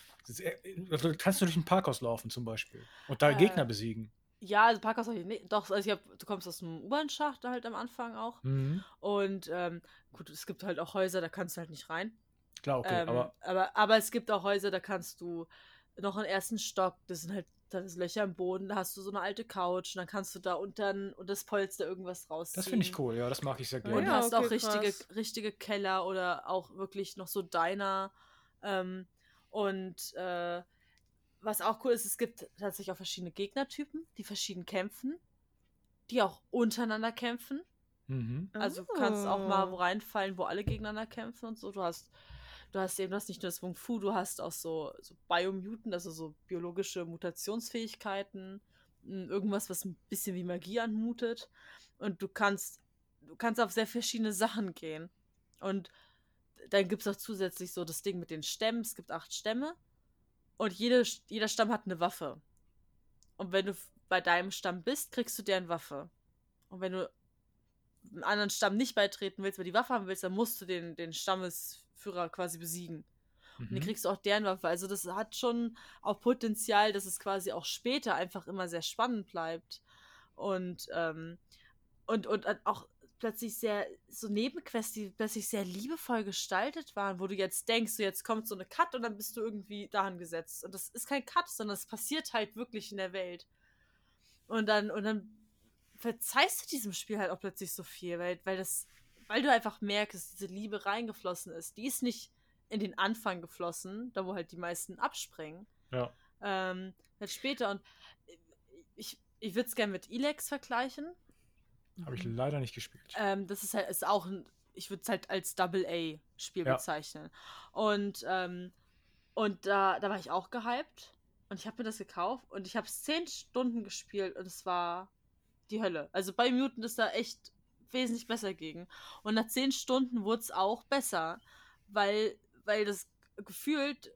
also kannst du durch ein Parkhaus laufen zum Beispiel und da Äh, Gegner besiegen. Ja, also Parkhaus habe ich nicht. Doch, also ich hab, du kommst aus dem U-Bahn-Schacht halt am Anfang auch. Mhm. Und ähm, gut, es gibt halt auch Häuser, da kannst du halt nicht rein. Klar, okay, ähm, aber aber, aber es gibt auch Häuser, da kannst du noch einen ersten Stock, das sind halt da ist Löcher im Boden, da hast du so eine alte Couch und dann kannst du da unter und das Polster irgendwas rausziehen. das finde ich cool, ja, das mag ich sehr Und gerne. Ja, hast okay, auch richtige, krass. richtige Keller oder auch wirklich noch so Diner. Ähm, und äh, was auch cool ist, es gibt tatsächlich auch verschiedene Gegnertypen, die verschieden kämpfen. die auch untereinander kämpfen. Mhm. Also du kannst auch mal wo reinfallen, wo alle gegeneinander kämpfen und so. Du hast, du hast eben, du hast nicht nur das Wung Fu, du hast auch so, so Biomutant, also so biologische Mutationsfähigkeiten, m, irgendwas, was ein bisschen wie Magie anmutet. Und du kannst, du kannst auf sehr verschiedene Sachen gehen. Und dann gibt es auch zusätzlich so das Ding mit den Stämmen. Es gibt acht Stämme. Und jede, jeder Stamm hat eine Waffe. Und wenn du bei deinem Stamm bist, kriegst du deren Waffe. Und wenn du einem anderen Stamm nicht beitreten willst, weil die Waffe haben willst, dann musst du den, den Stammesführer quasi besiegen. Und dann Mhm. kriegst du auch deren Waffe. Also das hat schon auch Potenzial, dass es quasi auch später einfach immer sehr spannend bleibt. Und, ähm, und, und auch plötzlich sehr, so Nebenquests, die plötzlich sehr liebevoll gestaltet waren, wo du jetzt denkst, so jetzt kommt so eine Cut und dann bist du irgendwie dahin gesetzt. Und das ist kein Cut, sondern es passiert halt wirklich in der Welt. Und dann, und dann verzeihst du diesem Spiel halt auch plötzlich so viel, weil, weil das, weil du einfach merkst, diese Liebe reingeflossen ist. Die ist nicht in den Anfang geflossen, da wo halt die meisten abspringen. Ja. Ähm, halt später und ich, ich würde es gerne mit Elex vergleichen. Habe ich leider nicht gespielt. Ähm, das ist halt ist auch ein, ich würde es halt als Double A-Spiel Ja. bezeichnen. Und, ähm, und da, da war ich auch gehypt und ich habe mir das gekauft und ich habe es zehn Stunden gespielt und es war die Hölle. Also bei Mutant ist da echt wesentlich besser gegen. Und nach zehn Stunden wurde es auch besser, weil, weil das gefühlt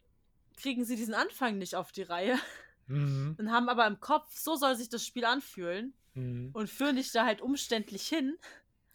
kriegen sie diesen Anfang nicht auf die Reihe Mhm. und haben aber im Kopf, so soll sich das Spiel anfühlen Mhm. und führen dich da halt umständlich hin.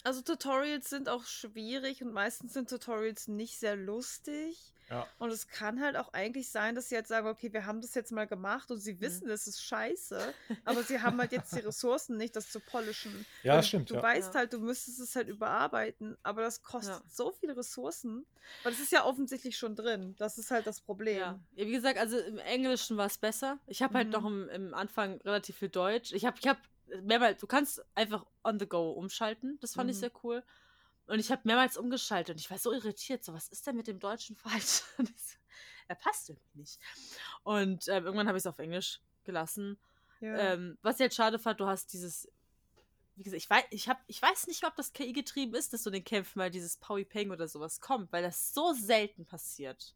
Also Tutorials sind auch schwierig und meistens sind Tutorials nicht sehr lustig. Ja. Und es kann halt auch eigentlich sein, dass sie halt sagen, okay, wir haben das jetzt mal gemacht und sie wissen, es ist scheiße, aber sie haben halt jetzt die Ressourcen nicht, das zu polischen. Ja, Und das stimmt. Du Ja. weißt Ja. halt, du müsstest es halt überarbeiten, aber das kostet Ja. so viele Ressourcen. Weil es ist ja offensichtlich schon drin. Das ist halt das Problem. Ja. ja, wie gesagt, also im Englischen war es besser. Ich habe halt Mhm. noch im, im Anfang relativ viel Deutsch. Ich habe, ich habe mehrmals, du kannst einfach on the go umschalten. Das fand ich Mhm. sehr cool. Und ich habe mehrmals umgeschaltet und ich war so irritiert. So, was ist denn mit dem Deutschen falsch? Ich so, er passt irgendwie nicht. Und ähm, irgendwann habe ich es auf Englisch gelassen. Ja. Ähm, was ich halt schade fand, du hast dieses. Wie gesagt, ich weiß, ich, hab, ich weiß nicht, ob das KI getrieben ist, dass du den Kämpfen mal dieses Powy Peng oder sowas kommt, weil das so selten passiert.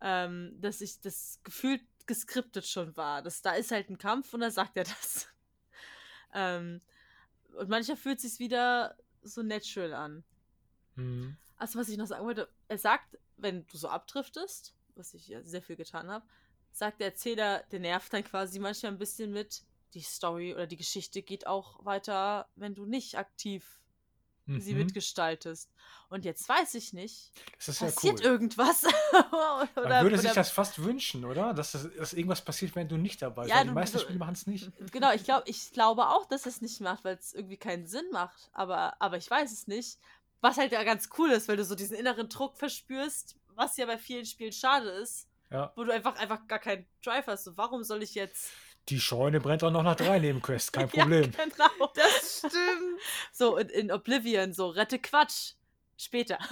Ähm, dass ich das gefühlt geskriptet schon war. Dass da ist halt ein Kampf und da sagt er das. Ähm, und mancher fühlt sich wieder so natural an. Mhm. Also, was ich noch sagen wollte, er sagt, wenn du so abdriftest, was ich ja sehr viel getan habe, sagt der Erzähler, der nervt dann quasi manchmal ein bisschen mit, die Story oder die Geschichte geht auch weiter, wenn du nicht aktiv sie Mhm. mitgestaltest. Und jetzt weiß ich nicht, Das ist ja passiert cool. irgendwas? oder, Man würde sich oder- das fast wünschen, oder? Dass, das, dass irgendwas passiert, wenn du nicht dabei bist. Ja, die du- meisten Spiele machen es nicht. Genau, ich, glaub, ich glaube auch, dass es nicht macht, weil es irgendwie keinen Sinn macht. Aber, aber ich weiß es nicht. Was halt ja ganz cool ist, weil du so diesen inneren Druck verspürst, was ja bei vielen Spielen schade ist, Ja. wo du einfach, einfach gar keinen Drive hast. So, warum soll ich jetzt. Die Scheune brennt auch noch nach drei Nebenquests, kein Ja, Problem. genau. das stimmt. So, in, in Oblivion, so, rette Quatsch. Später.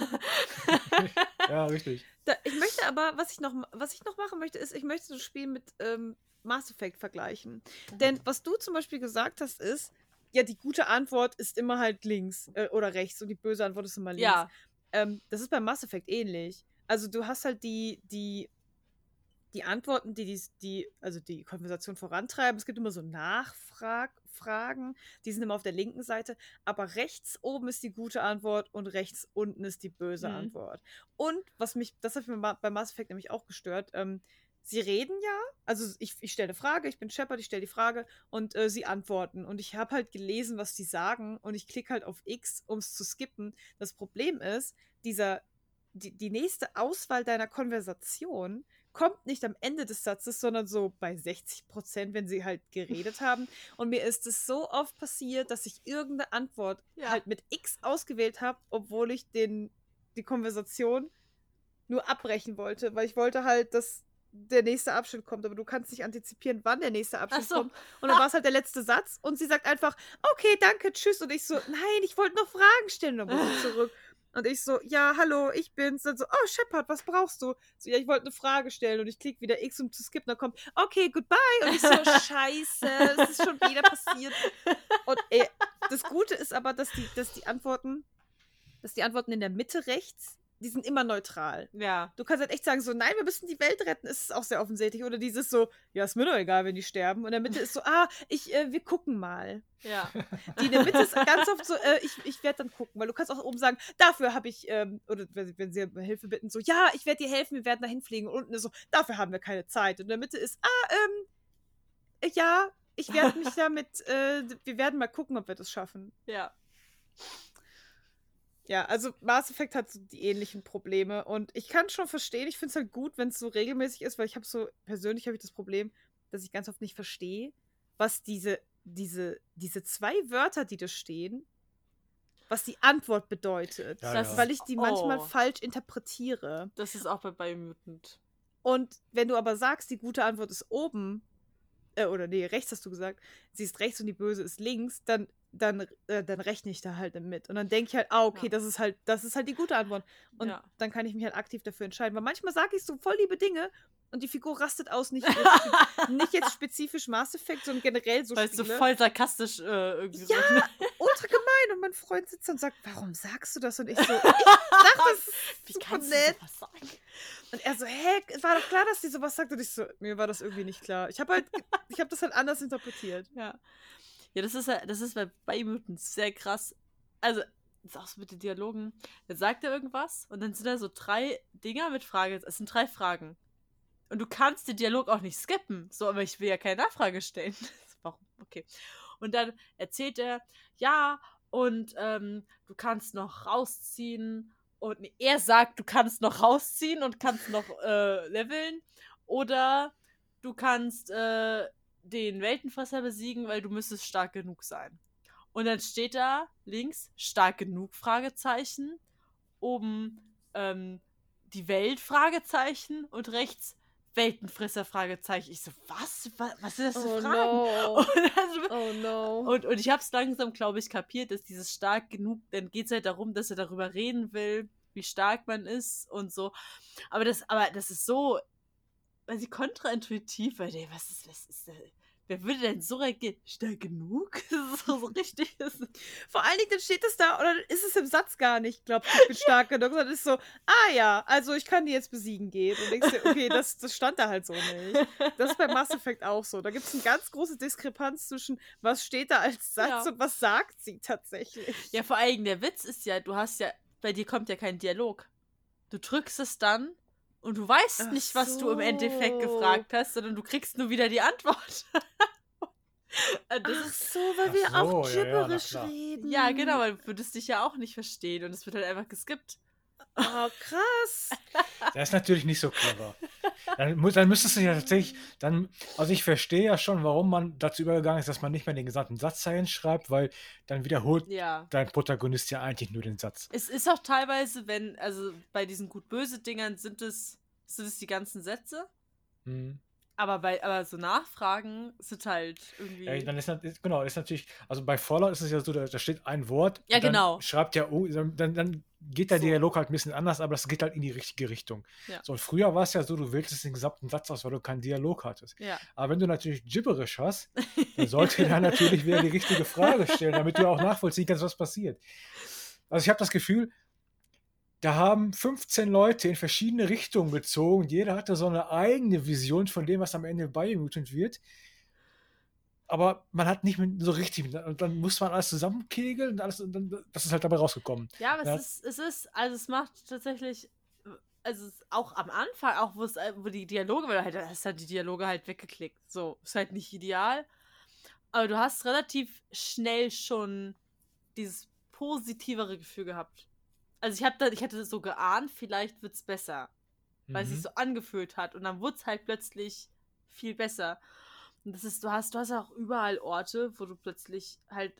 Ja, richtig. Da, ich möchte aber, was ich noch, was ich noch machen möchte, ist, ich möchte das Spiel mit ähm, Mass Effect vergleichen. Denn was du zum Beispiel gesagt hast, ist, ja, die gute Antwort ist immer halt links äh, oder rechts und die böse Antwort ist immer links. ja, Ähm, das ist bei Mass Effect ähnlich. Also du hast halt die, die, die Antworten, die, die, die, also die Konversation vorantreiben. Es gibt immer so Nachfragen, die sind immer auf der linken Seite, aber rechts oben ist die gute Antwort und rechts unten ist die böse Mhm. Antwort. Und was mich, das hat mich ma- bei Mass Effect nämlich auch gestört, ähm, sie reden ja, also ich, ich stelle eine Frage, ich bin Shepard, ich stelle die Frage und äh, sie antworten. Und ich habe halt gelesen, was sie sagen und ich klicke halt auf X, um es zu skippen. Das Problem ist, dieser, die, die nächste Auswahl deiner Konversation kommt nicht am Ende des Satzes, sondern so bei 60 Prozent, wenn sie halt geredet haben. Und mir ist es so oft passiert, dass ich irgendeine Antwort Ja. halt mit X ausgewählt habe, obwohl ich den, die Konversation nur abbrechen wollte, weil ich wollte halt, dass der nächste Abschnitt kommt, aber du kannst nicht antizipieren, wann der nächste Abschnitt so. kommt. Und dann war es halt der letzte Satz und sie sagt einfach, okay, danke, tschüss. Und ich so, nein, ich wollte noch Fragen stellen. Und dann muss ich zurück. Und ich so, ja, hallo, ich bin's. Dann so, oh, Shepard, was brauchst du? So, ja, ich wollte eine Frage stellen und ich klicke wieder X, um zu skippen. Dann kommt, okay, goodbye. Und ich so, scheiße, es ist schon wieder passiert. Und ey, das Gute ist aber, dass die, dass die Antworten, dass die Antworten in der Mitte rechts die sind immer neutral. Ja. Du kannst halt echt sagen, so, nein, wir müssen die Welt retten, ist auch sehr offensichtlich. Oder dieses so, ja, ist mir doch egal, wenn die sterben. Und in der Mitte ist so, ah, ich, äh, wir gucken mal. Ja. Die in der Mitte ist ganz oft so, äh, ich, ich werde dann gucken, weil du kannst auch oben sagen, dafür habe ich, ähm, oder wenn, wenn sie Hilfe bitten, so, ja, ich werde dir helfen, wir werden dahin fliegen. Und unten ist so, dafür haben wir keine Zeit. Und in der Mitte ist, ah, ähm, ja, ich werde mich damit, äh, wir werden mal gucken, ob wir das schaffen. Ja. Ja, also Mass Effect hat so die ähnlichen Probleme und ich kann schon verstehen, ich finde es halt gut, wenn es so regelmäßig ist, weil ich habe so, persönlich habe ich das Problem, dass ich ganz oft nicht verstehe, was diese, diese, diese zwei Wörter, die da stehen, was die Antwort bedeutet. Ja, das, ja. Weil ich die manchmal Oh. falsch interpretiere. Das ist auch bei Biomutant. Und wenn du aber sagst, die gute Antwort ist oben, äh, oder nee, rechts hast du gesagt, sie ist rechts und die böse ist links, dann, dann, äh, dann rechne ich da halt mit. Und dann denke ich halt, ah, okay, Ja. das ist halt, das ist halt die gute Antwort. Und Ja. dann kann ich mich halt aktiv dafür entscheiden. Weil manchmal sage ich so voll liebe Dinge und die Figur rastet aus, nicht, jetzt- nicht jetzt spezifisch Mass Effect, sondern generell so Weil es so Spiele. voll sarkastisch äh, irgendwie Ja, so. ultra gemein. Und mein Freund sitzt und sagt, warum sagst du das? Und ich so, ich dachte, das ist Wie super kannst nett. du sowas sagen? Und er so, hä, es war doch klar, dass die sowas sagt. Und ich so, mir war das irgendwie nicht klar. Ich habe halt, ich habe das halt anders interpretiert. Ja. Ja, das ist das ist bei Biomutant sehr krass. Also, das ist auch so mit den Dialogen. Dann sagt er irgendwas und dann sind da so drei Dinger mit Frage. Es sind drei Fragen. Und du kannst den Dialog auch nicht skippen. So, aber ich will ja keine Nachfrage stellen. Warum? Okay. Und dann erzählt er, ja, und ähm, du kannst noch rausziehen. Und nee, er sagt, du kannst noch rausziehen und kannst noch äh, leveln. Oder du kannst äh, den Weltenfresser besiegen, weil du müsstest stark genug sein. Und dann steht da links stark genug Fragezeichen, oben ähm, die Welt Fragezeichen und rechts Weltenfresser Fragezeichen. Ich so, was? Was, was sind das für Fragen? no. Und, also, Oh no. und, und ich habe es langsam, glaube ich, kapiert, dass dieses stark genug, dann geht es halt darum, dass er darüber reden will, wie stark man ist und so. Aber das, aber das ist so, weil sie kontraintuitiv, weil der, was ist, was ist, da- wer würde denn so reagieren? Stark genug? Das ist so, so richtig. Das Vor allen Dingen, dann steht es da, oder ist es im Satz gar nicht, glaubt, ich bin stark genug, sondern ist so, ah ja, also ich kann die jetzt besiegen geht. Und denkst dir, okay, das, das stand da halt so nicht. Das ist bei Mass Effect auch so. Da gibt es eine ganz große Diskrepanz zwischen, was steht da als Satz Ja. und was sagt sie tatsächlich. ja, vor allem der Witz ist ja, du hast ja, bei dir kommt ja kein Dialog. Du drückst es dann und du weißt Ach nicht, was du im Endeffekt so. gefragt hast, sondern du kriegst nur wieder die Antwort. Äh, das Ach ist so, weil Ach wir so, auch ja, ja, gibberisch klar. reden. Ja, genau, weil du würdest dich ja auch nicht verstehen und es wird halt einfach geskippt. Oh, krass. Das ist natürlich nicht so clever. Dann, dann müsstest du ja tatsächlich, dann, also ich verstehe ja schon, warum man dazu übergegangen ist, dass man nicht mehr den gesamten Satz dahin schreibt, weil dann wiederholt Ja. dein Protagonist ja eigentlich nur den Satz. Es ist auch teilweise, wenn, also bei diesen gut-böse Dingern sind es, sind es die ganzen Sätze, Mhm. Aber bei, aber so Nachfragen sind halt irgendwie. Ja, dann ist, genau, ist natürlich, also bei Fallout ist es ja so, da, da steht ein Wort. Ja, genau. Schreibt ja, oh, dann, dann- dann geht der So. Dialog halt ein bisschen anders, aber das geht halt in die richtige Richtung. Ja. So, und früher war es ja so, du wähltest den gesamten Satz aus, weil du keinen Dialog hattest. ja. Aber wenn du natürlich gibberisch hast, dann sollte er natürlich wieder die richtige Frage stellen, damit du auch nachvollziehen kannst, was passiert. Also ich habe das Gefühl, da haben 15 Leute in verschiedene Richtungen gezogen. Jeder hatte so eine eigene Vision von dem, was am Ende Biomutant wird. Aber man hat nicht mit, so richtig, und dann muss man alles zusammenkegeln und alles, und dann, das ist halt dabei rausgekommen. Ja, aber Ja. es ist, es ist, also es macht tatsächlich, also es ist auch am Anfang, auch wo es, äh, wo die Dialoge, weil du halt, hast halt die Dialoge halt weggeklickt. So, ist halt nicht ideal. Aber du hast relativ schnell schon dieses positivere Gefühl gehabt. Also ich habe da, ich hatte so geahnt, vielleicht wird's besser. Weil es sich Mhm. so angefühlt hat. Und dann wurde es halt plötzlich viel besser. Und das ist, du hast, du hast auch überall Orte, wo du plötzlich halt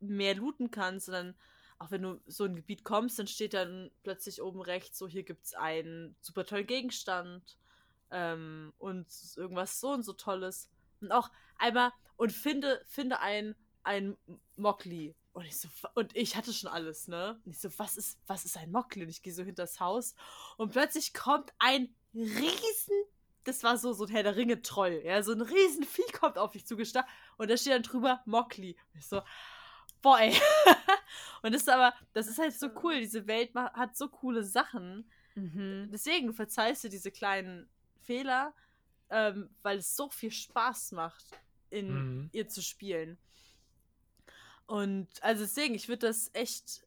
mehr looten kannst. Und dann, auch wenn du so in ein Gebiet kommst, dann steht dann plötzlich oben rechts, so hier gibt's einen super tollen Gegenstand. Ähm, und irgendwas so und so Tolles. Und auch einmal, und finde, finde ein, ein Mockley. Und ich so, und ich hatte schon alles, ne? Und ich so, was ist, was ist ein Mokli? Und ich gehe so hinter das Haus und plötzlich kommt ein riesen, das war so, so ein Herr der Ringe-Troll, ja, so ein riesen Vieh kommt auf mich zugestarrt und da steht dann drüber Mokli. Und ich so, boah, ey. und das ist aber, das ist halt so cool, diese Welt hat so coole Sachen. Mhm. Deswegen verzeihst du diese kleinen Fehler, ähm, weil es so viel Spaß macht, in Mhm. ihr zu spielen. Und also deswegen, ich würde das echt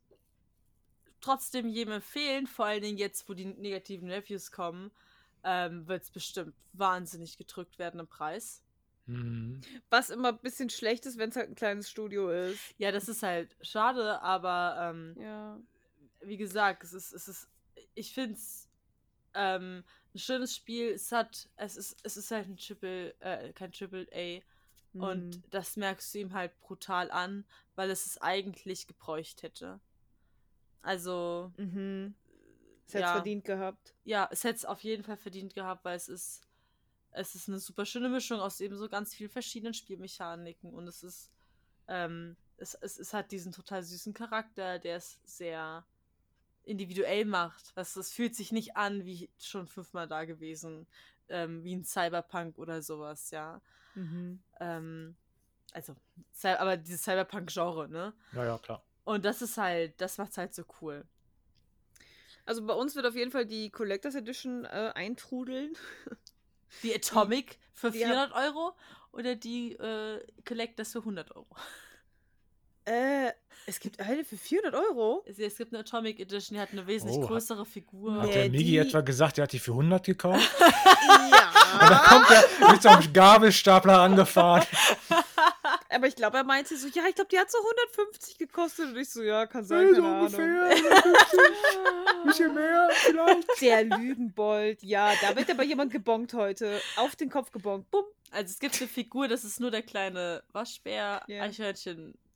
trotzdem jedem empfehlen, vor allen Dingen jetzt, wo die negativen Reviews kommen, ähm, wird es bestimmt wahnsinnig gedrückt werden im Preis. Mhm. Was immer ein bisschen schlecht ist, wenn es halt ein kleines Studio ist. Ja, das ist halt schade, aber ähm, Ja. wie gesagt, es ist, es ist, ich finde es ähm, ein schönes Spiel. Es hat, es ist, es ist halt ein Triple, äh, kein Triple A. Mhm. Und das merkst du ihm halt brutal an, weil es es eigentlich gebräucht hätte. Also, Mhm. Es hätte ja, verdient gehabt. ja, es hätte es auf jeden Fall verdient gehabt, weil es ist, es ist eine super schöne Mischung aus eben so ganz vielen verschiedenen Spielmechaniken und es ist, ähm, es, es, es hat diesen total süßen Charakter, der es sehr individuell macht. Das, es fühlt sich nicht an wie schon fünfmal da gewesen, ähm, wie ein Cyberpunk oder sowas, ja. Mhm. Ähm, also, aber dieses Cyberpunk-Genre, ne? Ja, ja, klar. Und das ist halt, das macht's halt so cool. Also bei uns wird auf jeden Fall die Collectors Edition äh, eintrudeln. Die Atomic für die 400 Euro oder die äh, Collectors für 100 Euro? Äh, es gibt eine für 400 Euro? Es, gibt eine Atomic Edition, die hat eine wesentlich Oh, hat- größere Figur. Hat Nee, der Migi die- etwa gesagt, er hat die für 100 gekauft? Und dann ja. kommt er mit so einem Gabelstapler angefahren. Aber ich glaube, er meinte so, ja, ich glaube, die hat so 150 gekostet. Und ich so, ja, kann sein, so keine Ahnung. ungefähr. 150, bisschen mehr vielleicht. Der Lügenbold, ja, da wird aber jemand gebongt heute. Auf den Kopf gebongt. Bumm. Also es gibt eine Figur, das ist nur der kleine Waschbär, Ja.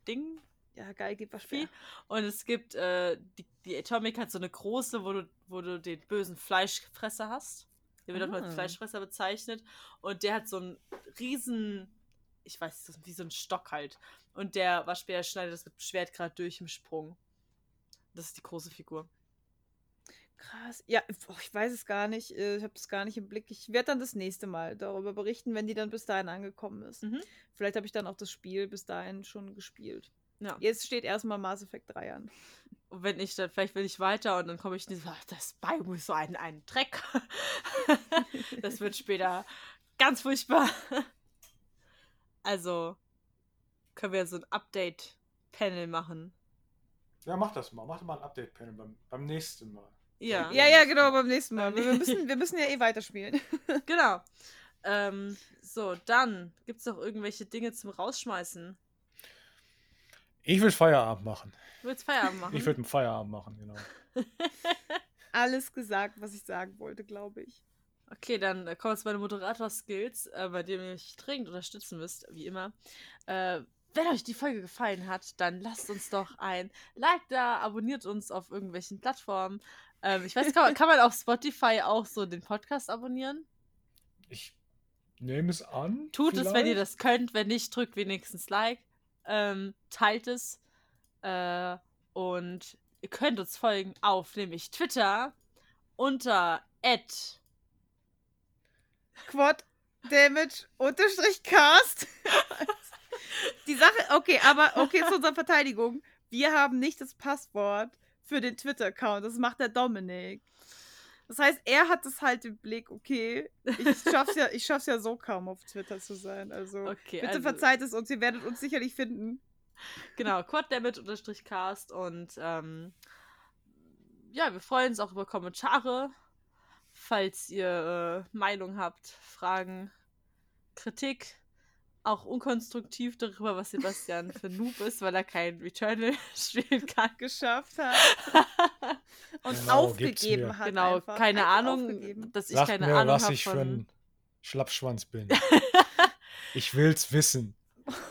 Ding. Ja, geil, gib was. Spiel. Und es gibt, äh, die, die Atomic hat so eine große, wo du, wo du den bösen Fleischfresser hast. Der wird auch Ah. als Fleischfresser bezeichnet. Und der hat so einen riesen, ich weiß, ist wie so ein Stock halt. Und der Waschbär schneidet das Schwert gerade durch im Sprung. Das ist die große Figur. Krass. Ja, boah, ich weiß es gar nicht. äh, Ich habe es gar nicht im Blick. Ich werde dann das nächste Mal darüber berichten, wenn die dann bis dahin angekommen ist. Mhm. Vielleicht habe ich dann auch das Spiel bis dahin schon gespielt. Ja. Jetzt steht erstmal Mass Effect 3 an. Und wenn ich dann, vielleicht will ich weiter und dann komme ich nicht so, ach, das Biome ist so ein, ein Dreck. das wird später ganz furchtbar. Also können wir so ein Update-Panel machen. Ja, mach das mal. Mach mal ein Update-Panel beim, beim nächsten Mal. Ja, Ja, ja, genau, beim nächsten Mal. Wir müssen, wir müssen ja eh weiterspielen. genau. Ähm, so, dann gibt es noch irgendwelche Dinge zum Rausschmeißen. Ich will Feierabend machen. Du willst Feierabend machen? Ich würde einen Feierabend machen, genau. Alles gesagt, was ich sagen wollte, glaube ich. Okay, dann kommen wir zu meinen Moderator-Skills, äh, bei dem ihr mich dringend unterstützen müsst, wie immer. Äh, wenn euch die Folge gefallen hat, dann lasst uns doch ein Like da, abonniert uns auf irgendwelchen Plattformen. Ähm, ich weiß, kann, man- kann man auf Spotify auch so den Podcast abonnieren? Ich nehme es an. Tut es, wenn ihr vielleicht. das könnt. Wenn nicht, drückt wenigstens Like. Ähm, teilt es. Äh, und ihr könnt uns folgen auf nämlich Twitter unter at Quad Damage unterstrich Cast. Die Sache, okay, aber okay, zu unserer Verteidigung. Wir haben nicht das Passwort für den Twitter-Account. Das macht der Dominik. Das heißt, er hat es halt im Blick, okay. Ich schaff's ja, ich schaff's ja so kaum auf Twitter zu sein. Also Okay, bitte also- verzeiht es uns, ihr werdet uns sicherlich finden. Genau, quaddamage-cast und ähm, ja, wir freuen uns auch über Kommentare, falls ihr äh, Meinung habt, Fragen, Kritik, auch unkonstruktiv darüber, was Sebastian für ein Noob ist, weil er kein Returnal spielen kann. Geschafft hat und Genau, aufgegeben hat. genau, einfach. keine Einfach Ahnung, aufgegeben. dass ich Sagt keine mir, Ahnung was habe ich für ein Schlappschwanz bin. ich will's wissen.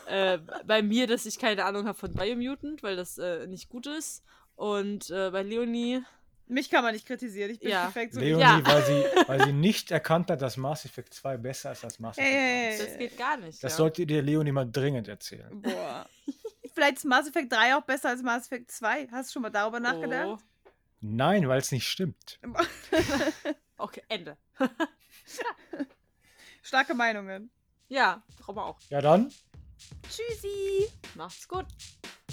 äh, bei mir, dass ich keine Ahnung habe von Biomutant, weil das äh, nicht gut ist. Und äh, bei Leonie, mich kann man nicht kritisieren, ich bin ja. perfekt. So Leonie, ja. weil, sie, weil sie nicht erkannt hat, dass Mass Effect 2 besser ist als Mass Effect hey, 1. Das geht gar nicht. Das ja. solltet ihr Leonie mal dringend erzählen. Boah. Vielleicht ist Mass Effect 3 auch besser als Mass Effect 2. Hast du schon mal darüber oh. nachgedacht? Nein, weil es nicht stimmt. okay, Ende. Starke Meinungen. Ja, Robber auch. Ja dann. Tschüssi. Macht's gut.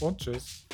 Und tschüss.